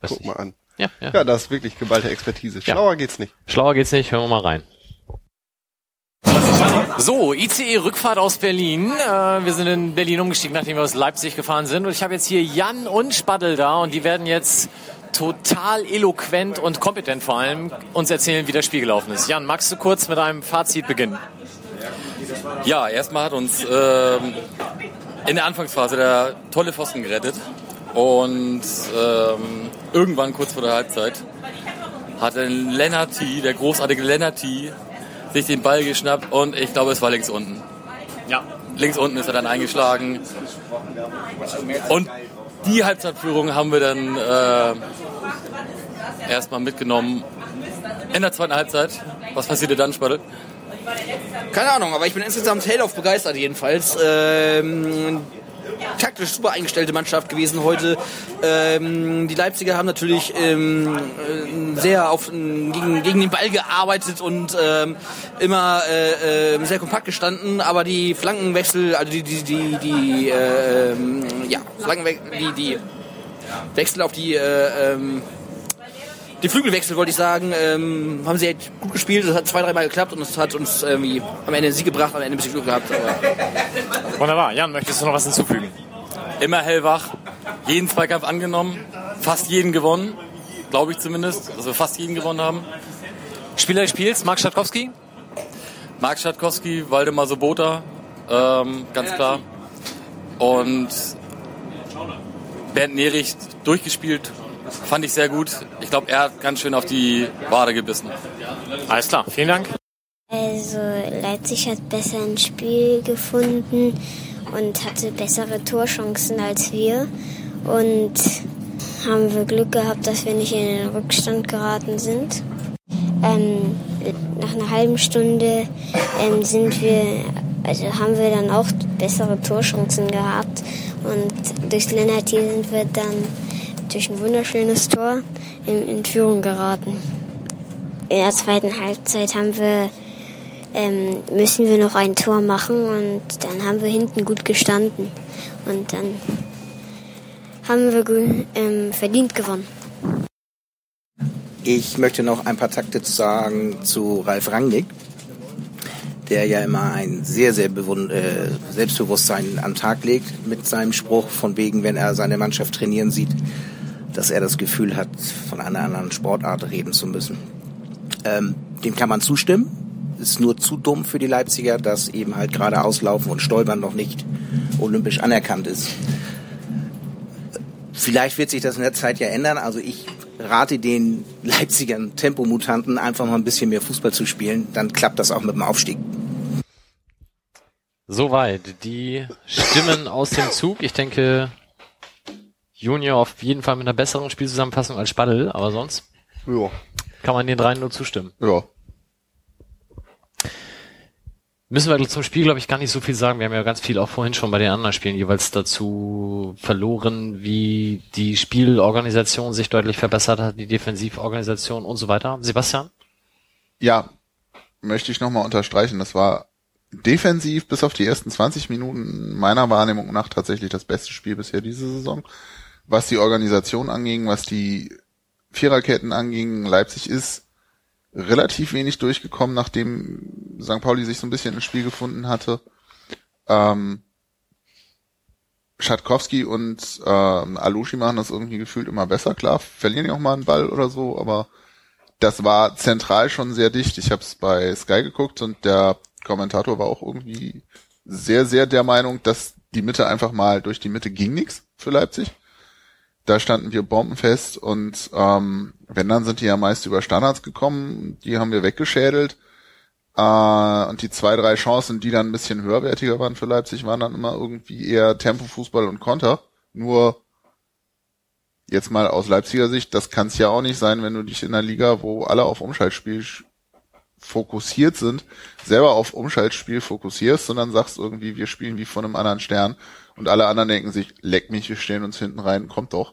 Weiß Guck nicht. mal an. Ja, ja. Ja, das ist wirklich geballte Expertise. Schlauer geht's nicht. Schlauer geht's nicht, hören wir mal rein. So, ICE-Rückfahrt aus Berlin. Äh, wir sind in Berlin umgestiegen, nachdem wir aus Leipzig gefahren sind. Und ich habe jetzt hier Jan und Spaddel da und die werden jetzt total eloquent und kompetent vor allem uns erzählen, wie das Spiel gelaufen ist. Jan, magst du kurz mit einem Fazit beginnen? Ja, erstmal hat uns ähm, in der Anfangsphase der tolle Pfosten gerettet. Und ähm, irgendwann kurz vor der Halbzeit hat ein Lennarty, der großartige Lennarty, sich den Ball geschnappt und ich glaube, es war links unten. Ja. Links unten ist er dann eingeschlagen. Und die Halbzeitführung haben wir dann äh, erstmal mitgenommen. In der zweiten Halbzeit. Was passierte dann, Spadel? Keine Ahnung, aber ich bin insgesamt hellauf begeistert jedenfalls. Ähm, taktisch super eingestellte Mannschaft gewesen heute. Ähm, die Leipziger haben natürlich ähm, äh, sehr auf, gegen, gegen den Ball gearbeitet und ähm, immer äh, äh, sehr kompakt gestanden, aber die Flankenwechsel, also die, die, die, die äh, ja, Flankenwechsel, die, die Wechsel auf die äh, ähm, die Flügelwechsel, wollte ich sagen, ähm, haben sie halt gut gespielt. Das hat zwei, dreimal geklappt und es hat uns irgendwie am Ende einen Sieg gebracht, am Ende ein bisschen Glück gehabt. Aber Wunderbar. Jan, möchtest du noch was hinzufügen? Immer hellwach, jeden Zweikampf angenommen, fast jeden gewonnen, glaube ich zumindest, dass wir fast jeden gewonnen haben. Spieler des Spiels, Marc Schatkowski? Marc Schatkowski, Waldemar Sobota, ähm, ganz klar. Und Bernd Nerich durchgespielt, fand ich sehr gut. Ich glaube, er hat ganz schön auf die Wade gebissen. Alles klar, vielen Dank. Also Leipzig hat besser ins Spiel gefunden und hatte bessere Torchancen als wir. Und haben wir Glück gehabt, dass wir nicht in den Rückstand geraten sind. Ähm, nach einer halben Stunde ähm, sind wir, also haben wir dann auch bessere Torchancen gehabt. Und durch Lennart hier sind wir dann durch ein wunderschönes Tor in, Führung geraten. In der zweiten Halbzeit haben wir ähm, müssen wir noch ein Tor machen und dann haben wir hinten gut gestanden und dann haben wir ähm, verdient gewonnen. Ich möchte noch ein paar Takte sagen zu Ralf Rangnick, der ja immer ein sehr, sehr äh, Selbstbewusstsein den Tag legt mit seinem Spruch von wegen, wenn er seine Mannschaft trainieren sieht, dass er das Gefühl hat, von einer anderen Sportart reden zu müssen. Ähm, dem kann man zustimmen. Ist nur zu dumm für die Leipziger, dass eben halt gerade auslaufen und stolpern noch nicht olympisch anerkannt ist. Vielleicht wird sich das in der Zeit ja ändern. Also ich rate den Leipzigern Tempomutanten einfach mal ein bisschen mehr Fußball zu spielen. Dann klappt das auch mit dem Aufstieg. Soweit die Stimmen aus dem Zug. Ich denke, Junior auf jeden Fall mit einer besseren Spielzusammenfassung als Spaddel, aber sonst Ja. kann man den dreien nur zustimmen. Ja. Müssen wir zum Spiel, glaube ich, gar nicht so viel sagen. Wir haben ja ganz viel auch vorhin schon bei den anderen Spielen jeweils dazu verloren, wie die Spielorganisation sich deutlich verbessert hat, die Defensivorganisation und so weiter. Sebastian? Ja, möchte ich nochmal unterstreichen. Das war defensiv bis auf die ersten 20 Minuten meiner Wahrnehmung nach tatsächlich das beste Spiel bisher diese Saison. Was die Organisation anging, was die Viererketten anging, Leipzig ist relativ wenig durchgekommen, nachdem St. Pauli sich so ein bisschen ins Spiel gefunden hatte. Ähm, Schatkowski und ähm, Alushi machen das irgendwie gefühlt immer besser. Klar, verlieren ja auch mal einen Ball oder so, aber das war zentral schon sehr dicht. Ich habe es bei Sky geguckt und der Kommentator war auch irgendwie sehr, sehr der Meinung, dass die Mitte einfach mal durch die Mitte ging nix für Leipzig. Da standen wir bombenfest und ähm, wenn dann sind die ja meist über Standards gekommen, die haben wir weggeschädelt. Äh, und die zwei, drei Chancen, die dann ein bisschen höherwertiger waren für Leipzig, waren dann immer irgendwie eher Tempo-Fußball und Konter. Nur jetzt mal aus Leipziger Sicht, das kann es ja auch nicht sein, wenn du dich in einer Liga, wo alle auf Umschaltspiel sch- fokussiert sind, selber auf Umschaltspiel fokussierst, sondern sagst irgendwie, wir spielen wie von einem anderen Stern und alle anderen denken sich, leck mich, wir stellen uns hinten rein, kommt doch.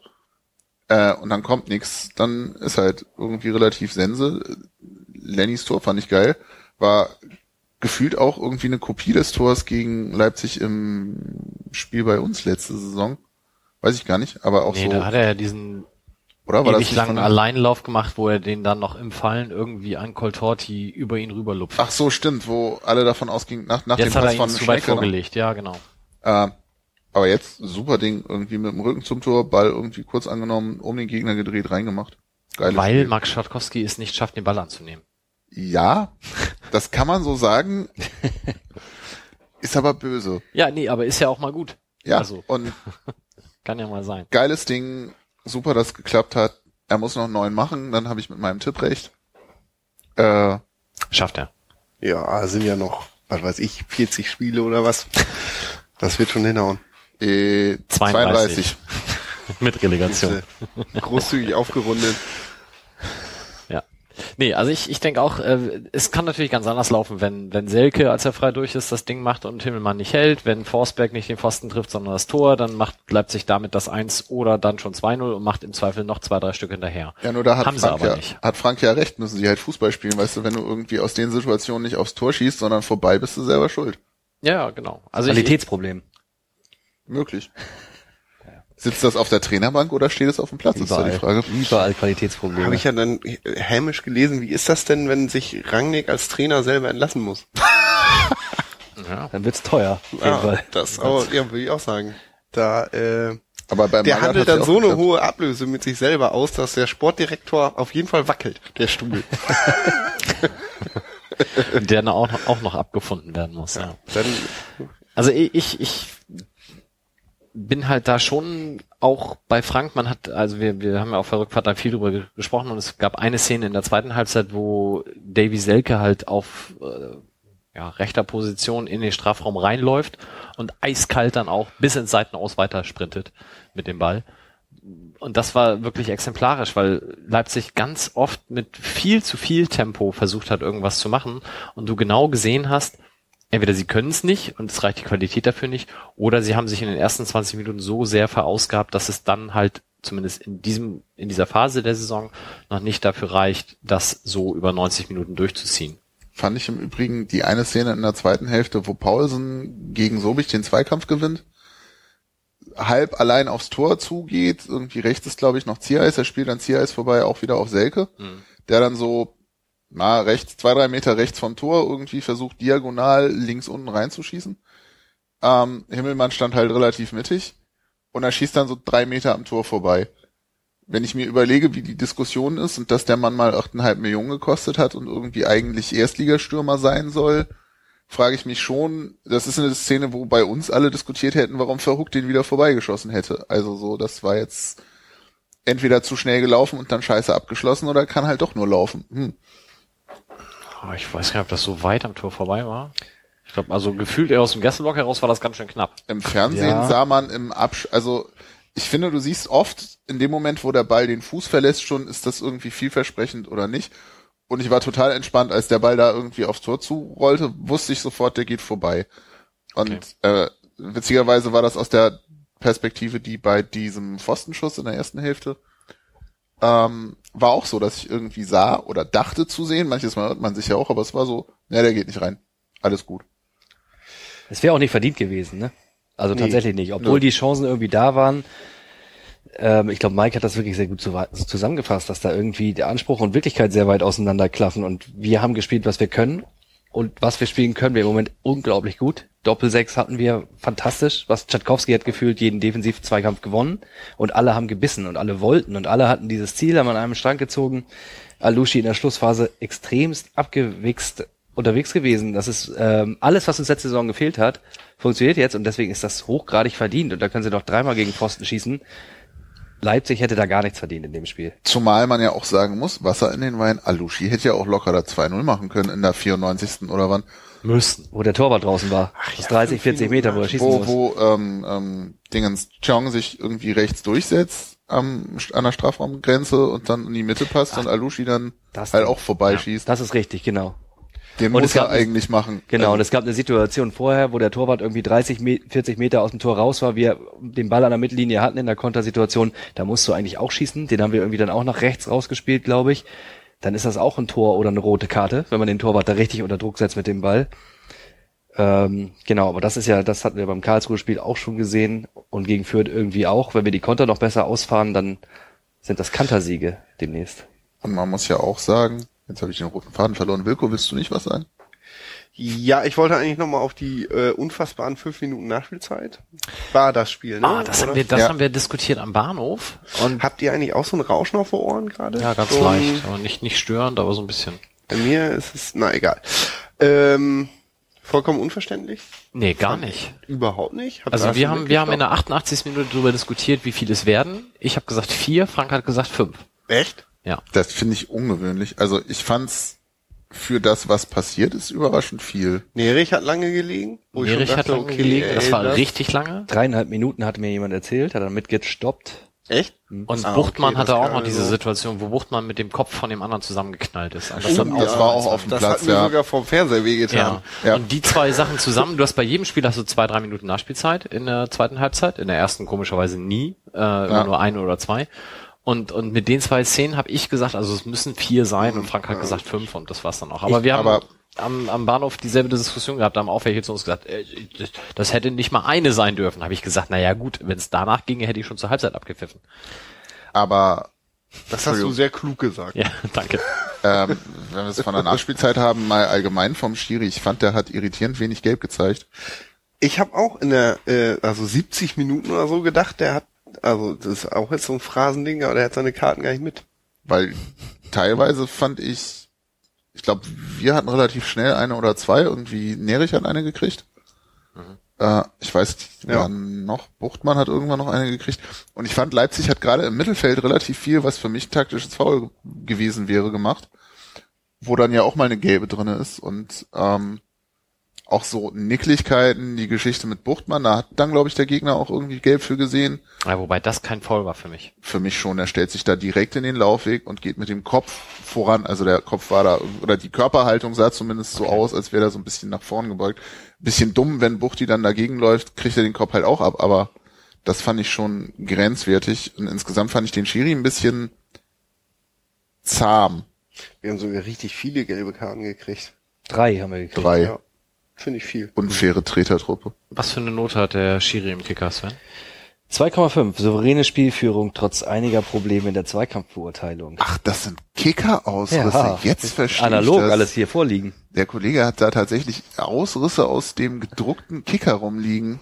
äh, und dann kommt nix, dann ist halt irgendwie relativ Sense. Lennys Tor fand ich geil, war gefühlt auch irgendwie eine Kopie des Tors gegen Leipzig im Spiel bei uns letzte Saison. Weiß ich gar nicht, aber auch nee, so. da hat er ja diesen Oder war das ewig nicht langen von- Alleinlauf gemacht, wo er den dann noch im Fallen irgendwie an Coltorti über ihn rüberlupft. Ach so, stimmt, wo alle davon ausgingen, nach, nach Jetzt dem hat er Pass ihn von zu weit ne? vorgelegt, ja genau. Äh, aber jetzt super Ding, irgendwie mit dem Rücken zum Tor, Ball irgendwie kurz angenommen, um den Gegner gedreht, reingemacht. Geiles Weil Spiel. Max Schatkowski es nicht schafft, den Ball anzunehmen. Ja, das kann man so sagen. (laughs) Ist aber böse. Ja, nee, aber ist ja auch mal gut. Ja, Also, und (laughs) kann ja mal sein. geiles Ding, super, dass es geklappt hat. Er muss noch neuen machen, dann habe ich mit meinem Tipp recht. Äh, Schafft er. Ja, sind ja noch, was weiß ich, 40 Spiele oder was. Das wird schon hinhauen. Äh, 32. (laughs) Mit Relegation. Diese Großzügig aufgerundet. Ja. Nee, also ich, ich denke auch, äh, es kann natürlich ganz anders laufen, wenn, wenn Selke, als er frei durch ist, das Ding macht und Himmelmann nicht hält, wenn Forsberg nicht den Pfosten trifft, sondern das Tor, dann macht Leipzig damit das 1 oder dann schon 2-0 und macht im Zweifel noch zwei, drei Stück hinterher. Ja, nur da hat Haben sie Frank, aber ja, nicht. hat Frank ja recht, müssen sie halt Fußball spielen, weißt du, wenn du irgendwie aus den Situationen nicht aufs Tor schießt, sondern vorbei, bist du selber schuld. Ja, ja, genau. Also ich, Qualitätsproblem. Möglich. Sitzt das auf der Trainerbank oder steht es auf dem Platz? ist ja Überall, die Frage. überall Qualitätsprobleme. Habe ich ja dann hämisch gelesen, wie ist das denn, wenn sich Rangnick als Trainer selber entlassen muss? (laughs) ja. Dann wird's teuer. Auf jeden Ja, Fall. das auch, ja, würde ich auch sagen. Da, äh, Aber bei der Magath handelt dann ja so eine geklappt. hohe Ablöse mit sich selber aus, dass der Sportdirektor auf jeden Fall wackelt, der Stuhl. (laughs) der dann auch, noch- auch noch abgefunden werden muss. Ja. Dann, Also ich, ich, ich bin halt da schon auch bei Frank, man hat, also wir, wir haben ja auf der Rückfahrt da viel drüber ge- gesprochen und es gab eine Szene in der zweiten Halbzeit, wo Davy Selke halt auf äh, ja, rechter Position in den Strafraum reinläuft und eiskalt dann auch bis ins Seitenaus weiter sprintet mit dem Ball. Und das war wirklich exemplarisch, weil Leipzig ganz oft mit viel zu viel Tempo versucht hat, irgendwas zu machen und du genau gesehen hast, entweder sie können es nicht und es reicht die Qualität dafür nicht, oder sie haben sich in den ersten 20 Minuten so sehr verausgabt, dass es dann halt zumindest in diesem, in dieser Phase der Saison noch nicht dafür reicht, das so über 90 Minuten durchzuziehen. Fand ich im Übrigen die eine Szene in der zweiten Hälfte, wo Paulsen gegen Sobich den Zweikampf gewinnt, halb allein aufs Tor zugeht, irgendwie rechts ist glaube ich noch Ziereis, er spielt dann Ziereis vorbei, auch wieder auf Selke, der dann so, na, rechts, zwei, drei Meter rechts vom Tor irgendwie versucht diagonal links unten reinzuschießen. Ähm, Himmelmann stand halt relativ mittig und er schießt dann so drei Meter am Tor vorbei. Wenn ich mir überlege, wie die Diskussion ist und dass der Mann mal 8,5 Millionen gekostet hat und irgendwie eigentlich Erstligastürmer sein soll, frage ich mich schon, das ist eine Szene, wo bei uns alle diskutiert hätten, warum Verhook den wieder vorbeigeschossen hätte. Also so, das war jetzt entweder zu schnell gelaufen und dann scheiße abgeschlossen oder kann halt doch nur laufen. Hm. Oh, Ich weiß gar nicht, ob das so weit am Tor vorbei war. Ich glaube, also gefühlt eher aus dem Gästeblock heraus war das ganz schön knapp. Im Fernsehen Ja. sah man im Absch, also ich finde, du siehst oft in dem Moment, wo der Ball den Fuß verlässt, schon ist das irgendwie vielversprechend oder nicht. Und ich war total entspannt, als der Ball da irgendwie aufs Tor zurollte, wusste ich sofort, der geht vorbei. Und äh, witzigerweise war das aus der Perspektive, die bei diesem Pfostenschuss in der ersten Hälfte ähm, war auch so, dass ich irgendwie sah oder dachte zu sehen. Manches Mal hört man sich ja auch, aber es war so, ja, der geht nicht rein. Alles gut. Es wäre auch nicht verdient gewesen, ne? Also Nee. tatsächlich nicht. Obwohl Nö. die Chancen irgendwie da waren. Ähm, ich glaube, Mike hat das wirklich sehr gut zu- zusammengefasst, dass da irgendwie der Anspruch und Wirklichkeit sehr weit auseinanderklaffen. Und wir haben gespielt, was wir können. Und was wir spielen, können wir im Moment unglaublich gut. Doppelsechs hatten wir fantastisch. Was Tchaikovsky hat gefühlt jeden Defensiv-Zweikampf gewonnen. Und alle haben gebissen und alle wollten. Und alle hatten dieses Ziel, haben an einem Strang gezogen. Alushi in der Schlussphase extremst abgewichst unterwegs gewesen. Das ist ähm, alles, was uns letzte Saison gefehlt hat, funktioniert jetzt und deswegen ist das hochgradig verdient. Und da können sie noch dreimal gegen Pfosten schießen. Leipzig hätte da gar nichts verdient in dem Spiel. Zumal man ja auch sagen muss, Wasser in den Wein, Alushi hätte ja auch locker da 2-0 machen können in der 94. oder wann. Müssten. Wo der Torwart draußen war. Aus 30, 40 Meter, wo er schießen Wo, muss. wo ähm, ähm, Dingens Chong sich irgendwie rechts durchsetzt am, an der Strafraumgrenze und dann in die Mitte passt und Alushi dann das halt dann. auch vorbeischießt. Das ist richtig, genau. Den Und muss es gab er eigentlich machen. Genau, Also- und es gab eine Situation vorher, wo der Torwart irgendwie 30, Me 40 Meter aus dem Tor raus war, wir den Ball an der Mittellinie hatten in der Kontersituation, da musst du eigentlich auch schießen. Den haben wir irgendwie dann auch nach rechts rausgespielt, glaube ich. Dann ist das auch ein Tor oder eine rote Karte, wenn man den Torwart da richtig unter Druck setzt mit dem Ball. Ähm, genau, aber das ist ja, das hatten wir beim Karlsruhe-Spiel auch schon gesehen und gegen Fürth irgendwie auch. Wenn wir die Konter noch besser ausfahren, dann sind das Kantersiege demnächst. Und man muss ja auch sagen, jetzt habe ich den roten Faden verloren. Wilko, willst du nicht was sagen? Ja, ich wollte eigentlich nochmal auf die äh, unfassbaren fünf Minuten Nachspielzeit. War das Spiel, ne? Ah, das, haben wir, das Ja. haben wir diskutiert am Bahnhof. Und Habt ihr eigentlich auch so ein Rauschen auf den Ohren gerade? ja, ganz so leicht. Aber nicht, nicht störend, aber so ein bisschen. Bei mir ist es, na egal. Ähm, vollkommen unverständlich? Nee, gar nicht. Überhaupt nicht? Ihr Also wir haben, wir haben in der mitgeschnappt? 88. Minute darüber diskutiert, wie viel es werden. Ich habe gesagt vier, Frank hat gesagt fünf. Echt? Ja. Das finde ich ungewöhnlich. Also ich fand's für das, was passiert ist, überraschend viel. Nerich hat lange gelegen. wo ich schon Erich hat dachte, lange okay, gelegen, das ey, war richtig lange. Dreieinhalb Minuten hat mir jemand erzählt, hat dann mitgestoppt. Echt? Und Ah, Buchtmann okay, hatte das auch noch diese also- Situation, wo Buchtmann mit dem Kopf von dem anderen zusammengeknallt ist. Das dann das war auch auf dem Das Platz, hat mir ja. sogar vom Fernseher wehgetan. Ja. Ja. Und die zwei Sachen zusammen, du hast bei jedem Spiel hast du zwei, drei Minuten Nachspielzeit in der zweiten Halbzeit, in der ersten komischerweise nie, äh, immer nur eine oder zwei. Und, und mit den zwei Szenen habe ich gesagt, also es müssen vier sein und Frank hat gesagt fünf und das war's dann auch. Aber wir haben aber- am, am Bahnhof dieselbe Diskussion gehabt, da haben auch welche zu uns gesagt, äh, das- das hätte nicht mal eine sein dürfen. Habe ich gesagt, naja gut, wenn es danach ginge, hätte ich schon zur Halbzeit abgepfiffen. Aber Das hast du sehr klug gesagt. Ja, (laughs) danke. ähm, wenn wir es von der Nachspielzeit haben, mal allgemein vom Schiri, ich fand, der hat irritierend wenig gelb gezeigt. Ich habe auch in der, äh, also 70 Minuten oder so gedacht, der hat, also das ist auch jetzt so ein Phrasending, aber der hat seine Karten gar nicht mit. Weil teilweise fand ich, ich glaube, wir hatten relativ schnell eine oder zwei, irgendwie Nerich hat eine gekriegt. Äh, ich weiß, die Ja. noch, Buchtmann hat irgendwann noch eine gekriegt. Und ich fand, Leipzig hat gerade im Mittelfeld relativ viel, was für mich taktisches Foul gewesen wäre, gemacht. Wo dann ja auch mal eine gelbe drinne ist. Und ähm, auch so Nicklichkeiten, die Geschichte mit Buchtmann, da hat dann, glaube ich, der Gegner auch irgendwie gelb für gesehen. Ja, wobei das kein Foul war für mich. Für mich schon, er stellt sich da direkt in den Laufweg und geht mit dem Kopf voran. Also der Kopf war da, oder die Körperhaltung sah zumindest so aus, als wäre er so ein bisschen nach vorn gebeugt. Bisschen dumm, wenn Buchti dann dagegen läuft, kriegt er den Kopf halt auch ab, aber das fand ich schon grenzwertig. Und insgesamt fand ich den Schiri ein bisschen zahm. Wir haben sogar richtig viele gelbe Karten gekriegt. Drei haben wir gekriegt. Drei. Ja. Finde ich viel. Unfaire Tretertruppe. Was für eine Note hat der Schiri im Kicker, Sven? 2,5. Souveräne Spielführung trotz einiger Probleme in der Zweikampfbeurteilung. Ach, das sind Kicker-Ausrisse. Ja. Jetzt verstehe Analog ich das. alles hier vorliegen. Der Kollege hat da tatsächlich Ausrisse aus dem gedruckten Kicker rumliegen.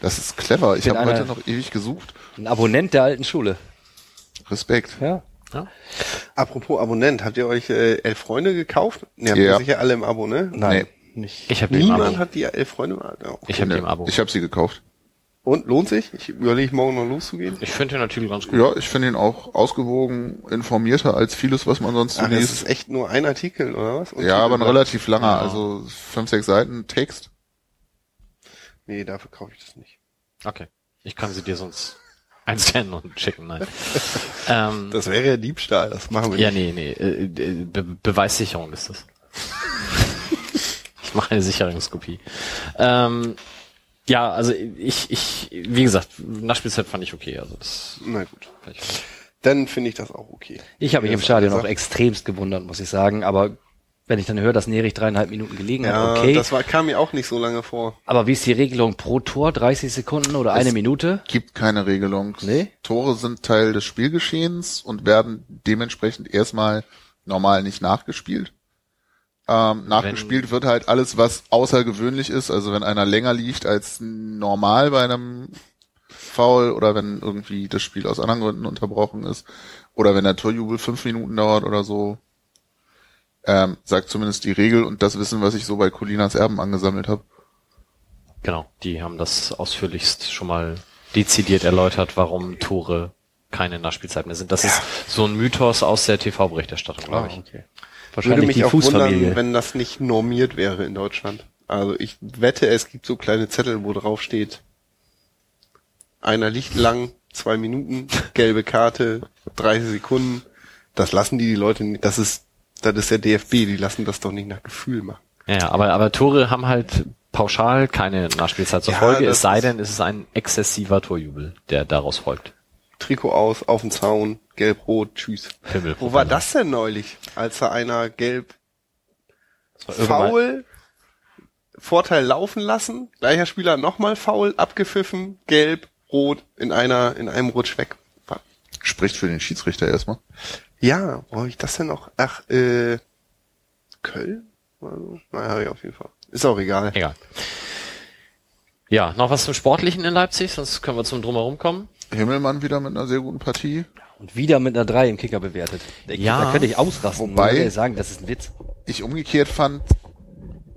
Das ist clever. Ich habe heute noch ewig gesucht. Ein Abonnent der alten Schule. Respekt. Ja. Apropos Abonnent, habt ihr euch äh, elf Freunde gekauft? Ne, habt Ja. ihr sicher alle im Abo, ne? Nein. Nicht. Ich habe die im Niemand Abo. hat die elf Freunde. Ja, okay. Ich habe die im Abo. Ich habe sie gekauft. Und lohnt sich? Ich überlege morgen noch loszugehen. Ich finde den natürlich ganz gut. Ja, ich finde ihn auch ausgewogen informierter als vieles, was man sonst so Ach, das liest. ist echt nur ein Artikel, oder was? Und Ja, aber ein relativ langer, also fünf, sechs Seiten Text. Nee, dafür kaufe ich das nicht. Okay. Ich kann sie dir sonst (laughs) einscannen und schicken, nein. (laughs) ähm, Das wäre ja Diebstahl, das machen wir ja, nicht. nee, nee. Äh, äh, Be Beweissicherung ist das. (laughs) (laughs) ich mache eine Sicherungskopie. Ähm, ja, also ich, ich, wie gesagt, Nachspielzeit fand ich okay. Also das Na gut. Dann finde ich das auch okay. Ich habe mich im Stadion auch extremst gewundert, muss ich sagen. Aber wenn ich dann höre, dass Nerich dreieinhalb Minuten gelegen Ja, hat, okay. das war, kam mir auch nicht so lange vor. aber wie ist die Regelung pro Tor? 30 Sekunden oder eine Minute? Gibt keine Regelung. Nee? Tore sind Teil des Spielgeschehens und werden dementsprechend erstmal normal nicht nachgespielt. Ähm, nachgespielt wird halt alles, was außergewöhnlich ist. Also wenn einer länger liegt als normal bei einem Foul oder wenn irgendwie das Spiel aus anderen Gründen unterbrochen ist oder wenn der Torjubel fünf Minuten dauert oder so, ähm, sagt zumindest die Regel und das Wissen, was ich so bei Colinas Erben angesammelt habe. Genau, die haben das ausführlichst schon mal dezidiert erläutert, warum Tore keine Nachspielzeit mehr sind. Das ist so ein Mythos aus der TV-Berichterstattung, glaube ich. okay. Würde Wahrscheinlich mich die auch wundern, Fußfamilie. wenn das nicht normiert wäre in Deutschland. Also ich wette, es gibt so kleine Zettel, wo drauf steht, einer liegt lang, zwei Minuten, gelbe Karte, 30 Sekunden. Das lassen die die Leute nicht. Das ist, das ist der DFB. Die lassen das doch nicht nach Gefühl machen. Ja, aber, aber Tore haben halt pauschal keine Nachspielzeit zur Ja, Folge, es sei denn, es ist ein exzessiver Torjubel, der daraus folgt. Trikot aus, auf den Zaun, gelb-rot, tschüss. Himmel. Wo war das denn neulich, als da einer gelb faul, Vorteil laufen lassen, gleicher Spieler nochmal faul, abgepfiffen, gelb, rot, in einer, in einem Rutsch weg. Spricht für den Schiedsrichter erstmal. Ja, wo hab ich das denn noch? Ach, äh, Köln? Also, naja, ja, auf jeden Fall. Ist auch egal. Egal. Ja, noch was zum Sportlichen in Leipzig, sonst können wir zum Drumherum kommen. Himmelmann wieder mit einer sehr guten Partie. Und wieder mit einer 3 im Kicker bewertet. Ja. Da könnte ich ausrasten. Wobei- würde ich sagen, das ist ein Witz. Ich umgekehrt fand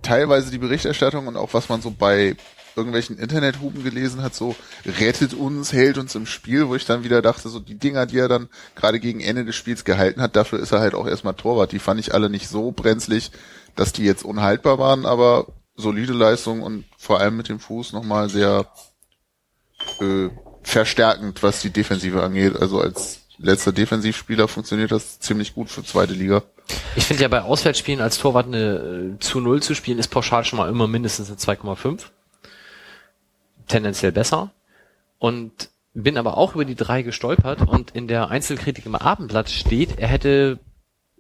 teilweise die Berichterstattung und auch was man so bei irgendwelchen Internethuben gelesen hat, so rettet uns, hält uns im Spiel, wo ich dann wieder dachte, so die Dinger, die er dann gerade gegen Ende des Spiels gehalten hat, dafür ist er halt auch erstmal Torwart. Die fand ich alle nicht so brenzlig, dass die jetzt unhaltbar waren, aber solide Leistung und vor allem mit dem Fuß nochmal sehr äh, verstärkend, was die Defensive angeht. Also als letzter Defensivspieler funktioniert das ziemlich gut für zweite Liga. Ich finde ja bei Auswärtsspielen als Torwart eine äh, zu Null zu spielen, ist pauschal schon mal immer mindestens eine 2,5. Tendenziell besser. Und bin aber auch über die drei gestolpert und in der Einzelkritik im Abendblatt steht, er hätte,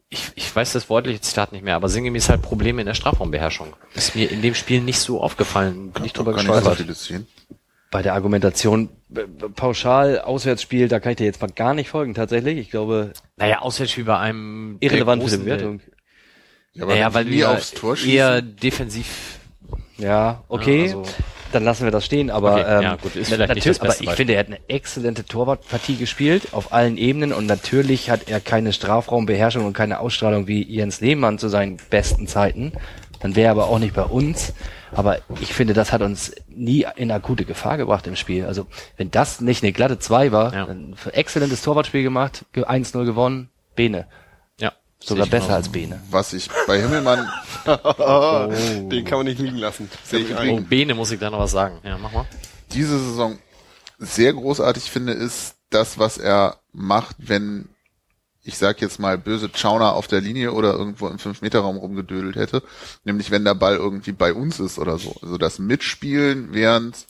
ich, ich weiß das wortliche Zitat nicht mehr, aber sinngemäß halt Probleme in der Strafraumbeherrschung. Ist mir in dem Spiel nicht so aufgefallen, bin ich drüber Gar nicht so gestolpert. sehen. Bei der Argumentation äh, pauschal Auswärtsspiel, da kann ich dir jetzt mal gar nicht folgen tatsächlich. Ich glaube, Naja, Auswärtsspiel bei einem irrelevant für die Bewertung. Ja, aber Naja, weil wir aufs Tor schießen, eher defensiv Ja, okay. Ja, also- dann lassen wir das stehen, aber Okay, ähm, ja, gut, ist nicht natürlich, das aber ich Beispiel. finde, er hat eine exzellente Torwartpartie gespielt auf allen Ebenen und natürlich hat er keine Strafraumbeherrschung und keine Ausstrahlung wie Jens Lehmann zu seinen besten Zeiten. Dann wäre er aber auch nicht bei uns. Aber ich finde, das hat uns nie in akute Gefahr gebracht im Spiel. Also wenn das nicht eine glatte 2 war, Ja. dann ein exzellentes Torwartspiel gemacht, ge- 1-0 gewonnen, Bene. Ja. Sogar besser als Bene. was ich bei Himmelmann, (laughs) Oh, Den kann man nicht liegen lassen. Sehe ich Oh. Bene muss ich da noch was sagen. Ja, mach mal. diese Saison sehr großartig finde, ist das, was er macht, wenn ich sag jetzt mal böse Chauner auf der Linie oder irgendwo im 5-Meter-Raum rumgedödelt hätte, nämlich wenn der Ball irgendwie bei uns ist oder so. Also das Mitspielen, während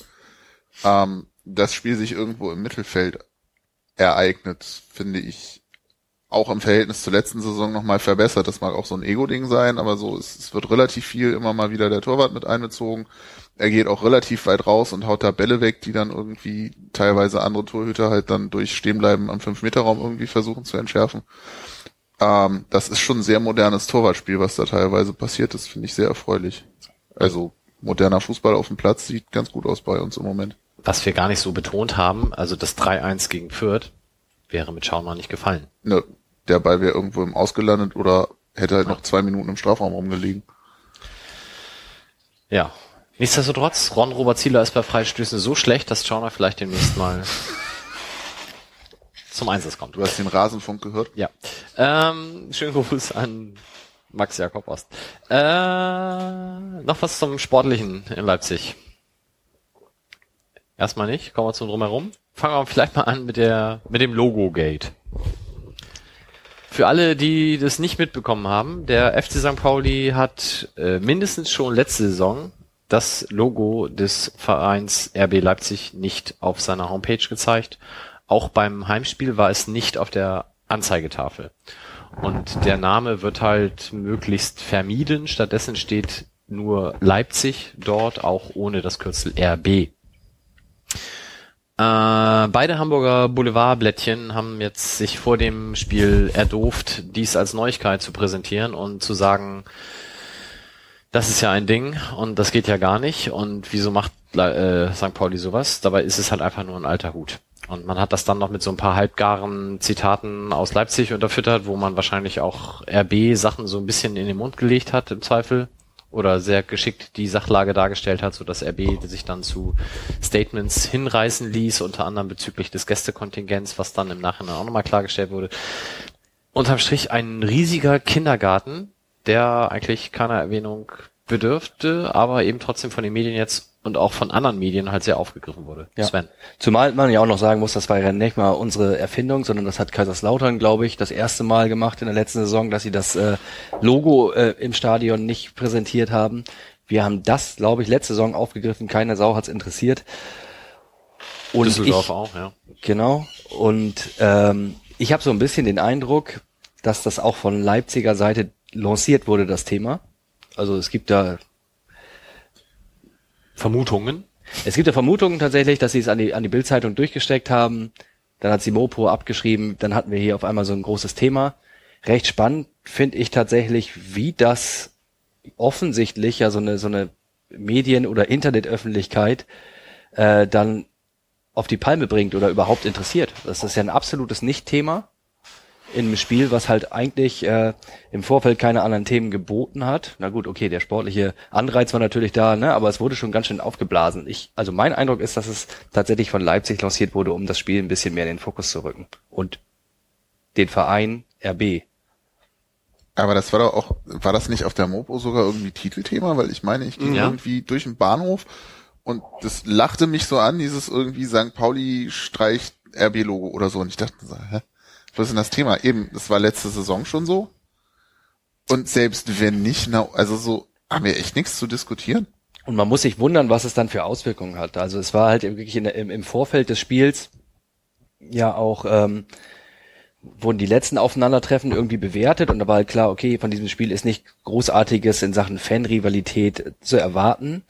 ähm, das Spiel sich irgendwo im Mittelfeld ereignet, finde ich auch im Verhältnis zur letzten Saison nochmal verbessert. Das mag auch so ein Ego-Ding sein, aber so, es, es wird relativ viel immer mal wieder der Torwart mit einbezogen. Er geht auch relativ weit raus und haut da Bälle weg, die dann irgendwie teilweise andere Torhüter halt dann durch Stehenbleiben am 5-Meter-Raum irgendwie versuchen zu entschärfen. Ähm, das ist schon ein sehr modernes Torwartspiel, was da teilweise passiert ist, finde ich sehr erfreulich. Also moderner Fußball auf dem Platz sieht ganz gut aus bei uns im Moment. Was wir gar nicht so betont haben, also das 3-1 gegen Fürth, wäre mit Schauner nicht gefallen. Ne, der Ball wäre irgendwo im Ausgelandet oder hätte halt noch zwei Minuten im Strafraum rumgelegen. Ja. Nichtsdestotrotz, Ron Robert Zieler ist bei Freistößen so schlecht, dass Schauner vielleicht demnächst mal zum Einsatz kommt. Du hast den Rasenfunk gehört? Ja. Ähm, schönen Gruß an Max Jakob Ost. Äh, noch was zum Sportlichen in Leipzig. Erstmal nicht, kommen wir zum Drumherum. Fangen wir vielleicht mal an mit der, mit dem Logo-Gate. Für alle, die das nicht mitbekommen haben, der FC St. Pauli hat äh, mindestens schon letzte Saison das Logo des Vereins RB Leipzig nicht auf seiner Homepage gezeigt. Auch beim Heimspiel war es nicht auf der Anzeigetafel. Und der Name wird halt möglichst vermieden. Stattdessen steht nur Leipzig dort, auch ohne das Kürzel RB. Äh, beide Hamburger Boulevardblättchen haben jetzt sich vor dem Spiel erdooft, dies als Neuigkeit zu präsentieren und zu sagen, das ist ja ein Ding und das geht ja gar nicht und wieso macht äh, St. Pauli sowas? Dabei ist es halt einfach nur ein alter Hut. Und man hat das dann noch mit so ein paar halbgaren Zitaten aus Leipzig unterfüttert, wo man wahrscheinlich auch RB-Sachen so ein bisschen in den Mund gelegt hat im Zweifel oder sehr geschickt die Sachlage dargestellt hat, so dass RB sich dann zu Statements hinreißen ließ, unter anderem bezüglich des Gästekontingents, was dann im Nachhinein auch nochmal klargestellt wurde. Unterm Strich ein riesiger Kindergarten, der eigentlich keiner Erwähnung bedürfte, aber eben trotzdem von den Medien jetzt und auch von anderen Medien halt sehr aufgegriffen wurde. Ja. Sven. Zumal man ja auch noch sagen muss, das war ja nicht mal unsere Erfindung, sondern das hat Kaiserslautern, glaube ich, das erste Mal gemacht in der letzten Saison, dass sie das äh, Logo äh, im Stadion nicht präsentiert haben. Wir haben das, glaube ich, letzte Saison aufgegriffen. Keine Sau hat's interessiert. Und Düsseldorf ich, auch, ja. Genau. Und ähm, ich habe so ein bisschen den Eindruck, dass das auch von Leipziger Seite lanciert wurde, das Thema. Also es gibt da Vermutungen. Es gibt ja Vermutungen tatsächlich, dass sie es an die, an die Bildzeitung durchgesteckt haben. Dann hat sie Mopo abgeschrieben. Dann hatten wir hier auf einmal so ein großes Thema. Recht spannend finde ich tatsächlich, wie das offensichtlich ja so eine, so eine Medien- oder Internetöffentlichkeit äh, dann auf die Palme bringt oder überhaupt interessiert. Das ist ja ein absolutes Nicht-Thema in einem Spiel, was halt eigentlich äh, im Vorfeld keine anderen Themen geboten hat. Na gut, okay, der sportliche Anreiz war natürlich da, ne, aber es wurde schon ganz schön aufgeblasen. Ich, also mein Eindruck ist, dass es tatsächlich von Leipzig lanciert wurde, um das Spiel ein bisschen mehr in den Fokus zu rücken. Und den Verein RB. Aber das war doch auch, war das nicht auf der Mopo sogar irgendwie Titelthema? Weil ich meine, ich ging Ja. irgendwie durch den Bahnhof und das lachte mich so an, dieses irgendwie St. Pauli streicht RB-Logo oder so. Und ich dachte so, hä? Was ist denn das Thema? Eben, das war letzte Saison schon so. Und selbst wenn nicht, also so, haben wir echt nichts zu diskutieren. Und man muss sich wundern, was es dann für Auswirkungen hat. Also es war halt wirklich in im, im Vorfeld des Spiels ja auch ähm, wurden die letzten Aufeinandertreffen irgendwie bewertet und da war halt klar, okay, von diesem Spiel ist nicht Großartiges in Sachen Fanrivalität zu erwarten.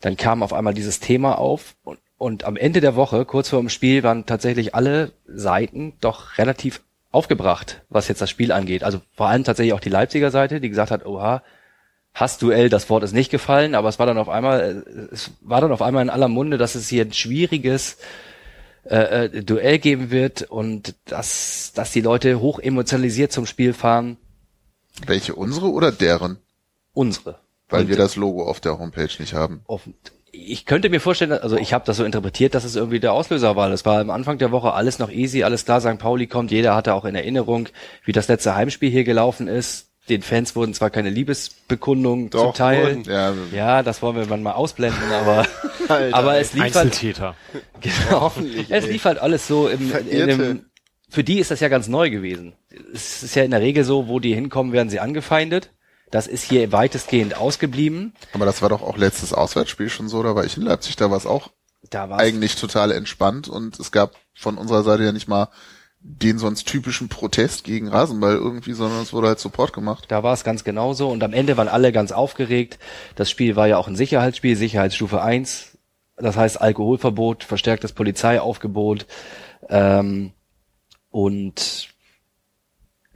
Dann kam auf einmal dieses Thema auf und, und am Ende der Woche, kurz vor dem Spiel, waren tatsächlich alle Seiten doch relativ aufgebracht, was jetzt das Spiel angeht. Also vor allem tatsächlich auch die Leipziger Seite, die gesagt hat, oha, Hassduell, das Wort ist nicht gefallen, aber es war dann auf einmal, äh, es war dann auf einmal in aller Munde, dass es hier ein schwieriges äh, äh, Duell geben wird und dass, dass die Leute hoch emotionalisiert zum Spiel fahren. Welche unsere oder deren? Unsere. Weil Und- wir das Logo auf der Homepage nicht haben. offen. Ich könnte mir vorstellen, also ich habe das so interpretiert, dass es irgendwie der Auslöser war. Das war am Anfang der Woche alles noch easy, alles klar, St. Pauli kommt, jeder hatte auch in Erinnerung, wie das letzte Heimspiel hier gelaufen ist. Den Fans wurden zwar keine Liebesbekundungen Doch, zuteil. wurden. Ja, Ja, das wollen wir mal ausblenden, aber, (laughs) Alter, aber es lief halt, Einzeltäter. (laughs) genau, Hoffentlich, es lief halt alles so im, in dem, für die ist das ja ganz neu gewesen. Es ist ja in der Regel so, wo die hinkommen, werden sie angefeindet. Das ist hier weitestgehend ausgeblieben. aber das war doch auch letztes Auswärtsspiel schon so, da war ich in Leipzig, da war es auch Da eigentlich total entspannt und es gab von unserer Seite ja nicht mal den sonst typischen Protest gegen Rasenball irgendwie, sondern es wurde halt Support gemacht. Da war es ganz genauso und am Ende waren alle ganz aufgeregt. Das Spiel war ja auch ein Sicherheitsspiel, Sicherheitsstufe 1. Das heißt Alkoholverbot, verstärktes Polizeiaufgebot. Ähm, und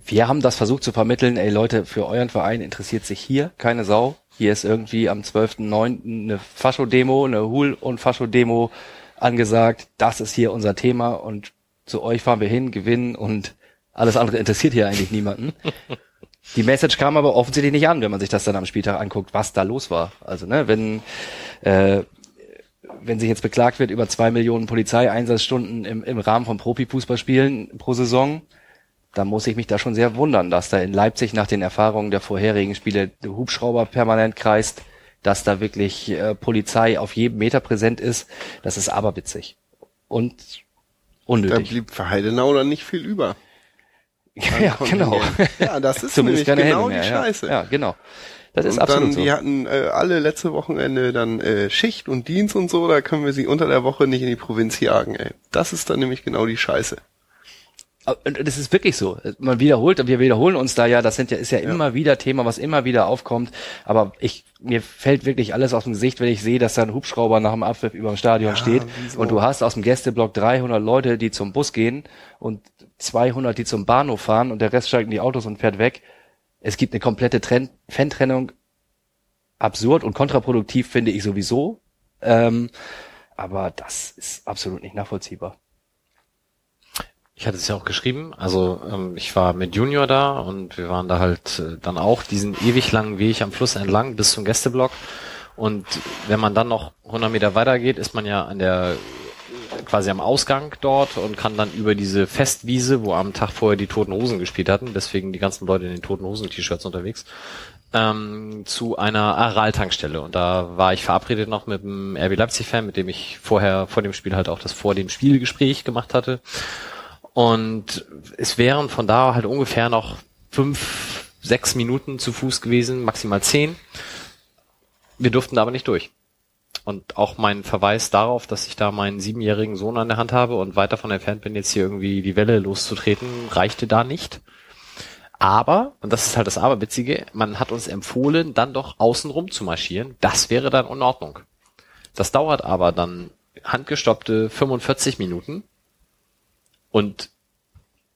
wir haben das versucht zu vermitteln, ey Leute, für euren Verein interessiert sich hier keine Sau. Hier ist irgendwie am 12.09. eine Fascho-Demo, eine Hul- und Fascho-Demo angesagt. Das ist hier unser Thema und zu euch fahren wir hin, gewinnen und alles andere interessiert hier eigentlich niemanden. (laughs) Die Message kam aber offensichtlich nicht an, wenn man sich das dann am Spieltag anguckt, was da los war. Also, ne, wenn, äh, wenn sich jetzt beklagt wird über zwei Millionen Polizeieinsatzstunden im, im Rahmen von Profifußballspielen pro Saison, dann muss ich mich da schon sehr wundern, dass da in Leipzig nach den Erfahrungen der vorherigen Spiele der Hubschrauber permanent kreist, dass da wirklich äh, Polizei auf jedem Meter präsent ist. Das ist aberwitzig. Und Da unnötig. blieb für Heidenau dann nicht viel über. (laughs) ja, genau. Ja, das ist (laughs) nämlich genau Helme die mehr. Scheiße. Ja, ja genau. Das ist und absolut dann, so. die hatten äh, alle letzte Wochenende dann äh, Schicht und Dienst und so, da können wir sie unter der Woche nicht in die Provinz jagen, ey. Das ist dann nämlich genau die Scheiße. Und das ist wirklich so. Man wiederholt, wir wiederholen uns da ja, das sind ja, ist ja, immer wieder Thema, was immer wieder aufkommt. Aber ich, mir fällt wirklich alles aus dem Gesicht, wenn ich sehe, dass da ein Hubschrauber nach dem Abpfiff über dem Stadion steht. wieso? Und du hast aus dem Gästeblock 300 Leute, die zum Bus gehen und 200, die zum Bahnhof fahren und der Rest steigt in die Autos und fährt weg. Es gibt eine komplette Trend, Fan-Trennung. Absurd und kontraproduktiv finde ich sowieso. Ähm, aber das ist absolut nicht nachvollziehbar. Ich hatte es ja auch geschrieben. Also ähm, ich war mit Junior da und wir waren da halt äh, dann auch diesen ewig langen Weg am Fluss entlang bis zum Gästeblock. Und wenn man dann noch 100 Meter weitergeht, ist man ja an der quasi am Ausgang dort und kann dann über diese Festwiese, wo am Tag vorher die Toten Hosen gespielt hatten, deswegen die ganzen Leute in den Toten Hosen T-Shirts unterwegs, ähm, zu einer Aral-Tankstelle. Und da war ich verabredet noch mit einem RB Leipzig-Fan, mit dem ich vorher vor dem Spiel halt auch das vor dem Spielgespräch gemacht hatte. Und es wären von da halt ungefähr noch fünf, sechs Minuten zu Fuß gewesen, maximal zehn. Wir durften da aber nicht durch. Und auch mein Verweis darauf, dass ich da meinen siebenjährigen Sohn an der Hand habe und weit davon entfernt bin, jetzt hier irgendwie die Welle loszutreten, reichte da nicht. Aber, und das ist halt das Aberwitzige, man hat uns empfohlen, dann doch außenrum zu marschieren. Das wäre dann in Ordnung. Das dauert aber dann handgestoppte 45 Minuten und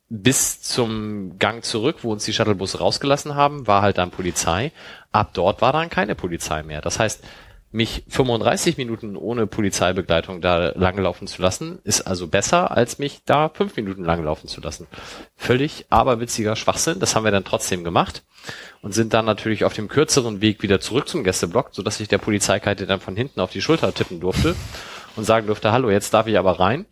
bis zum Gang zurück, wo uns die Shuttlebusse rausgelassen haben, war halt dann Polizei. Ab dort war dann keine Polizei mehr. Das heißt, mich 35 Minuten ohne Polizeibegleitung da langlaufen zu lassen, ist also besser, als mich da fünf Minuten langlaufen zu lassen. Völlig aberwitziger Schwachsinn. Das haben wir dann trotzdem gemacht und sind dann natürlich auf dem kürzeren Weg wieder zurück zum Gästeblock, sodass ich der Polizeikarte dann von hinten auf die Schulter tippen durfte und sagen durfte, hallo, jetzt darf ich aber rein.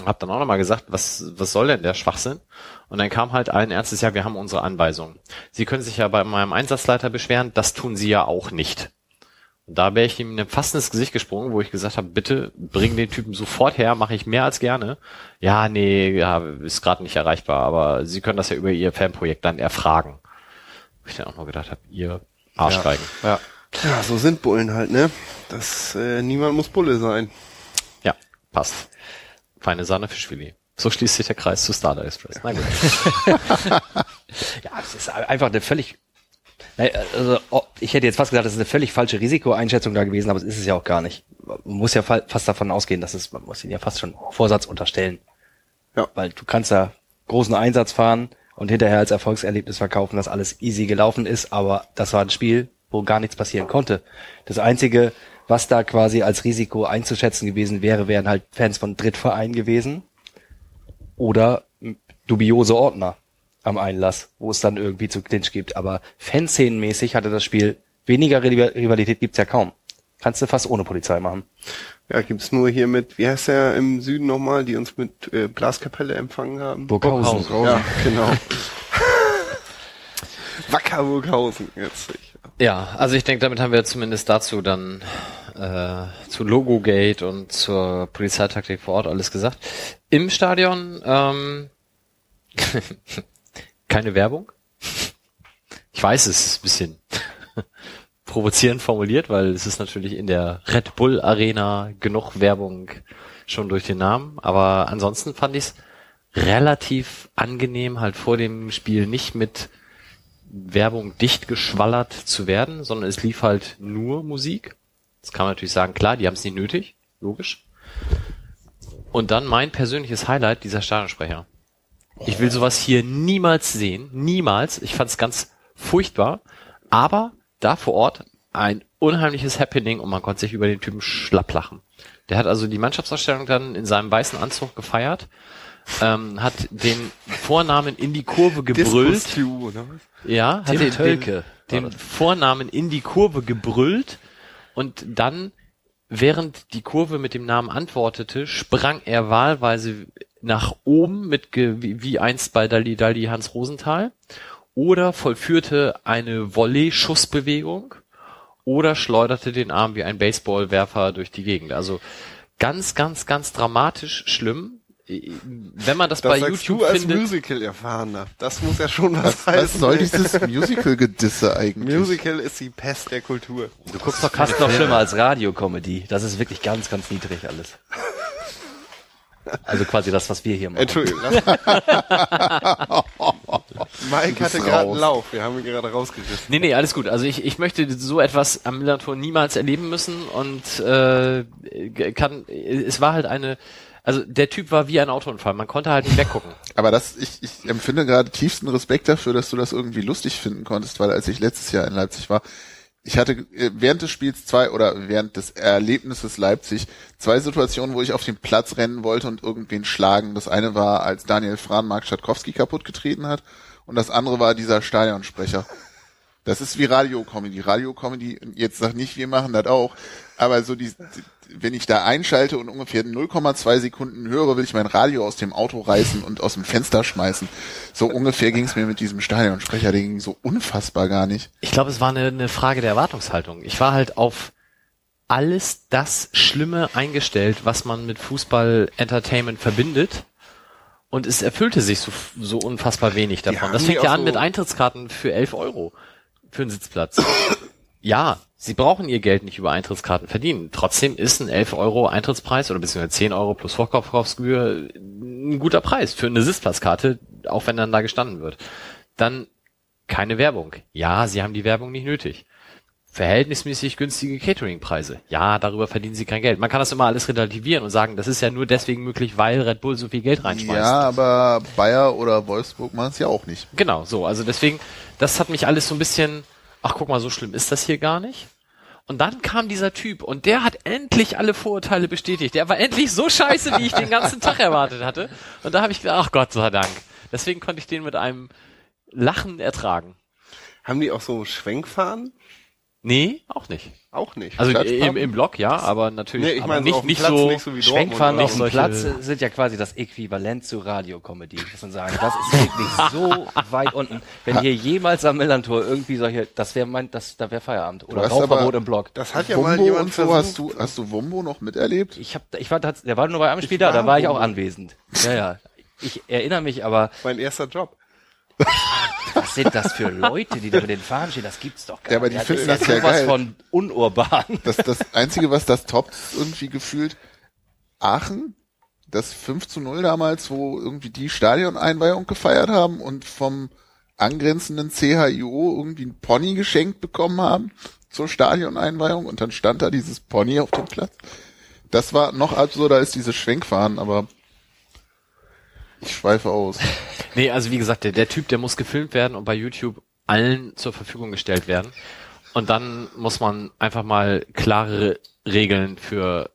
Und hab dann auch nochmal gesagt, was, was soll denn der Schwachsinn? Und dann kam halt allen Ernstes, ja, wir haben unsere Anweisung. Sie können sich ja bei meinem Einsatzleiter beschweren, das tun Sie ja auch nicht. Und da wäre ich ihm fast ins Gesicht gesprungen, wo ich gesagt habe, bitte bring den Typen sofort her, mache ich mehr als gerne. Ja, nee, ja, ist gerade nicht erreichbar, aber Sie können das ja über Ihr Fanprojekt dann erfragen. Wo ich dann auch noch gedacht habe, ihr Arschgeigen. Ja. ja. ja, so sind Bullen halt, ne? Das, äh, niemand muss Bulle sein. Ja, passt. Feine Sahne Fischfilet. So schließt sich der Kreis zu Starter Express. Na gut. (laughs) ja, es ist einfach eine völlig also, oh, ich hätte jetzt fast gesagt, das ist eine völlig falsche Risikoeinschätzung da gewesen, aber es ist es ja auch gar nicht. Man muss ja fast davon ausgehen, dass es, man muss ihnen ja fast schon Vorsatz unterstellen. Ja. Weil du kannst da großen Einsatz fahren und hinterher als Erfolgserlebnis verkaufen, dass alles easy gelaufen ist, aber das war ein Spiel, wo gar nichts passieren konnte. Das einzige, was da quasi als Risiko einzuschätzen gewesen wäre, wären halt Fans von Drittvereinen gewesen oder dubiose Ordner am Einlass, wo es dann irgendwie zu Clinch gibt. Aber Fanszenenmäßig hatte das Spiel weniger Rivalität gibt's ja kaum. Kannst du fast ohne Polizei machen. Ja, gibt's nur hier mit, wie heißt der im Süden nochmal, die uns mit äh, Blaskapelle empfangen haben? Burghausen. Burghausen. Ja, genau. (laughs) Wacker Burghausen jetzt. Ja, also ich denke, damit haben wir zumindest dazu dann äh, zu Logogate und zur Polizeitaktik vor Ort alles gesagt. Im Stadion ähm, (laughs) keine Werbung. Ich weiß, es ist ein bisschen (laughs) provozierend formuliert, weil es ist natürlich in der Red Bull Arena genug Werbung schon durch den Namen. Aber ansonsten fand ich es relativ angenehm, halt vor dem Spiel nicht mit Werbung dicht geschwallert zu werden, sondern es lief halt nur Musik. Das kann man natürlich sagen, klar, die haben es nicht nötig, logisch. Und dann mein persönliches Highlight, dieser Stadionsprecher. Ich will sowas hier niemals sehen. Niemals. Ich fand es ganz furchtbar. Aber da vor Ort ein unheimliches Happening und man konnte sich über den Typen schlapp lachen. Der hat also die Mannschaftsausstellung dann in seinem weißen Anzug gefeiert, ähm, hat den Vornamen in die Kurve gebrüllt. Ja, hat den, den, den Vornamen in die Kurve gebrüllt und dann, während die Kurve mit dem Namen antwortete, sprang er wahlweise nach oben mit wie, wie einst bei Dali Dali Hans Rosenthal oder vollführte eine Volley-Schussbewegung oder schleuderte den Arm wie ein Baseballwerfer durch die Gegend. Also ganz, ganz, ganz dramatisch schlimm. Wenn man das, das bei YouTube du als findet, Musical erfahrener. Das muss ja schon was, was heißen. Was soll dieses Musical-Gedisse eigentlich? Musical ist die Pest der Kultur. Du guckst doch fast noch schlimmer als Radiokomödie. Das ist wirklich ganz, ganz niedrig alles. Also quasi das, was wir hier machen. Entschuldigung. (laughs) Mike hatte gerade einen Lauf, wir haben ihn gerade rausgerissen. Nee, nee, alles gut. Also ich, ich möchte so etwas am Millantor niemals erleben müssen und äh, kann es war halt eine also der Typ war wie ein Autounfall, man konnte halt nicht weggucken. Aber das, ich, ich empfinde gerade tiefsten Respekt dafür, dass du das irgendwie lustig finden konntest, weil als ich letztes Jahr in Leipzig war, ich hatte äh, während des Spiels zwei oder während des Erlebnisses Leipzig zwei Situationen, wo ich auf den Platz rennen wollte und irgendwen schlagen. Das eine war, als Daniel Fran Mark Schatkowski kaputt getreten hat und das andere war dieser Stadionsprecher. Das ist wie Radiocomedy. Radiocomedy, jetzt sag nicht, wir machen das auch. aber so die, wenn ich da einschalte und ungefähr 0,2 Sekunden höre, will ich mein Radio aus dem Auto reißen und aus dem Fenster schmeißen. So ungefähr ging es mir mit diesem Stadionsprecher, der ging so unfassbar gar nicht. Ich glaube, es war eine, eine Frage der Erwartungshaltung. Ich war halt auf alles das Schlimme eingestellt, was man mit Fußball-Entertainment verbindet. Und es erfüllte sich so, so unfassbar wenig davon. Das fängt ja an so- mit Eintrittskarten für 11 Euro für einen Sitzplatz. (coughs) ja, sie brauchen ihr Geld nicht über Eintrittskarten verdienen. Trotzdem ist ein 11 Euro Eintrittspreis oder beziehungsweise 10 Euro plus Vorkaufsgebühr ein guter Preis für eine Sitzplatzkarte, auch wenn dann da gestanden wird. Dann keine Werbung. Ja, sie haben die Werbung nicht nötig. Verhältnismäßig günstige Cateringpreise. Ja, darüber verdienen sie kein Geld. Man kann das immer alles relativieren und sagen, das ist ja nur deswegen möglich, weil Red Bull so viel Geld reinschmeißt. Ja, aber Bayer oder Wolfsburg machen es ja auch nicht. Genau, so. Also deswegen, das hat mich alles so ein bisschen, ach guck mal, so schlimm ist das hier gar nicht. Und dann kam dieser Typ und der hat endlich alle Vorurteile bestätigt. Der war endlich so scheiße, wie ich den ganzen Tag erwartet hatte. Und da habe ich gedacht, ach Gott sei Dank. Deswegen konnte ich den mit einem Lachen ertragen. Haben die auch so Schwenkfahren? Nee, auch nicht. Auch nicht. Also im, im Block ja, aber natürlich Nee, ich aber meine, so nicht, nicht Platz so, nicht so wie Schwenkfahren auf dem Platz sind ja quasi das Äquivalent zu Radio-Comedy, muss man sagen. Das ist wirklich (laughs) so weit unten. Wenn hier jemals am Millantor irgendwie solche, das wäre mein, das, da wäre Feierabend. Oder Rauchverbot im Block. Das hat ja mal Wumbo jemand und so, versucht. hast du, hast du Wumbo noch miterlebt? Ich hab, ich war, der war nur bei einem Spiel da, da war war ich auch anwesend. Ja, ja. Ich erinnere mich, aber Mein erster Job. Was sind das für Leute, die da mit den Fahnen stehen? Das gibt's doch gar Ja, aber die nicht. finden das ja geil. von unurban. Das, das Einzige, was das toppt, ist irgendwie gefühlt Aachen, das 5 zu 0 damals, wo irgendwie die Stadioneinweihung gefeiert haben und vom angrenzenden CHIO irgendwie ein Pony geschenkt bekommen haben zur Stadioneinweihung und dann stand da dieses Pony auf dem Platz. Das war noch absurder als diese Schwenkfahren, aber ich schweife aus. (laughs) Nee, also wie gesagt, der, der Typ, der muss gefilmt werden und bei YouTube allen zur Verfügung gestellt werden. Und dann muss man einfach mal klare Regeln für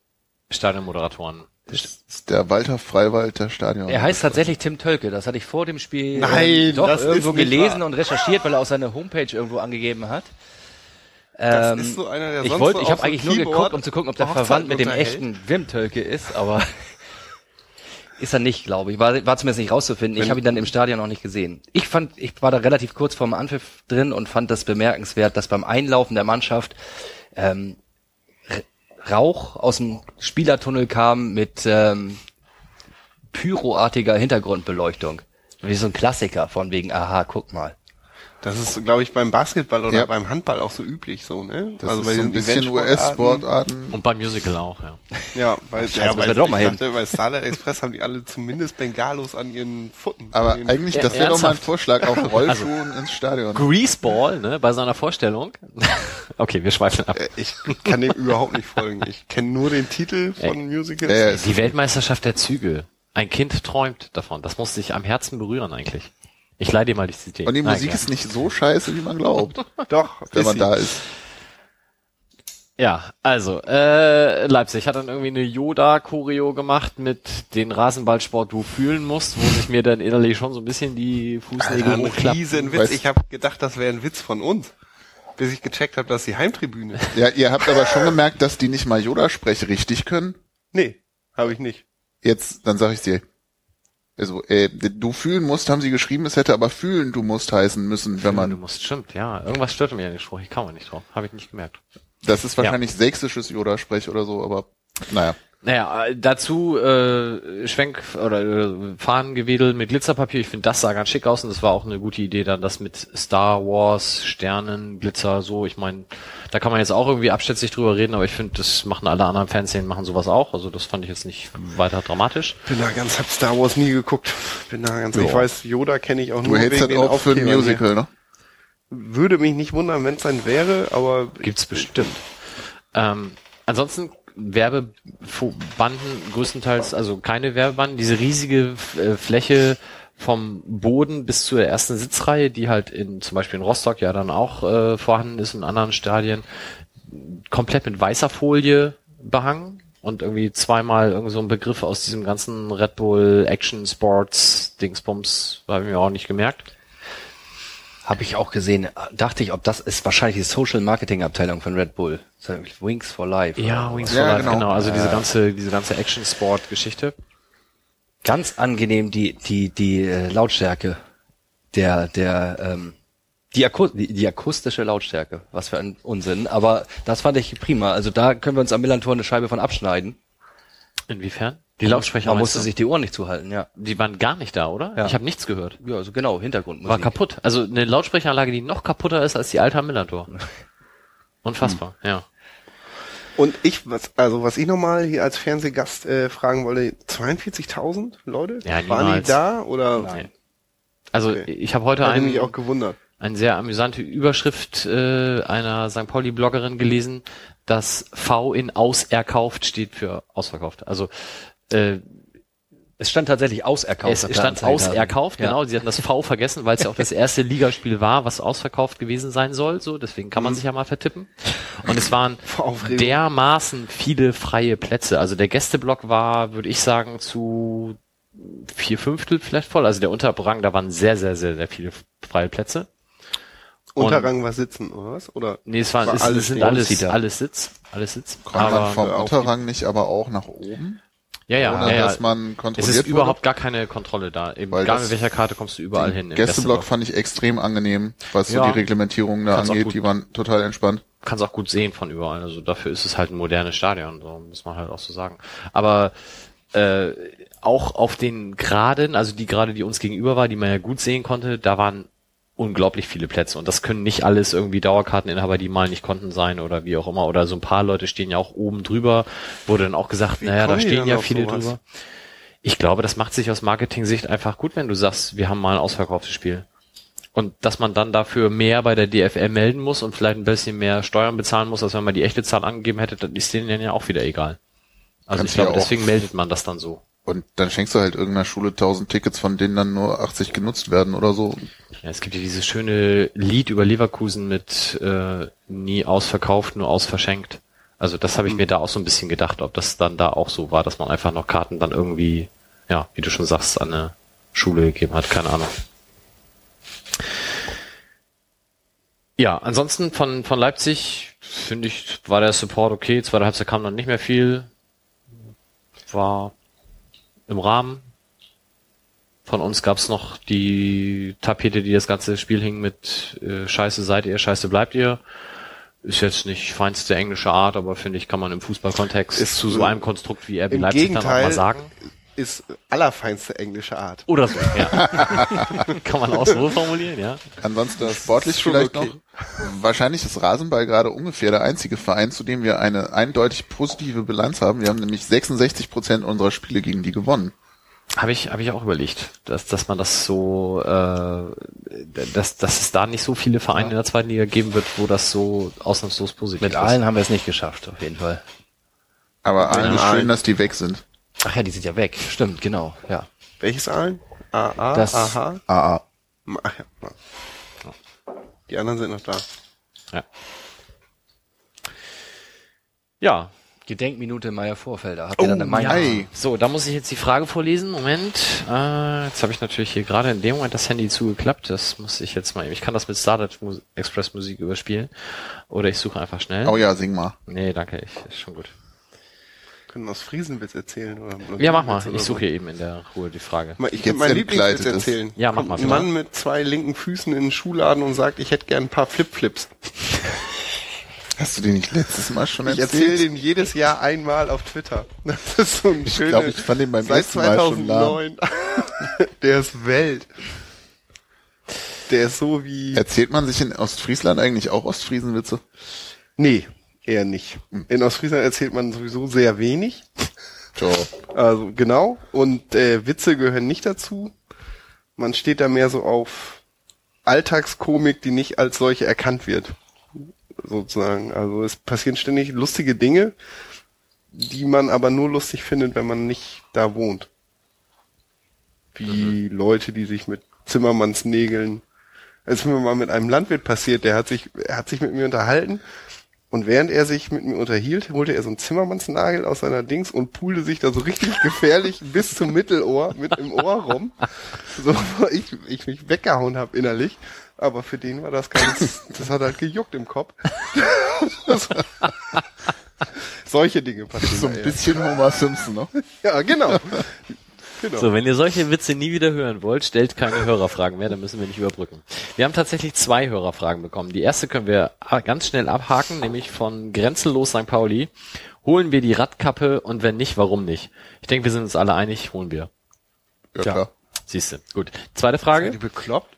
Stadionmoderatoren. Das ist der Walter Freiwald der Stadion. Er heißt tatsächlich Tim Tölke. Das hatte ich vor dem Spiel Nein, doch das irgendwo gelesen wahr. und recherchiert, weil er auch seine Homepage irgendwo angegeben hat. Das Ähm, ist so einer, der ich sonst wollte, ich habe so eigentlich nur Keyboard geguckt, um zu gucken, ob der verwandt mit dem echten Wim Tölke ist, aber ist er nicht, glaube ich. War, war zumindest nicht rauszufinden. Ich habe ihn dann im Stadion noch nicht gesehen. Ich fand, ich war da relativ kurz vorm Anpfiff drin und fand das bemerkenswert, dass beim Einlaufen der Mannschaft ähm, Rauch aus dem Spielertunnel kam mit ähm, pyroartiger Hintergrundbeleuchtung. Wie so ein Klassiker von wegen, aha, guck mal. Das ist, glaube ich, beim Basketball oder Ja. beim Handball auch so üblich so, ne? Das ist so diesen ein bisschen. US-Sportarten. Und beim Musical auch, ja. Ja, weil, Scheiße, ja, weil wir doch mal ich hin. dachte, bei Starlight Express haben die alle zumindest Bengalos an ihren Pfoten. Aber den- eigentlich, das wäre doch mal ein? Vorschlag auf (laughs) Rollschuhen ins Stadion. Greaseball, ne, bei seiner Vorstellung. (laughs) okay, wir schweifen ab. Äh, ich kann dem überhaupt nicht folgen. Ich kenne nur den Titel von Musicals. Ja, ja, Die Weltmeisterschaft der Züge. Ein Kind träumt davon. Das muss sich am Herzen berühren eigentlich. Ich leih dir mal die CD. Und die Nein, Musik klar. ist nicht so scheiße, wie man glaubt, (laughs) Doch, wenn man sie. da ist. Ja, also, äh, Leipzig hat dann irgendwie eine Yoda-Choreo gemacht mit den Rasenballsport du fühlen musst, wo sich mir dann innerlich schon so ein bisschen die Fußnägel hochklappen. Riesenwitz. Weißt- Ich habe gedacht, das wäre ein Witz von uns. Bis ich gecheckt habe, dass die Heimtribüne. ist. (laughs) Ja, ihr habt aber schon gemerkt, dass die nicht mal Yoda-Sprech richtig können. Nee, habe ich nicht. Jetzt, dann sag ich dir. Also, äh, du fühlen musst, haben sie geschrieben, es hätte aber fühlen du musst heißen müssen, wenn Du man, musst, stimmt, ja. Irgendwas störte mir an dem Spruch. Ich kam nicht drauf. Habe ich nicht gemerkt. das ist wahrscheinlich sächsisches Yoda-Sprech oder so, aber, naja. Naja, äh, dazu äh, Schwenk oder äh, Fahnengewedel mit Glitzerpapier. Ich finde, das sah ganz schick aus und das war auch eine gute Idee, dann das mit Star Wars, Sternen, Glitzer, so. Ich meine, da kann man jetzt auch irgendwie abschätzig drüber reden, aber ich finde, das machen alle anderen Fernsehen, machen sowas auch. Also das fand ich jetzt nicht weiter dramatisch. Bin da ganz, hab Star Wars nie geguckt. Bin da ganz, ich Ja. weiß, Yoda kenne ich auch Du nur hältst wegen das den auch für ein Musical, hier. ne? Würde mich nicht wundern, wenn es ein wäre, aber Gibt's bestimmt. Ähm, ansonsten Werbebanden größtenteils, also keine Werbebanden, diese riesige äh, Fläche vom Boden bis zur ersten Sitzreihe, die halt in zum Beispiel in Rostock ja dann auch äh, vorhanden ist und in anderen Stadien, komplett mit weißer Folie behangen und irgendwie zweimal irgend so ein Begriff aus diesem ganzen Red Bull Action Sports Dingsbums habe ich mir auch nicht gemerkt. Habe ich auch gesehen. Dachte ich, ob das ist wahrscheinlich die Social Marketing Abteilung von Red Bull. Wings for Life. Ja, Wings Ja, for Life, genau. genau. Also diese Ja. ganze, diese ganze Action-Sport-Geschichte. Ganz angenehm die die die äh, Lautstärke der der ähm, die, Aku die, die akustische Lautstärke. Was für ein Unsinn. Aber das fand ich prima. Also da können wir uns am Millantor eine Scheibe von abschneiden. Inwiefern? Die Lautsprecher Man musste du? sich die Ohren nicht zuhalten, ja. Die waren gar nicht da, oder? Ja. Ich habe nichts gehört. Ja, also genau, Hintergrund. War kaputt. Also eine Lautsprecheranlage, die noch kaputter ist als die alte Millantor. (laughs) Unfassbar, ja. Und ich, was, also was ich nochmal hier als Fernsehgast äh, fragen wollte, 42.000 Leute? Ja, Waren die da oder? Nein. Also Okay. ich habe heute einen, mich auch gewundert. eine sehr amüsante Überschrift äh, einer St. Pauli-Bloggerin gelesen, dass V in auserkauft steht für ausverkauft. Also äh, Es stand tatsächlich auserkauft. es stand auserkauft, Ja. genau. Sie hatten das V vergessen, weil es ja auch das erste Ligaspiel war, was ausverkauft gewesen sein soll. So, deswegen kann man sich ja mal vertippen. Und es waren (laughs) dermaßen viele freie Plätze. Also der Gästeblock war, würde ich sagen, zu vier Fünftel vielleicht voll. Also der Unterrang, da waren sehr, sehr, sehr, sehr viele freie Plätze. Und- Unterrang war sitzen, oder was? Oder? Nee, es, war, War es alles sind stehen. alles, Seater. alles Sitz, alles Sitz. Kann man Aber, vom Unterrang nicht aber auch nach oben? Ja, ja, ohne ja, ja. dass man Es kontrolliert ist wurde? überhaupt gar keine Kontrolle da. Egal das- mit welcher Karte kommst du überall hin. Gästeblock fand ich extrem angenehm, was so Ja. die Reglementierung da angeht. gut- Die waren total entspannt. kannst auch gut sehen von überall. Also dafür ist es halt ein modernes Stadion, so muss man halt auch so sagen. Aber äh, auch auf den Geraden, also die Gerade, die uns gegenüber war, die man ja gut sehen konnte, da waren unglaublich viele Plätze. Und das können nicht alles irgendwie Dauerkarteninhaber, die mal nicht konnten sein oder wie auch immer. Oder so ein paar Leute stehen ja auch oben drüber. Wurde dann auch gesagt, Wie naja, da stehen ja viele sowas? drüber. Ich glaube, das macht sich aus Marketing-Sicht einfach gut, wenn du sagst, wir haben mal ein ausverkauftes Spiel. Und dass man dann dafür mehr bei der DFL melden muss und vielleicht ein bisschen mehr Steuern bezahlen muss, als wenn man die echte Zahl angegeben hätte, dann ist denen ja auch wieder egal. Also Kannst ich glaube, ja deswegen meldet man das dann so. Und dann schenkst du halt irgendeiner Schule 1000 Tickets, von denen dann nur 80 genutzt werden oder so. Ja, es gibt ja dieses schöne Lied über Leverkusen mit äh, nie ausverkauft, nur ausverschenkt. Also das habe ich mir da auch so ein bisschen gedacht, ob das dann da auch so war, dass man einfach noch Karten dann irgendwie, ja, wie du schon sagst, an eine Schule gegeben hat, keine Ahnung. Ja, ansonsten von, von Leipzig finde ich, war der Support okay. Zweite Halbzeit kam dann nicht mehr viel. War im Rahmen. Von uns gab's noch die Tapete, die das ganze Spiel hing mit äh, Scheiße seid ihr, Scheiße bleibt ihr. Ist jetzt nicht feinste englische Art, aber finde ich, kann man im Fußballkontext Ist zu so einem Konstrukt wie RB Leipzig dann auch Gegenteil mal sagen. Ist allerfeinste englische Art. Oder so, ja. (laughs) kann man auch so formulieren, ja. Ansonsten sportlich vielleicht okay. noch. Wahrscheinlich ist Rasenball gerade ungefähr der einzige Verein, zu dem wir eine eindeutig positive Bilanz haben. Wir haben nämlich 66 Prozent unserer Spiele gegen die gewonnen. Habe ich, habe ich auch überlegt, dass, dass man das so, äh, dass, dass es da nicht so viele Vereine in der zweiten Liga geben wird, wo das so ausnahmslos positiv Mit ist. allen haben wir es nicht geschafft, auf jeden Fall. Aber eigentlich Ja. schön, dass die weg sind. Ach ja, die sind ja weg. Stimmt, genau, ja. Welches Aalen? AA, Das- AH? AA. Ach ja. Die anderen sind noch da. Ja. Ja, Gedenkminute Meier Vorfelder. Habt ihr dann eine? Ei. So, da muss ich jetzt die Frage vorlesen. Moment. Äh, jetzt habe ich natürlich hier gerade in dem Moment das Handy zugeklappt. Das muss ich jetzt mal. Ich kann das mit Startup Express Musik überspielen. Oder ich suche einfach schnell. Oh ja, sing mal. Nee, danke. Ich, ist schon gut. Können wir aus Friesenwitz erzählen? Oder Ja, mach mal. oder Ich suche hier eben in der Ruhe die Frage. Ich kann meinen entgleitet Lieblingswitz erzählen. Ja, mach mal, Ein. Mann mit zwei linken Füßen in den Schuhladen und sagt, ich hätte gern ein paar Flipflips. Hast du die nicht letztes Mal schon Ich erzählt? erzähle den jedes Jahr einmal auf Twitter. Das ist so ein Ich schöner. glaube, ich fand den beim ersten Mal schon lahm. 2009. (laughs) Der ist Welt. Der ist so wie. Erzählt man sich in Ostfriesland eigentlich auch Ostfriesenwitze? Nee, eher nicht. In Ostfriesland erzählt man sowieso sehr wenig. Ciao. Also genau. Und äh, Witze gehören nicht dazu. Man steht da mehr so auf Alltagskomik, die nicht als solche erkannt wird. Sozusagen. Also es passieren ständig lustige Dinge, die man aber nur lustig findet, wenn man nicht da wohnt. Wie Leute, die sich mit Zimmermannsnägeln. Es ist mir mal mit einem Landwirt passiert, der hat sich, er hat sich mit mir unterhalten Und während er sich mit mir unterhielt, holte er so einen Zimmermannsnagel aus seiner Dings und pulte sich da so richtig (laughs) gefährlich bis zum Mittelohr mit im Ohr rum. (laughs) So, wo ich, ich mich weggehauen habe innerlich. Aber für den war das ganz, das hat halt gejuckt im Kopf. (laughs) Solche Dinge passieren. So ein bisschen Homer Simpson, ne? Ja, genau. Genau. So, wenn ihr solche Witze nie wieder hören wollt, stellt keine Hörerfragen mehr, dann müssen wir nicht überbrücken. Wir haben tatsächlich zwei Hörerfragen bekommen. Die erste können wir ganz schnell abhaken, nämlich von Grenzenlos St. Pauli. Holen wir die Radkappe und wenn nicht, warum nicht? Ich denke, wir sind uns alle einig, holen wir. Ja, klar. Siehste. Gut. Zweite Frage. Seid ihr bekloppt?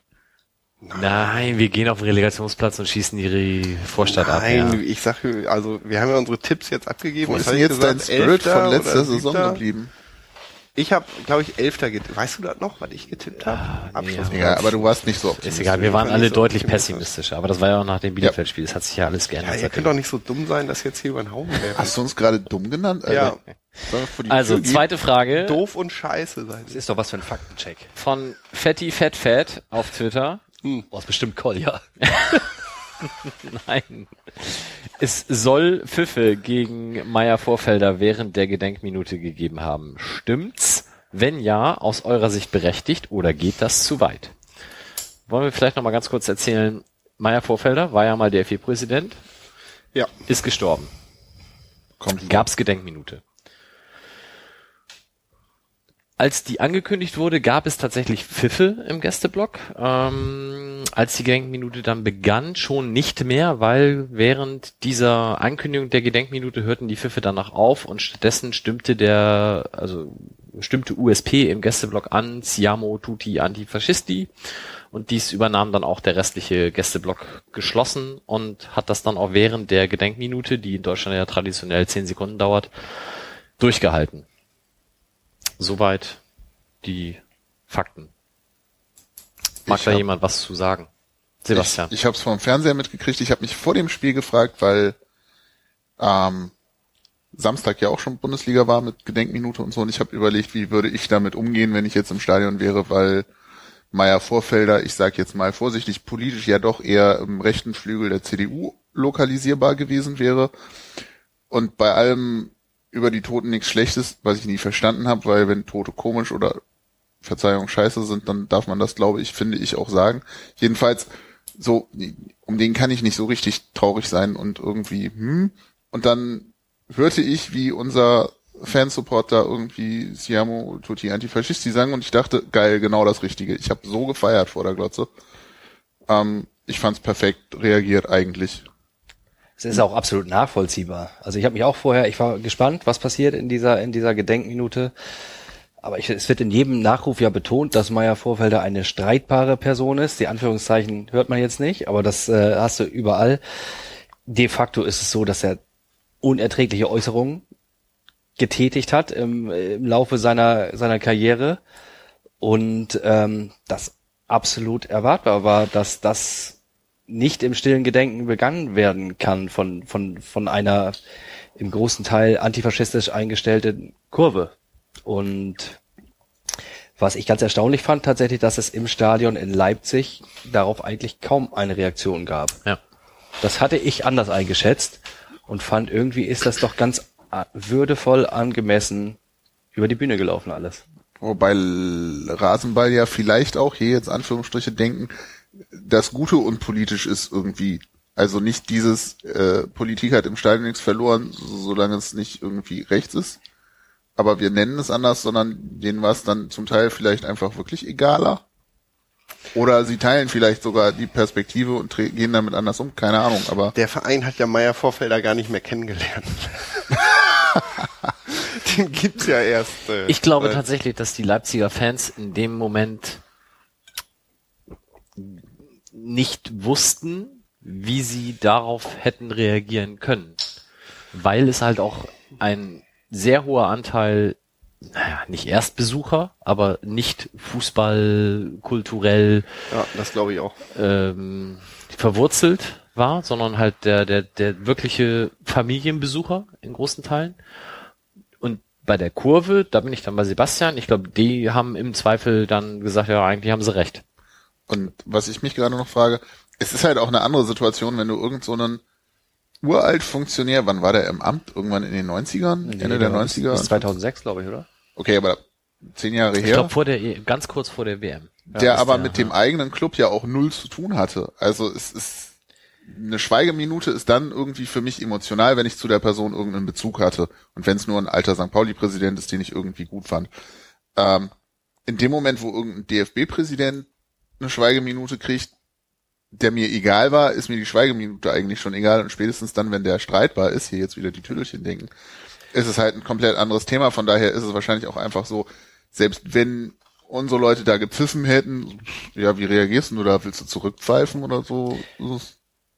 Nein, wir gehen auf den Relegationsplatz und schießen die Vorstadt Nein, ab. Ja. ich sag, also wir haben ja unsere Tipps jetzt abgegeben. Wo Was ist denn jetzt dein? Spirit von letzter Saison geblieben? Ich habe, glaube ich, Elfter getippt. Weißt du das noch, was ich getippt habe? Ah, nee, Abschluss. Egal, aber du warst nicht so Ist optimistisch. egal, wir waren alle so deutlich pessimistischer, aber das war ja auch nach dem Bielefeld-Spiel. Das hat sich ja alles Ja, geändert. ihr seitdem. könnt doch nicht so dumm sein, das jetzt hier über den Haufen werfen. Hast du uns gerade dumm genannt? Alter? Ja. Also, gehen? zweite Frage Doof und scheiße sein. Das ist doch was für ein Faktencheck. von Fatty Fat Fat auf Twitter. Oh, ist bestimmt Kolja. (laughs) Nein. Es soll Pfiffe gegen Meier Vorfelder während der Gedenkminute gegeben haben. Stimmt's? Wenn ja, aus eurer Sicht berechtigt oder geht das zu weit? Wollen wir vielleicht noch mal ganz kurz erzählen, Meier Vorfelder war ja mal DFB-Präsident, Ja. ist gestorben. Kommt. Gab's Gedenkminute. Als die angekündigt wurde, gab es tatsächlich Pfiffe im Gästeblock. Ähm, als die Gedenkminute dann begann, schon nicht mehr, weil während dieser Ankündigung der Gedenkminute hörten die Pfiffe danach auf und stattdessen stimmte der, also stimmte USP im Gästeblock an, Siamo tutti antifascisti. Und dies übernahm dann auch der restliche Gästeblock geschlossen und hat das dann auch während der Gedenkminute, die in Deutschland ja traditionell zehn Sekunden dauert, durchgehalten. Soweit die Fakten. Mag Ich da hab- jemand was zu sagen? Sebastian. Ich, ich habe es vom Fernseher mitgekriegt. Ich habe mich vor dem Spiel gefragt, weil ähm, Samstag ja auch schon Bundesliga war mit Gedenkminute und so. Und ich habe überlegt, wie würde ich damit umgehen, wenn ich jetzt im Stadion wäre, weil Meier Vorfelder, ich sage jetzt mal vorsichtig, politisch ja doch eher im rechten Flügel der CDU lokalisierbar gewesen wäre. Und bei allem über die Toten nichts Schlechtes, was ich nie verstanden habe, weil wenn Tote komisch oder Verzeihung scheiße sind, dann darf man das, glaube ich, finde ich auch sagen. Jedenfalls, so, um den kann ich nicht so richtig traurig sein und irgendwie, hm. Und dann hörte ich, wie unser Fansupporter irgendwie Siamo Tutti Antifascisti sang und ich dachte, geil, genau das Richtige. Ich habe so gefeiert vor der Glotze. Ähm, ich fand's perfekt reagiert eigentlich. Es ist auch absolut nachvollziehbar. Also ich habe mich auch vorher, ich war gespannt, was passiert in dieser in dieser Gedenkminute. Aber ich, es wird in jedem Nachruf ja betont, dass Meier Vorfelder eine streitbare Person ist. Die Anführungszeichen hört man jetzt nicht, aber das äh, hast du überall. De facto ist es so, dass er unerträgliche Äußerungen getätigt hat im, im Laufe seiner seiner Karriere und ähm, das absolut erwartbar war, dass das nicht im stillen Gedenken begangen werden kann von, von, von einer im großen Teil antifaschistisch eingestellten Kurve. Und was ich ganz erstaunlich fand, tatsächlich, dass es im Stadion in Leipzig darauf eigentlich kaum eine Reaktion gab. Ja. Das hatte ich anders eingeschätzt und fand irgendwie ist das doch ganz äh, würdevoll angemessen über die Bühne gelaufen alles. Wobei Rasenball ja vielleicht auch hier jetzt Anführungsstriche denken, das Gute und politisch ist irgendwie. Also nicht dieses äh, Politik hat im Stadion nichts verloren, so- solange es nicht irgendwie rechts ist. Aber wir nennen es anders, sondern denen war es dann zum Teil vielleicht einfach wirklich egaler. Oder sie teilen vielleicht sogar die Perspektive und gehen damit anders um, keine Ahnung, aber Der Verein hat ja Meier Vorfelder gar nicht mehr kennengelernt. (laughs) Den gibt's ja erst. Äh, Ich glaube tatsächlich, dass die Leipziger Fans in dem Moment nicht wussten, wie sie darauf hätten reagieren können. Weil es halt auch ein sehr hoher Anteil, naja, nicht Erstbesucher, aber nicht Fußball kulturell Ja, das glaube ich auch. ähm, verwurzelt war, sondern halt der, der, der wirkliche Familienbesucher in großen Teilen. Und bei der Kurve, da bin ich dann bei Sebastian, ich glaube, die haben im Zweifel dann gesagt, ja, eigentlich haben sie recht. Und was ich mich gerade noch frage, es ist halt auch eine andere Situation, wenn du irgend so einen uralt Funktionär, wann war der im Amt? Irgendwann in den 90ern? Ende der 90er? Bis 2006, glaube ich, oder? Okay, aber zehn Jahre Ich her. glaube vor der, E- ganz kurz vor der WM. der ist aber der, mit dem eigenen Club ja auch null zu tun hatte. Also es ist eine Schweigeminute ist dann irgendwie für mich emotional, wenn ich zu der Person irgendeinen Bezug hatte und wenn es nur ein alter St. Pauli-Präsident ist, den ich irgendwie gut fand. Ähm, in dem Moment, wo irgendein DFB-Präsident eine Schweigeminute kriegt, der mir egal war, ist mir die Schweigeminute eigentlich schon egal und spätestens dann, wenn der streitbar ist, hier jetzt wieder die Tüdelchen denken, ist es halt ein komplett anderes Thema. Von daher ist es wahrscheinlich auch einfach so, selbst wenn unsere Leute da gepfiffen hätten, ja, wie reagierst du da? Willst du zurückpfeifen oder so?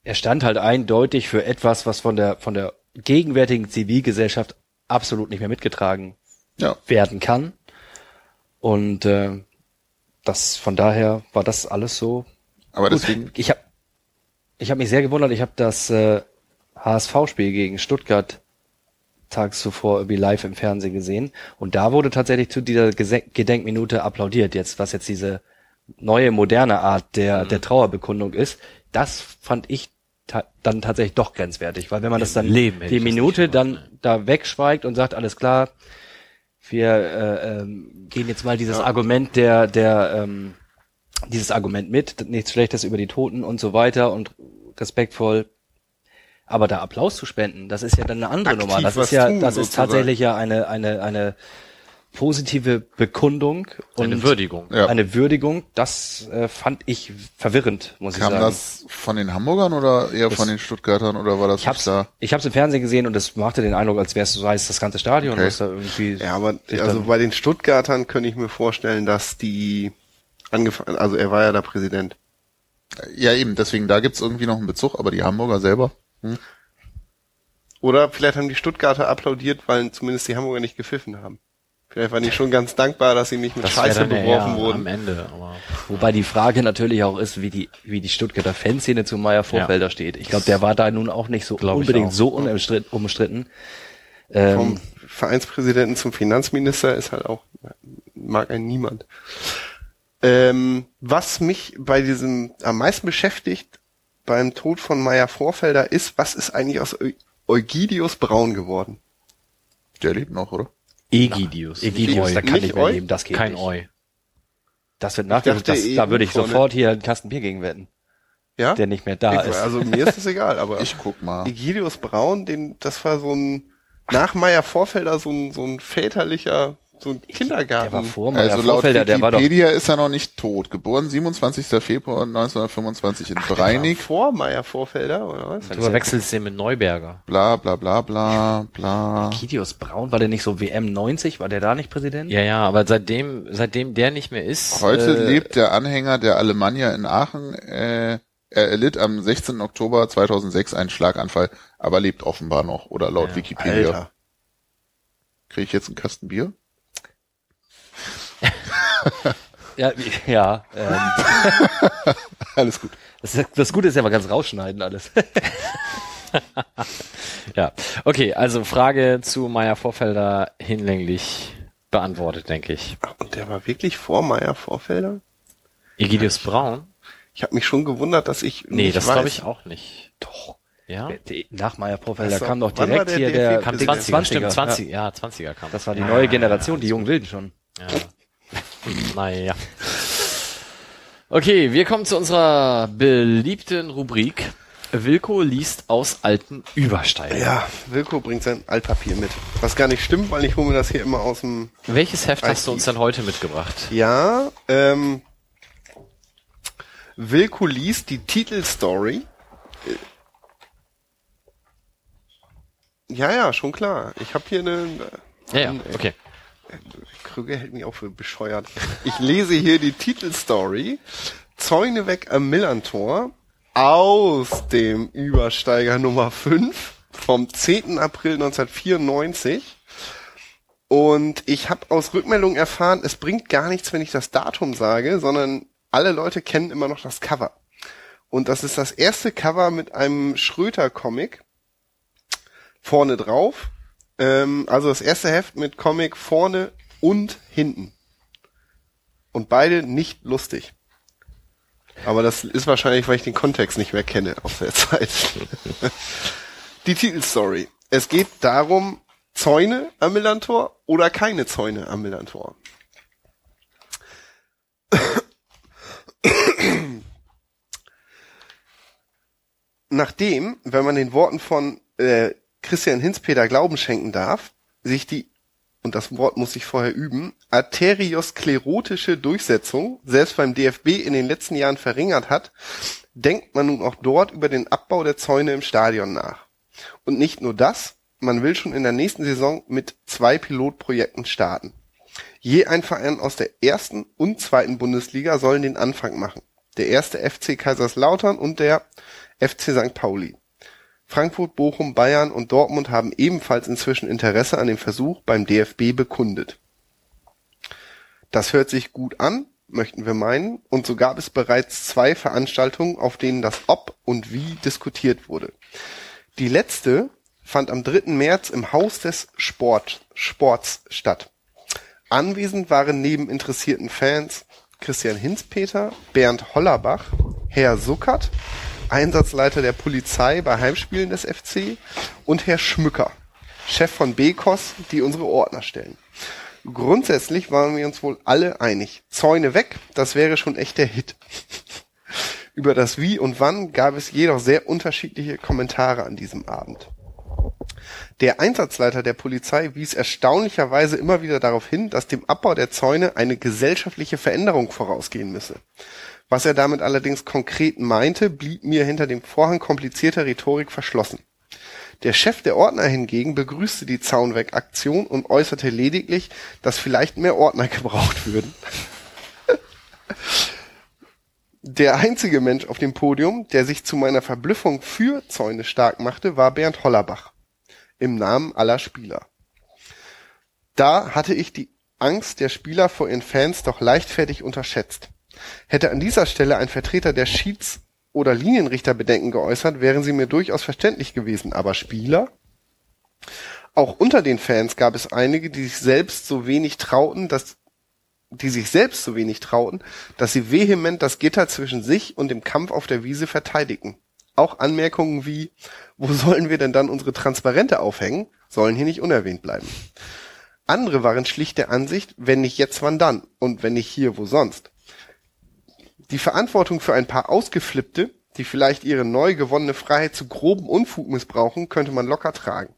Er stand halt eindeutig für etwas, was von der, von der gegenwärtigen Zivilgesellschaft absolut nicht mehr mitgetragen Ja. werden kann. Und äh, das von daher war das alles so. Aber Gut, deswegen, ich habe ich hab mich sehr gewundert, ich habe das äh, HSV-Spiel gegen Stuttgart tags zuvor irgendwie live im Fernsehen gesehen und da wurde tatsächlich zu dieser Gedenkminute applaudiert, jetzt was jetzt diese neue moderne Art der Mhm. der Trauerbekundung ist. Das fand ich ta dann tatsächlich doch grenzwertig, weil wenn man das dann Leben die Minute dann da wegschweigt und sagt alles klar, wir äh, ähm, gehen jetzt mal dieses Argument der der ähm, dieses Argument mit, nichts Schlechtes über die Toten und so weiter und respektvoll. Aber da Applaus zu spenden, das ist ja dann eine andere Aktiv Nummer. Das ist ja, tun, das ist sozusagen. tatsächlich ja eine eine eine positive Bekundung und Eine Würdigung. Ja. Eine Würdigung. Das äh, fand ich verwirrend, muss kam ich sagen. das von den Hamburgern oder eher von den Stuttgartern oder war das ich hab's, da? ich hab's im Fernsehen gesehen und es machte den Eindruck, als wäre es so heiß das ganze Stadion, Okay. was da irgendwie. Ja, aber also bei den Stuttgartern könnte ich mir vorstellen, dass die angefangen, also er war ja der Präsident. Ja, eben, deswegen, da gibt's irgendwie noch einen Bezug, aber die Hamburger selber. Hm? Oder vielleicht haben die Stuttgarter applaudiert, weil zumindest die Hamburger nicht gepfiffen haben. Vielleicht waren die schon ganz dankbar, dass sie nicht mit Das Scheiße dann ja beworfen wurden. am Ende. Aber Wobei die Frage natürlich auch ist, wie die, wie die Stuttgarter Fanszene zu Meier Vorfelder steht. Ich glaube, der war da nun auch nicht so Glaub unbedingt so unumstritten. umstritten. Ähm, Vom Vereinspräsidenten zum Finanzminister ist halt auch, mag ein niemand. Ähm, was mich bei diesem am meisten beschäftigt beim Tod von Meier Vorfelder ist, was ist eigentlich aus Eu Eugidius Braun geworden? Der lebt noch, oder? Egidius. Egidius, Nicht da kann Oi? nicht mehr Oi? leben, das geht Kein nicht. Eu. Das wird nachgeholt, dachte das, da würde ich sofort hier einen Kasten Bier gegen wetten, Ja? der nicht mehr da ich, ist. Also mir ist das egal, aber (laughs) Ich guck mal. Egidius Braun, den, das war so ein, nach Meier Vorfelder so ein, so ein väterlicher, so ein Kindergarten. der war vor Meier Also laut Vorfelder, der war doch, Wikipedia ist er noch nicht tot. Geboren 27. Februar 1925 in Der war Breinig. Vor Meier Vorfelder, oder was? Du verwechselst den mit Neuberger. Bla bla bla bla bla. Egidius Braun, war der nicht so WM 90, war der da nicht Präsident? Ja, ja, aber seitdem, seitdem der nicht mehr ist. Heute äh, lebt der Anhänger der Alemannia in Aachen. Äh, er erlitt am 16. Oktober 2006 einen Schlaganfall, aber lebt offenbar noch, oder laut Ja, Wikipedia. Alter. Kriege ich jetzt einen Kasten Bier? (laughs) Ja, ja. Ähm, (laughs) Alles gut. das, das Gute ist ja mal ganz rausschneiden alles. (laughs) Ja, okay, also Frage zu Meier Vorfelder hinlänglich beantwortet, denke ich. Ach, und der war wirklich vor Meier Vorfelder? Egidius Braun? Ich habe mich schon gewundert, dass ich Nee, nicht das glaube ich auch nicht. Doch. Ja? Nach Meier Vorfelder kam doch direkt der hier der, der 20er, 20er, stimmt, 20, Ja. ja, 20er kam. Das war die neue ja, Generation, ja, die jungen Wilden schon. Ja. Naja. Okay, wir kommen zu unserer beliebten Rubrik. Wilko liest aus alten Übersteigern. Ja, Wilko bringt sein Altpapier mit. Was gar nicht stimmt, weil ich hole mir das hier immer aus dem... Welches Heft hast du Archiv. uns denn heute mitgebracht? Ja, ähm... Wilko liest die Titelstory. Äh, Ja, ja, schon klar. Ich habe hier eine... Ja, ja, okay. Krüger hält mich auch für bescheuert. Ich lese hier die Titelstory. Zäune weg am Millantor aus dem Übersteiger Nummer 5 vom 10. April 1994. Und ich habe aus Rückmeldung erfahren, es bringt gar nichts, wenn ich das Datum sage, sondern alle Leute kennen immer noch das Cover. Und das ist das erste Cover mit einem Schröter-Comic vorne drauf. Ähm, also das erste Heft mit Comic vorne und hinten. Und beide nicht lustig. Aber das ist wahrscheinlich, weil ich den Kontext nicht mehr kenne aus der (laughs) Zeit. Die Titelstory. Es geht darum, Zäune am Millantor oder keine Zäune am Millantor. Nachdem, wenn man den Worten von äh, Christian Hinzpeter Glauben schenken darf, sich die, und das Wort muss ich vorher üben, arteriosklerotische Durchsetzung selbst beim DFB in den letzten Jahren verringert hat, denkt man nun auch dort über den Abbau der Zäune im Stadion nach. Und nicht nur das, man will schon in der nächsten Saison mit zwei Pilotprojekten starten. Je ein Verein aus der ersten und zweiten Bundesliga sollen den Anfang machen. Der erste FC Kaiserslautern und der FC St. Pauli. Frankfurt, Bochum, Bayern und Dortmund haben ebenfalls inzwischen Interesse an dem Versuch beim DFB bekundet. Das hört sich gut an, möchten wir meinen, und so gab es bereits zwei Veranstaltungen, auf denen das Ob und Wie diskutiert wurde. Die letzte fand am 3. März im Haus des Sport, Sports statt. Anwesend waren neben interessierten Fans Christian Hinzpeter, Bernd Hollerbach, Herr Suckert, Einsatzleiter der Polizei bei Heimspielen des FC und Herr Schmücker, Chef von BKOS, die unsere Ordner stellen. Grundsätzlich waren wir uns wohl alle einig. Zäune weg, das wäre schon echt der Hit. (laughs) Über das Wie und Wann gab es jedoch sehr unterschiedliche Kommentare an diesem Abend. Der Einsatzleiter der Polizei wies erstaunlicherweise immer wieder darauf hin, dass dem Abbau der Zäune eine gesellschaftliche Veränderung vorausgehen müsse. Was er damit allerdings konkret meinte, blieb mir hinter dem Vorhang komplizierter Rhetorik verschlossen. Der Chef der Ordner hingegen begrüßte die Zaunweg-Aktion und äußerte lediglich, dass vielleicht mehr Ordner (laughs) gebraucht würden. Der einzige Mensch auf dem Podium, der sich zu meiner Verblüffung für Zäune stark machte, war Bernd Hollerbach. Im Namen aller Spieler. Da hatte ich die Angst der Spieler vor ihren Fans doch leichtfertig unterschätzt. Hätte an dieser Stelle ein Vertreter der Schieds- oder Linienrichter Bedenken geäußert, wären sie mir durchaus verständlich gewesen. Aber Spieler? Auch unter den Fans gab es einige, die sich selbst so wenig trauten, dass die sich selbst so wenig trauten, dass sie vehement das Gitter zwischen sich und dem Kampf auf der Wiese verteidigten. Auch Anmerkungen wie, wo sollen wir denn dann unsere Transparente aufhängen, sollen hier nicht unerwähnt bleiben. Andere waren schlicht der Ansicht, wenn nicht jetzt, wann dann? Und wenn nicht hier, wo sonst? Die Verantwortung für ein paar Ausgeflippte, die vielleicht ihre neu gewonnene Freiheit zu groben Unfug missbrauchen, könnte man locker tragen.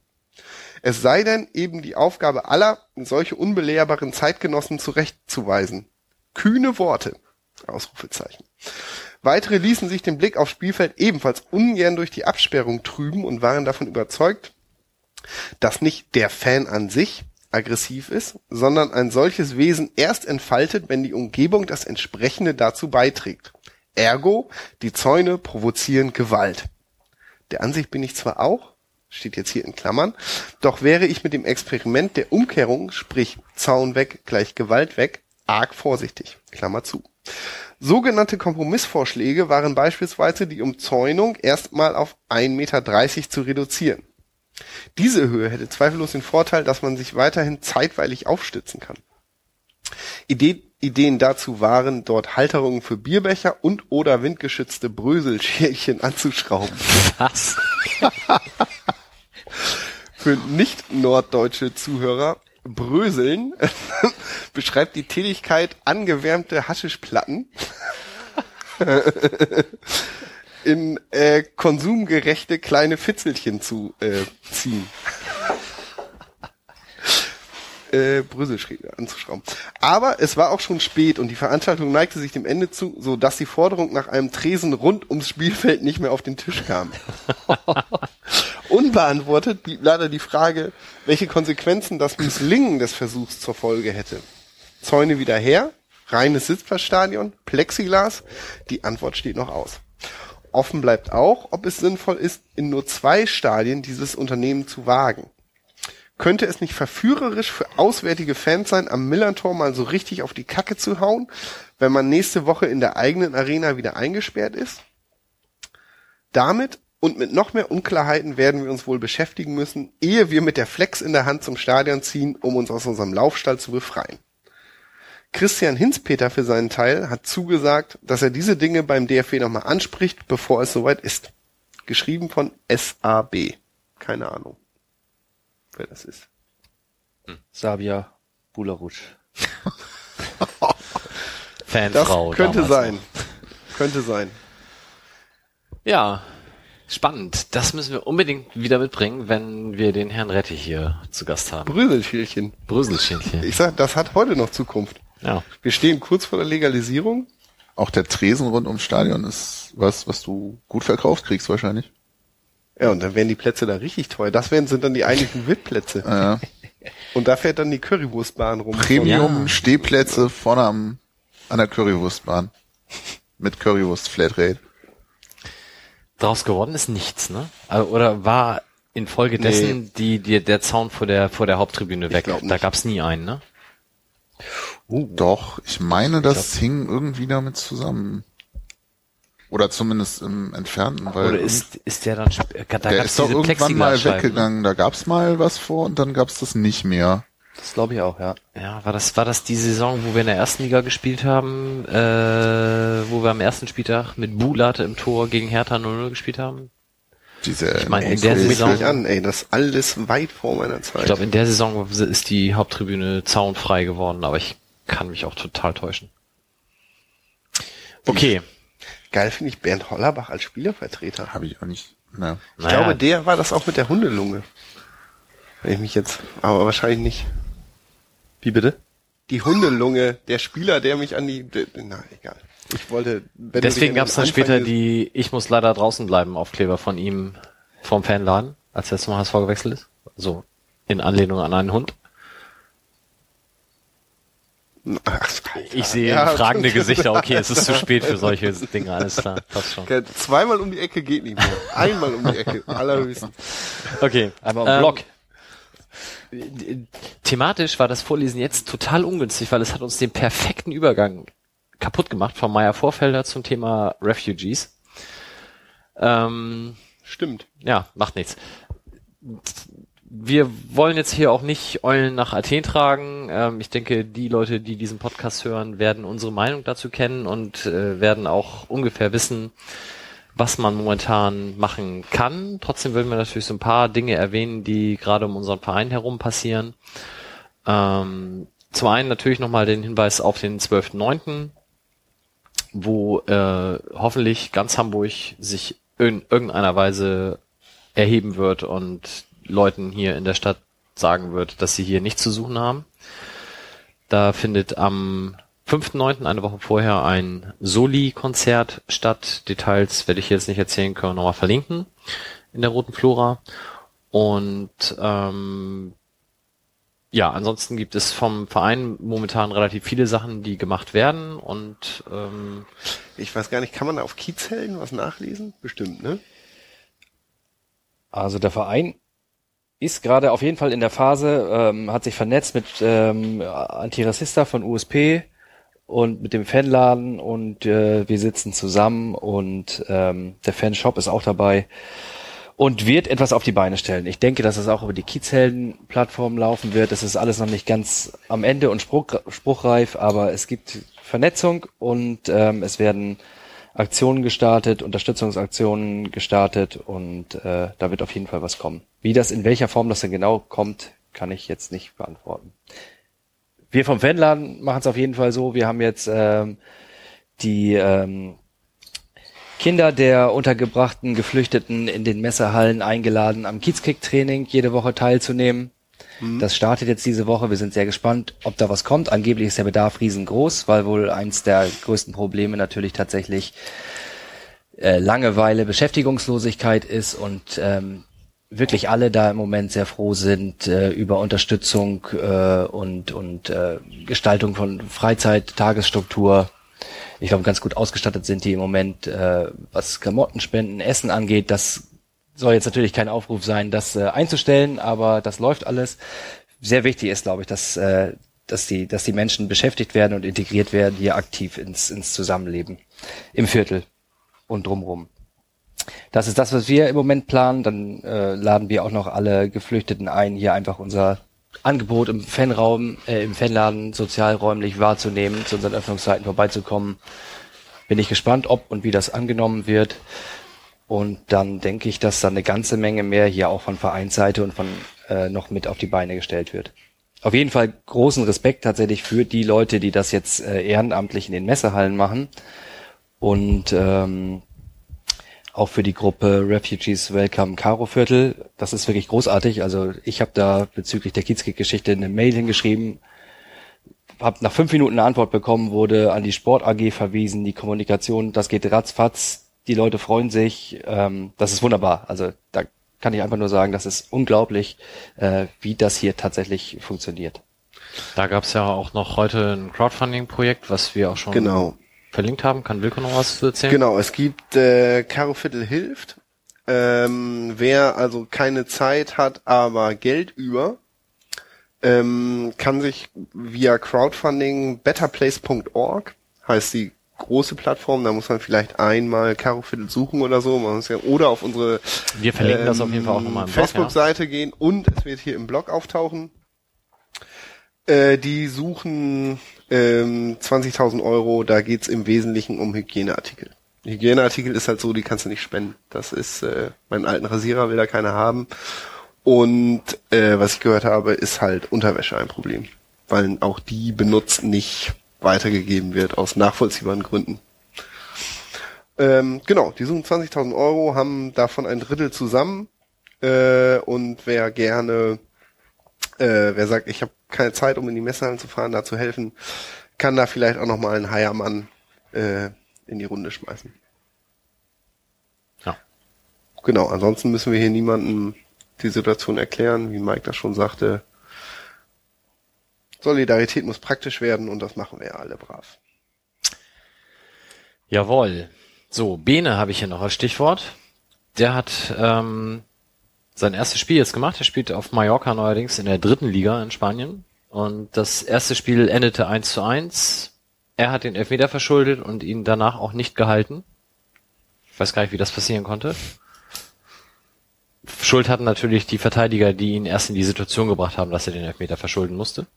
Es sei denn eben die Aufgabe aller, solche unbelehrbaren Zeitgenossen zurechtzuweisen. Kühne Worte. Ausrufezeichen. Weitere ließen sich den Blick aufs Spielfeld ebenfalls ungern durch die Absperrung trüben und waren davon überzeugt, dass nicht der Fan an sich aggressiv ist, sondern ein solches Wesen erst entfaltet, wenn die Umgebung das entsprechende dazu beiträgt. Ergo, die Zäune provozieren Gewalt. Der Ansicht bin ich zwar auch, steht jetzt hier in Klammern, doch wäre ich mit dem Experiment der Umkehrung, sprich Zaun weg gleich Gewalt weg, arg vorsichtig. Klammer zu. Sogenannte Kompromissvorschläge waren beispielsweise die Umzäunung erstmal auf 1,30 Meter zu reduzieren. Diese Höhe hätte zweifellos den Vorteil, dass man sich weiterhin zeitweilig aufstützen kann. Idee, Ideen dazu waren, dort Halterungen für Bierbecher und oder windgeschützte Bröselschälchen anzuschrauben. Was? (laughs) für nicht norddeutsche Zuhörer Bröseln (laughs) beschreibt die Tätigkeit, angewärmte Haschischplatten (laughs) in äh, konsumgerechte kleine Fitzelchen zu äh, ziehen. (laughs) äh, Brüsselschräge anzuschrauben. Aber es war auch schon spät und die Veranstaltung neigte sich dem Ende zu, so dass die Forderung nach einem Tresen rund ums Spielfeld nicht mehr auf den Tisch kam. (laughs) Unbeantwortet blieb leider die Frage, welche Konsequenzen das Misslingen des Versuchs zur Folge hätte. Zäune wieder her, reines Sitzplatzstadion, Plexiglas, die Antwort steht noch aus. Offen bleibt auch, ob es sinnvoll ist, in nur zwei Stadien dieses Unternehmen zu wagen. Könnte es nicht verführerisch für auswärtige Fans sein, am Millantor mal so richtig auf die Kacke zu hauen, wenn man nächste Woche in der eigenen Arena wieder eingesperrt ist? Damit und mit noch mehr Unklarheiten werden wir uns wohl beschäftigen müssen, ehe wir mit der Flex in der Hand zum Stadion ziehen, um uns aus unserem Laufstall zu befreien. Christian Hinzpeter für seinen Teil hat zugesagt, dass er diese Dinge beim DFB nochmal anspricht, bevor es soweit ist. Geschrieben von SAB. Keine Ahnung, wer das ist. Sabia Bularutsch. (laughs) Fanfrau. das könnte sein. Könnte sein. Ja, spannend. Das müssen wir unbedingt wieder mitbringen, wenn wir den Herrn Retti hier zu Gast haben. Bröselschälchen. Bröselschälchen. Ich sag, das hat heute noch Zukunft. Ja. Wir stehen kurz vor der Legalisierung. Auch der Tresen rund ums Stadion ist was, was du gut verkauft kriegst wahrscheinlich. Ja, und dann werden die Plätze da richtig teuer. Das werden, sind dann die eigentlichen (laughs) VIP-Plätze. Ja. Und da fährt dann die Currywurstbahn rum. Premium Ja. Stehplätze vorne am, an der Currywurstbahn. Mit Currywurst Flatrate. Draus geworden ist nichts, ne? Also, Oder war infolgedessen die, die, der Zaun vor der, vor der Haupttribüne weg? Da gab's nie einen, ne? Doch, ich meine, das hing irgendwie damit zusammen. Oder zumindest im Entfernten, weil Oder ist, ist der dann, äh, da der gab's ist doch irgendwann mal ne? weggegangen. Da gab's mal was vor und dann gab's das nicht mehr. Das glaube ich auch, ja. Ja, war das, war das die Saison, wo wir in der ersten Liga gespielt haben, äh, wo wir am ersten Spieltag mit Bulate im Tor gegen Hertha 0-0 gespielt haben? Diese, Ich meine, in der mich Saison, nicht an, ey, das ist alles weit vor meiner Zeit. ich glaube, in der Saison ist die Haupttribüne zaunfrei geworden, aber ich kann mich auch total täuschen. Okay. Geil finde ich Bernd Hollerbach als Spielervertreter. habe ich auch nicht. Na. Ich Naja, glaube, der war das auch mit der Hundelunge. Wenn ich mich jetzt, aber wahrscheinlich nicht. Wie bitte? Die Hundelunge, der Spieler, der mich an die, na, egal. Ich wollte, Deswegen gab es dann später die Ich muss leider draußen bleiben Aufkleber von ihm vom Fanladen, als er zum HSV gewechselt ist. So in Anlehnung an einen Hund. Ach. Ich sehe Ja, fragende. Gesichter. Okay, es ist zu (laughs) spät für solche Dinge. Alles klar, passt schon. Okay, Zweimal um die Ecke geht nicht mehr. Einmal um die Ecke, (laughs) allerhöchstens. Okay, Einmal ähm, im Block. Thematisch war das Vorlesen jetzt total ungünstig, weil es hat uns den perfekten Übergang kaputt gemacht von Meier Vorfelder zum Thema Refugees. Ähm, Stimmt. ja, macht nichts. Wir wollen jetzt hier auch nicht Eulen nach Athen tragen. Ähm, ich denke, die Leute, die diesen Podcast hören, werden unsere Meinung dazu kennen und äh, werden auch ungefähr wissen, was man momentan machen kann. Trotzdem würden wir natürlich so ein paar Dinge erwähnen, die gerade um unseren Verein herum passieren. Ähm, zum einen natürlich nochmal den Hinweis auf den 12.9., wo äh, hoffentlich ganz Hamburg sich in irgendeiner Weise erheben wird und Leuten hier in der Stadt sagen wird, dass sie hier nichts zu suchen haben. Da findet am 5.9., eine Woche vorher, ein Soli-Konzert statt. Details werde ich jetzt nicht erzählen, können wir nochmal verlinken in der Roten Flora. Und ähm, ja, ansonsten gibt es vom Verein momentan relativ viele Sachen, die gemacht werden und ähm, Ich weiß gar nicht, kann man da auf Kiezhelden was nachlesen? Bestimmt, ne? Also der Verein ist gerade auf jeden Fall in der Phase, ähm, hat sich vernetzt mit ähm, Antirassista von USP und mit dem Fanladen und äh, wir sitzen zusammen und ähm, der Fanshop ist auch dabei und wird etwas auf die Beine stellen. Ich denke, dass es auch über die Kiezhelden-Plattform laufen wird. Es ist alles noch nicht ganz am Ende und spruch, spruchreif, aber es gibt Vernetzung und ähm, es werden Aktionen gestartet, Unterstützungsaktionen gestartet und äh, da wird auf jeden Fall was kommen. Wie das in welcher Form das denn genau kommt, kann ich jetzt nicht beantworten. Wir vom Fanladen machen es auf jeden Fall so. Wir haben jetzt ähm, die ähm, Kinder der untergebrachten Geflüchteten in den Messehallen eingeladen, am Kiezkick-Training jede Woche teilzunehmen. Das startet jetzt diese Woche. Wir sind sehr gespannt, ob da was kommt. Angeblich ist der Bedarf riesengroß, weil wohl eins der größten Probleme natürlich tatsächlich äh, Langeweile, Beschäftigungslosigkeit ist und ähm, wirklich alle da im Moment sehr froh sind äh, über Unterstützung äh, und, und äh, Gestaltung von Freizeit, Tagesstruktur. Ich glaube, ganz gut ausgestattet sind die im Moment, äh, was Klamottenspenden, Essen angeht. Das soll jetzt natürlich kein Aufruf sein, das äh, einzustellen, aber das läuft alles. Sehr wichtig ist, glaube ich, dass, äh, dass, die, dass die Menschen beschäftigt werden und integriert werden hier aktiv ins, ins Zusammenleben im Viertel und drumrum. Das ist das, was wir im Moment planen. Dann äh, laden wir auch noch alle Geflüchteten ein, hier einfach unser Angebot im Fanraum, äh, im Fanladen sozialräumlich wahrzunehmen, zu unseren Öffnungszeiten vorbeizukommen. Bin ich gespannt, ob und wie das angenommen wird. Und dann denke ich, dass da eine ganze Menge mehr hier auch von Vereinsseite und von äh, noch mit auf die Beine gestellt wird. Auf jeden Fall großen Respekt tatsächlich für die Leute, die das jetzt äh, ehrenamtlich in den Messehallen machen. Und ähm, auch für die Gruppe Refugees Welcome Karo Viertel. Das ist wirklich großartig. Also ich habe da bezüglich der Kiezkick-Geschichte eine Mail hingeschrieben, habe nach fünf Minuten eine Antwort bekommen, wurde an die Sport AG verwiesen, die Kommunikation, das geht ratzfatz, die Leute freuen sich, ähm, das ist wunderbar. Also da kann ich einfach nur sagen, das ist unglaublich, äh, wie das hier tatsächlich funktioniert. Da gab es ja auch noch heute ein Crowdfunding-Projekt, was wir auch schon Genau. Verlinkt haben. Kann Wilko noch was zu erzählen? Genau, es gibt äh, Caro Viertel hilft. Ähm, wer also keine Zeit hat, aber Geld über, ähm, kann sich via Crowdfunding betterplace.org heißt die große Plattform, da muss man vielleicht einmal Caro Viertel suchen oder so, man muss ja, oder auf unsere Wir verlinken das auf jeden Fall auch nochmal im Blog, Facebook-Seite gehen und es wird hier im Blog auftauchen. Äh, die suchen ähm, 20.000 Euro, da geht's im Wesentlichen um Hygieneartikel. Hygieneartikel ist halt so, die kannst du nicht spenden. Das ist, äh, meinen alten Rasierer will da keiner haben. Und äh, was ich gehört habe, ist halt Unterwäsche ein Problem. Weil auch die benutzt nicht weitergegeben wird, aus nachvollziehbaren Gründen. Ähm, genau, die suchen 20.000 Euro, haben davon ein Drittel zusammen. Äh, und wer gerne, äh, wer sagt, ich habe keine Zeit, um in die Messehallen zu fahren, da zu helfen, kann da vielleicht auch nochmal einen Heiermann äh, in die Runde schmeißen. Ja. Genau, ansonsten müssen wir hier niemandem die Situation erklären, wie Mike das schon sagte. Solidarität muss praktisch werden und das machen wir ja alle brav. Jawohl. So, Bene habe ich hier noch als Stichwort. Der hat ähm, sein erstes Spiel jetzt gemacht. Er spielt auf Mallorca neuerdings in der dritten Liga in Spanien. Und das erste Spiel endete 1 zu 1. Er hat den Elfmeter verschuldet und ihn danach auch nicht gehalten. Ich weiß gar nicht, wie das passieren konnte. Schuld hatten natürlich die Verteidiger, die ihn erst in die Situation gebracht haben, dass er den Elfmeter verschulden musste.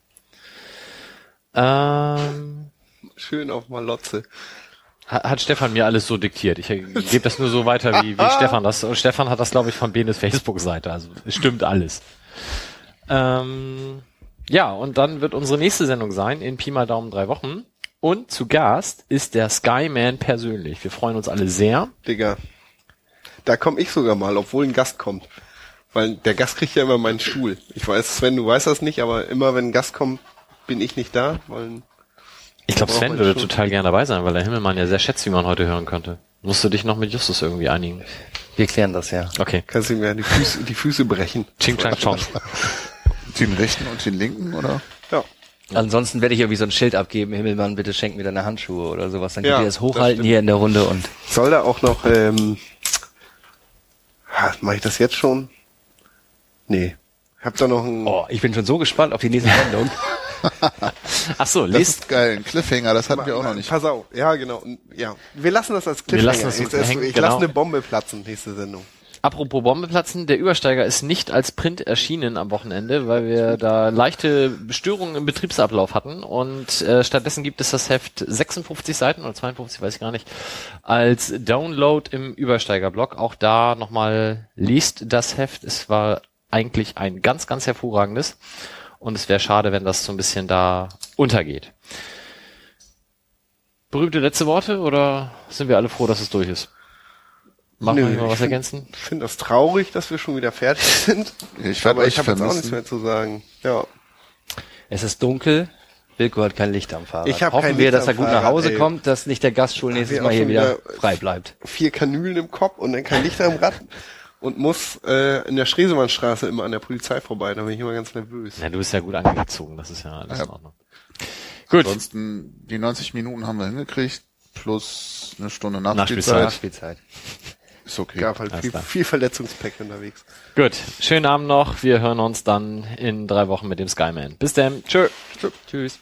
Ähm, Schön auf Malotze. Hat, Stefan mir alles so diktiert. Ich äh, gebe das nur so weiter, wie, wie Stefan das. Und Stefan hat das, glaube ich, von Benes Facebook-Seite. Also es stimmt alles. Ähm, ja, und dann wird unsere nächste Sendung sein in Pi mal Daumen drei Wochen. Und zu Gast ist der Skyman persönlich. Wir freuen uns alle sehr. Digga. Da komme ich sogar mal, obwohl ein Gast kommt. Weil der Gast kriegt ja immer meinen Stuhl. Ich weiß, Sven, du weißt das nicht, aber immer wenn ein Gast kommt, bin ich nicht da, weil Ich glaube, Sven würde total gerne dabei sein, weil der Himmelmann ja sehr schätzt, wie man heute hören könnte. Musst du dich noch mit Justus irgendwie einigen? Wir klären das ja. Okay. kannst du mir die Füße, die Füße brechen. Ching Chang Chong. (laughs) Den rechten und den linken, oder? Ja. Ansonsten werde ich irgendwie so ein Schild abgeben, Himmelmann, bitte schenk mir deine Handschuhe oder sowas. Dann Ja, könnt ihr das das hochhalten hier in der Runde und Soll da auch noch, ähm, mache ich das jetzt schon? Nee. Hab da noch ein, oh, ich bin schon so gespannt auf die nächste Sendung. (laughs) Ach so, Das lest ist geil. Ein Cliffhanger, das hatten wir auch noch nicht. Pass auf, ja genau. Ja, wir lassen das als Wir Cliffhanger. lassen das ich ich, hängen, ich genau. lasse eine Bombe platzen, nächste Sendung. Apropos Bombe platzen, der Übersteiger ist nicht als Print erschienen am Wochenende, weil wir da leichte Störungen im Betriebsablauf hatten und äh, stattdessen gibt es das Heft 56 Seiten oder 52, weiß ich gar nicht, als Download im Übersteiger-Blog. Auch da nochmal liest das Heft. Es war eigentlich ein ganz, ganz hervorragendes und es wäre schade, wenn das so ein bisschen da untergeht. Berühmte letzte Worte oder sind wir alle froh, dass es durch ist? Machen wir Nö, nicht mal was find- ergänzen? Ich finde das traurig, dass wir schon wieder fertig (laughs) sind. Ich Aber ich habe jetzt auch nichts mehr zu sagen. Ja. Es ist dunkel. Wilko hat kein Licht am Fahrrad. Ich hab Hoffen kein wir, Licht dass er gut nach Hause ey. kommt, dass nicht der Gaststuhl nächstes wir Mal hier wieder- frei bleibt. Vier Kanülen im Kopf und dann kein Licht am Rad und muss äh, in der Stresemannstraße immer an der Polizei vorbei. Da bin ich immer ganz nervös. Ja, du bist ja gut angezogen, das ist ja alles Ja. in Ordnung. Gut, Ansonsten, die 90 Minuten haben wir hingekriegt, plus eine Stunde Nachspielzeit. Nachspielzeit. Ist okay. Gab halt Alles viel, klar. viel Verletzungspack unterwegs. gut. Schönen Abend noch. Wir hören uns dann in drei Wochen mit dem Skyman. Bis dann. Tschö. Tschüss.